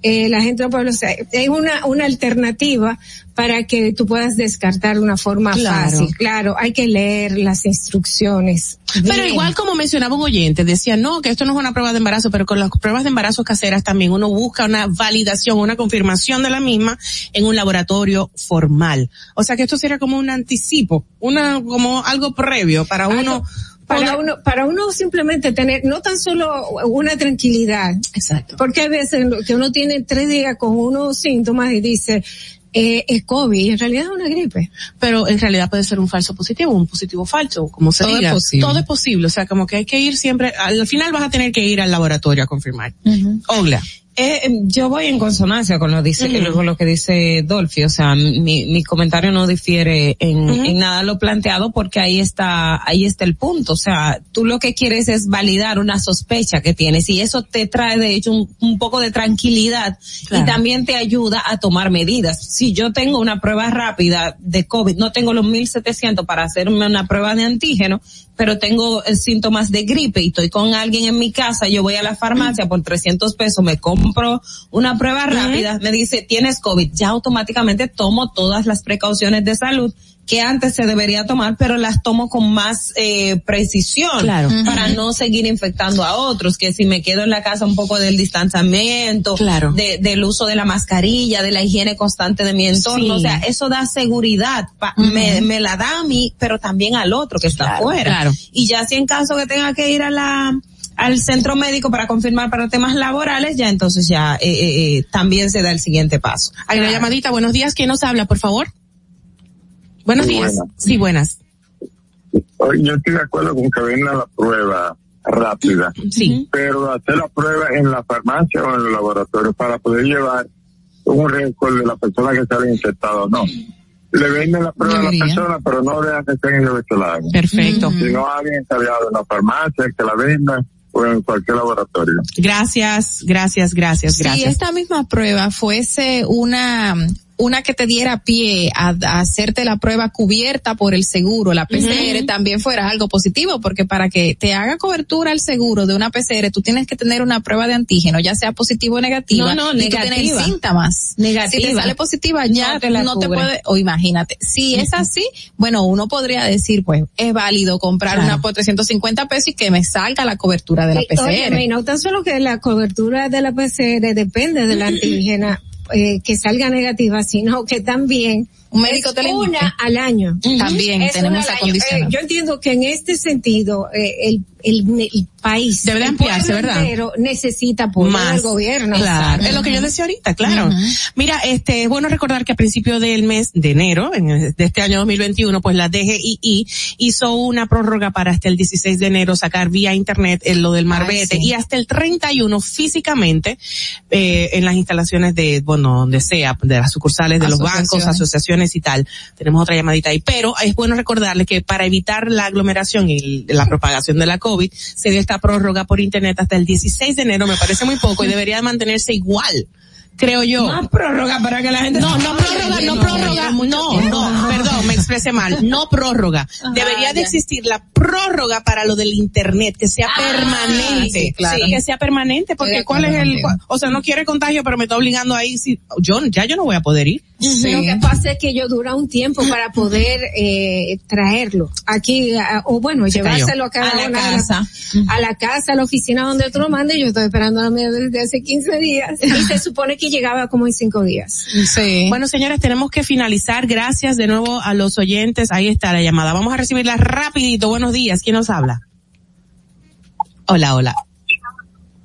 eh, la gente no puede. O sea, es una, una alternativa para que tú puedas descartar de una forma Claro. fácil. Claro, hay que leer las instrucciones. Pero igual como mencionaba un oyente, decía, no, que esto no es una prueba de embarazo, pero con las pruebas de embarazo caseras también uno busca una validación, una confirmación de la misma en un laboratorio formal. O sea que esto sería como un anticipo, una, como algo previo para uno. para uno, para uno simplemente tener, no tan solo una tranquilidad. Exacto. Porque hay veces que uno tiene tres días con unos síntomas y dice, eh, es COVID, en realidad es una gripe. Pero en realidad puede ser un falso positivo, un positivo falso, como se Todo es posible. Todo es posible. O sea, como que hay que ir siempre, al final vas a tener que ir al laboratorio a confirmar. Ogla. Eh, yo voy en consonancia con lo dice, con lo que dice Dolphy, o sea, mi, mi comentario no difiere en, en nada lo planteado porque ahí está, ahí está el punto, o sea, tú lo que quieres es validar una sospecha que tienes y eso te trae de hecho un, un poco de tranquilidad y también te ayuda a tomar medidas. Si yo tengo una prueba rápida de COVID, no tengo los 1700 para hacerme una prueba de antígeno, pero tengo eh, síntomas de gripe y estoy con alguien en mi casa, yo voy a la farmacia por 300 pesos, me compro una prueba rápida, me dice tienes COVID, ya automáticamente tomo todas las precauciones de salud que antes se debería tomar, pero las tomo con más eh, precisión Claro. para no seguir infectando a otros, que si me quedo en la casa un poco del distanciamiento, Claro. de- del uso de la mascarilla, de la higiene constante de mi entorno, Sí. o sea, eso da seguridad, pa- me, me la da a mí, pero también al otro que está afuera. claro. Y ya si en caso que tenga que ir a la al centro médico para confirmar para temas laborales, ya entonces ya eh, eh, eh, también se da el siguiente paso. Hay una llamadita, buenos días, ¿quién nos habla, por favor? Buenos días. buenas. Sí, buenas. Yo estoy de acuerdo con que venga la prueba rápida. Sí. Pero hacer la prueba en la farmacia o en el laboratorio para poder llevar un récord de la persona que sale infectada o no. Le venden la prueba a la persona, pero no dejan que estén que la hagan. Perfecto. Si no alguien encargado en la farmacia, que la venda o en cualquier laboratorio. Gracias, gracias, gracias, Si gracias. esta misma prueba fuese una una que te diera pie a, a hacerte la prueba cubierta por el seguro, la PCR, también fuera algo positivo, porque para que te haga cobertura el seguro de una PCR, tú tienes que tener una prueba de antígeno, ya sea positivo o negativa, No, no, y tú tener negativa. síntomas. Negativa. Si te sale positiva, ya No te la no te puede, o imagínate, si es así, bueno, uno podría decir, pues, es válido comprar Claro. una por 350 pesos y que me salga la cobertura de la Y, PCR. y no tan solo que la cobertura de la PCR depende de la antígena eh, que salga negativa, sino que también Un médico es te una al año. También Es tenemos condición. Eh, yo entiendo que en este sentido eh, el, el, el país Debe ampliarse, ¿verdad? entero necesita apoyo Más. del gobierno. Claro, es lo que yo decía ahorita, claro. Mira, este, es bueno recordar que a principio del mes de enero, en, el- de este año 2021, pues la DGII hizo una prórroga para hasta el 16 de enero sacar vía internet eh, lo del marbete sí. y hasta el 31 físicamente eh, en las instalaciones de, bueno, donde sea, de las sucursales de los bancos, Asociaciones. Y tal. Tenemos otra llamadita ahí, pero es bueno recordarle que para evitar la aglomeración y la propagación de la COVID, se dio esta prórroga por internet hasta el 16 de enero, me parece muy poco y debería mantenerse igual. Creo yo. Más prórroga para que la gente No, no prórroga, no prórroga, no, no, perdón, me expresé mal, no prórroga. Debería de existir la prórroga para lo del internet, que sea permanente, sí, claro. que sea permanente, porque cuál es el, o sea, no quiere contagio, pero me está obligando ahí, si, yo, ya yo no voy a poder ir. Lo que pasa es que ello dura un tiempo para poder eh, traerlo aquí, a- o bueno, Se cayó. llevárselo a cada A la una de casa. a la casa, a la oficina donde otro lo mande. Yo estoy esperando a la mía desde hace 15 días y se supone que llegaba como en 5 días. Sí. Bueno, señores, tenemos que finalizar. Gracias de nuevo a los oyentes. Ahí está la llamada. Vamos a recibirla rapidito. Buenos días. ¿Quién nos habla? Hola, hola.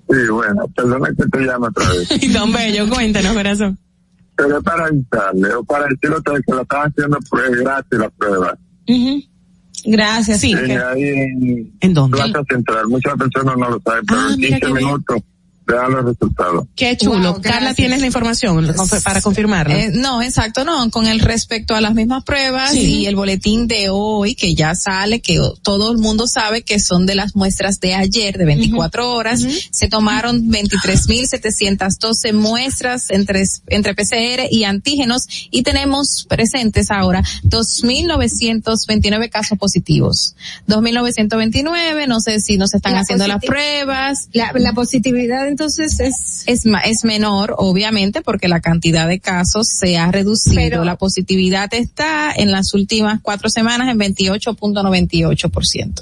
Sí, bueno, perdona que te llame otra vez. Don Bello, cuéntanos, corazón. Pero para avisarle o para decirle otra vez que la están haciendo pues, gratis la prueba. Ujú. Gracias. Sí. En- que- ahí en ¿En dónde? Plaza Central. Muchas personas no lo saben, pero Ah, en mira 15 qué bien. minutos te dan los resultados. Qué chulo. Wow, Carla, tienes la información para confirmarlo. Eh, no, exacto, no. Con el respecto a las mismas pruebas Sí. y el boletín de hoy que ya sale, que todo el mundo sabe que son de las muestras de ayer de 24 horas, se tomaron 23.712 muestras entre, entre PCR y antígenos y tenemos presentes ahora 2.929 casos positivos. 2.929, no sé si nos están La haciendo las pruebas. La, la positividad entonces es Es, ma- es menor, obviamente, porque la cantidad de casos se ha reducido. Pero- la positividad está en las últimas cuatro semanas en 28.98%.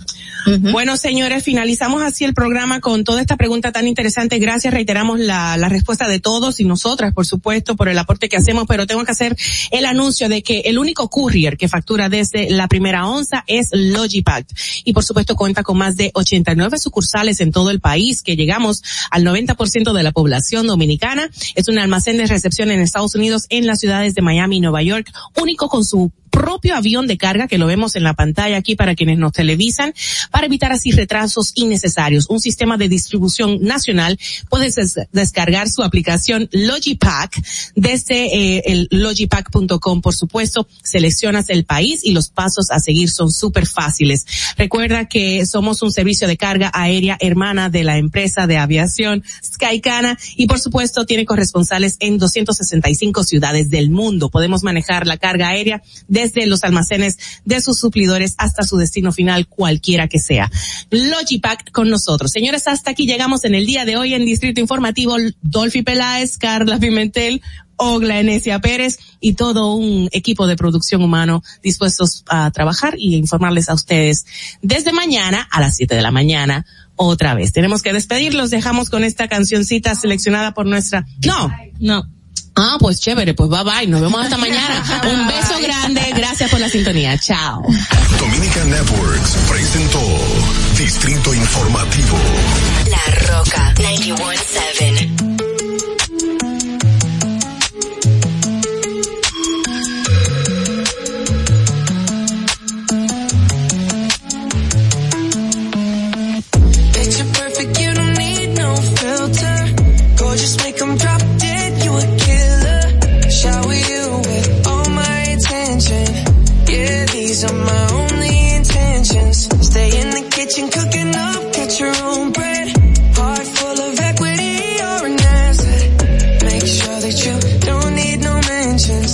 Bueno, señores, finalizamos así el programa con toda esta pregunta tan interesante. Gracias, reiteramos la, la respuesta de todos y nosotras, por supuesto, por el aporte que hacemos, pero tengo que hacer el anuncio de que el único courier que factura desde la primera onza es Logipact. Y por supuesto cuenta con más de 89 sucursales en todo el país, que llegamos al 90% de la población dominicana. Es un almacén de recepción en Estados Unidos, en las ciudades de Miami y Nueva York, único con su propio avión de carga que lo vemos en la pantalla aquí para quienes nos televisan, para evitar así retrasos innecesarios. Un sistema de distribución nacional. Puedes descargar su aplicación Logipack desde eh, el logipack.com, por supuesto. Seleccionas el país y los pasos a seguir son súper fáciles. Recuerda que somos un servicio de carga aérea hermana de la empresa de aviación Skycana y por supuesto tiene corresponsales en 265 ciudades del mundo. Podemos manejar la carga aérea desde los almacenes de sus suplidores hasta su destino final, cualquiera que sea. Logipack con nosotros. Señores, hasta aquí llegamos en el día de hoy en Distrito Informativo. Dolphy Peláez, Carla Pimentel, Ogla Enesia Pérez y todo un equipo de producción humano dispuestos a trabajar y informarles a ustedes desde mañana a las 7 de la mañana otra vez. Tenemos que despedirlos, dejamos con esta cancioncita seleccionada por nuestra... No, no. Ah, pues chévere, pues bye bye, nos vemos hasta mañana. Un beso grande, gracias por la sintonía, chao. Dominican Networks presentó Distrito Informativo. La Roca 917. Picture perfect, you don't need no filter. Gorgeous, make 'em drop these are my only intentions. Stay in the kitchen cooking up, get your own bread. Heart full of equity, you're an asset. Make sure that you don't need no mentions.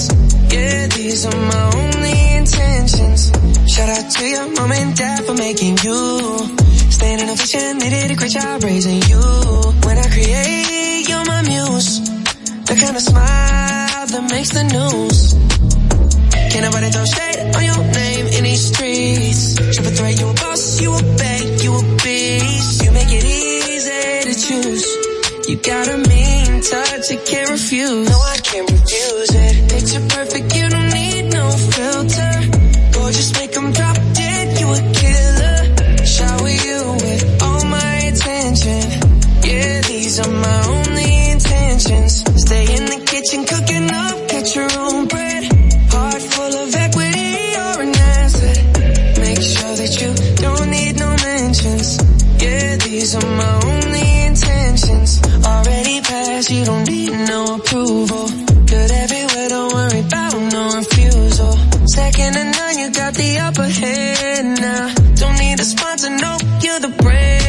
Yeah, these are my only intentions. Shout out to your mom and dad for making you. Staying in a vision, they did a great job raising you. When I create, you're my muse. The kind of smile that makes the news. Can't nobody throw shade on your name in these streets. Triple threat, you a boss, you a bank, you a beast. You make it easy to choose. You got a mean touch, you can't refuse. No, I can't refuse it. Picture perfect, you don't need no filter. Gorgeous, make 'em drop dead, you a killer. Shower you with all my attention. Yeah, these are my only intentions. Stay in the kitchen cooking approval. Good everywhere, don't worry about no refusal. Second to none, you got the upper hand now. Don't need a sponsor, no, you're the brand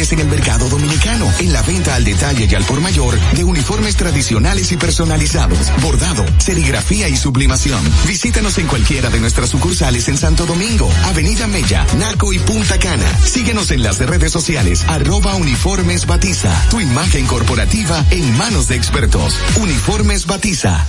en el mercado dominicano, en la venta al detalle y al por mayor de uniformes tradicionales y personalizados, bordado, serigrafía y sublimación. Visítanos en cualquiera de nuestras sucursales en Santo Domingo, Avenida Mella, Naco y Punta Cana. Síguenos en las redes sociales, arroba uniformes Batiza, tu imagen corporativa en manos de expertos. Uniformes Batiza.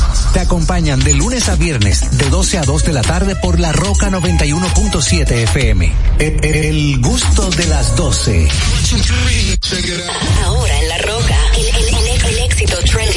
Te acompañan de lunes a viernes, de 12 a 2 de la tarde por La Roca 91.7 FM. El gusto de las 12. Ahora en La Roca, el, el- el- éxito trending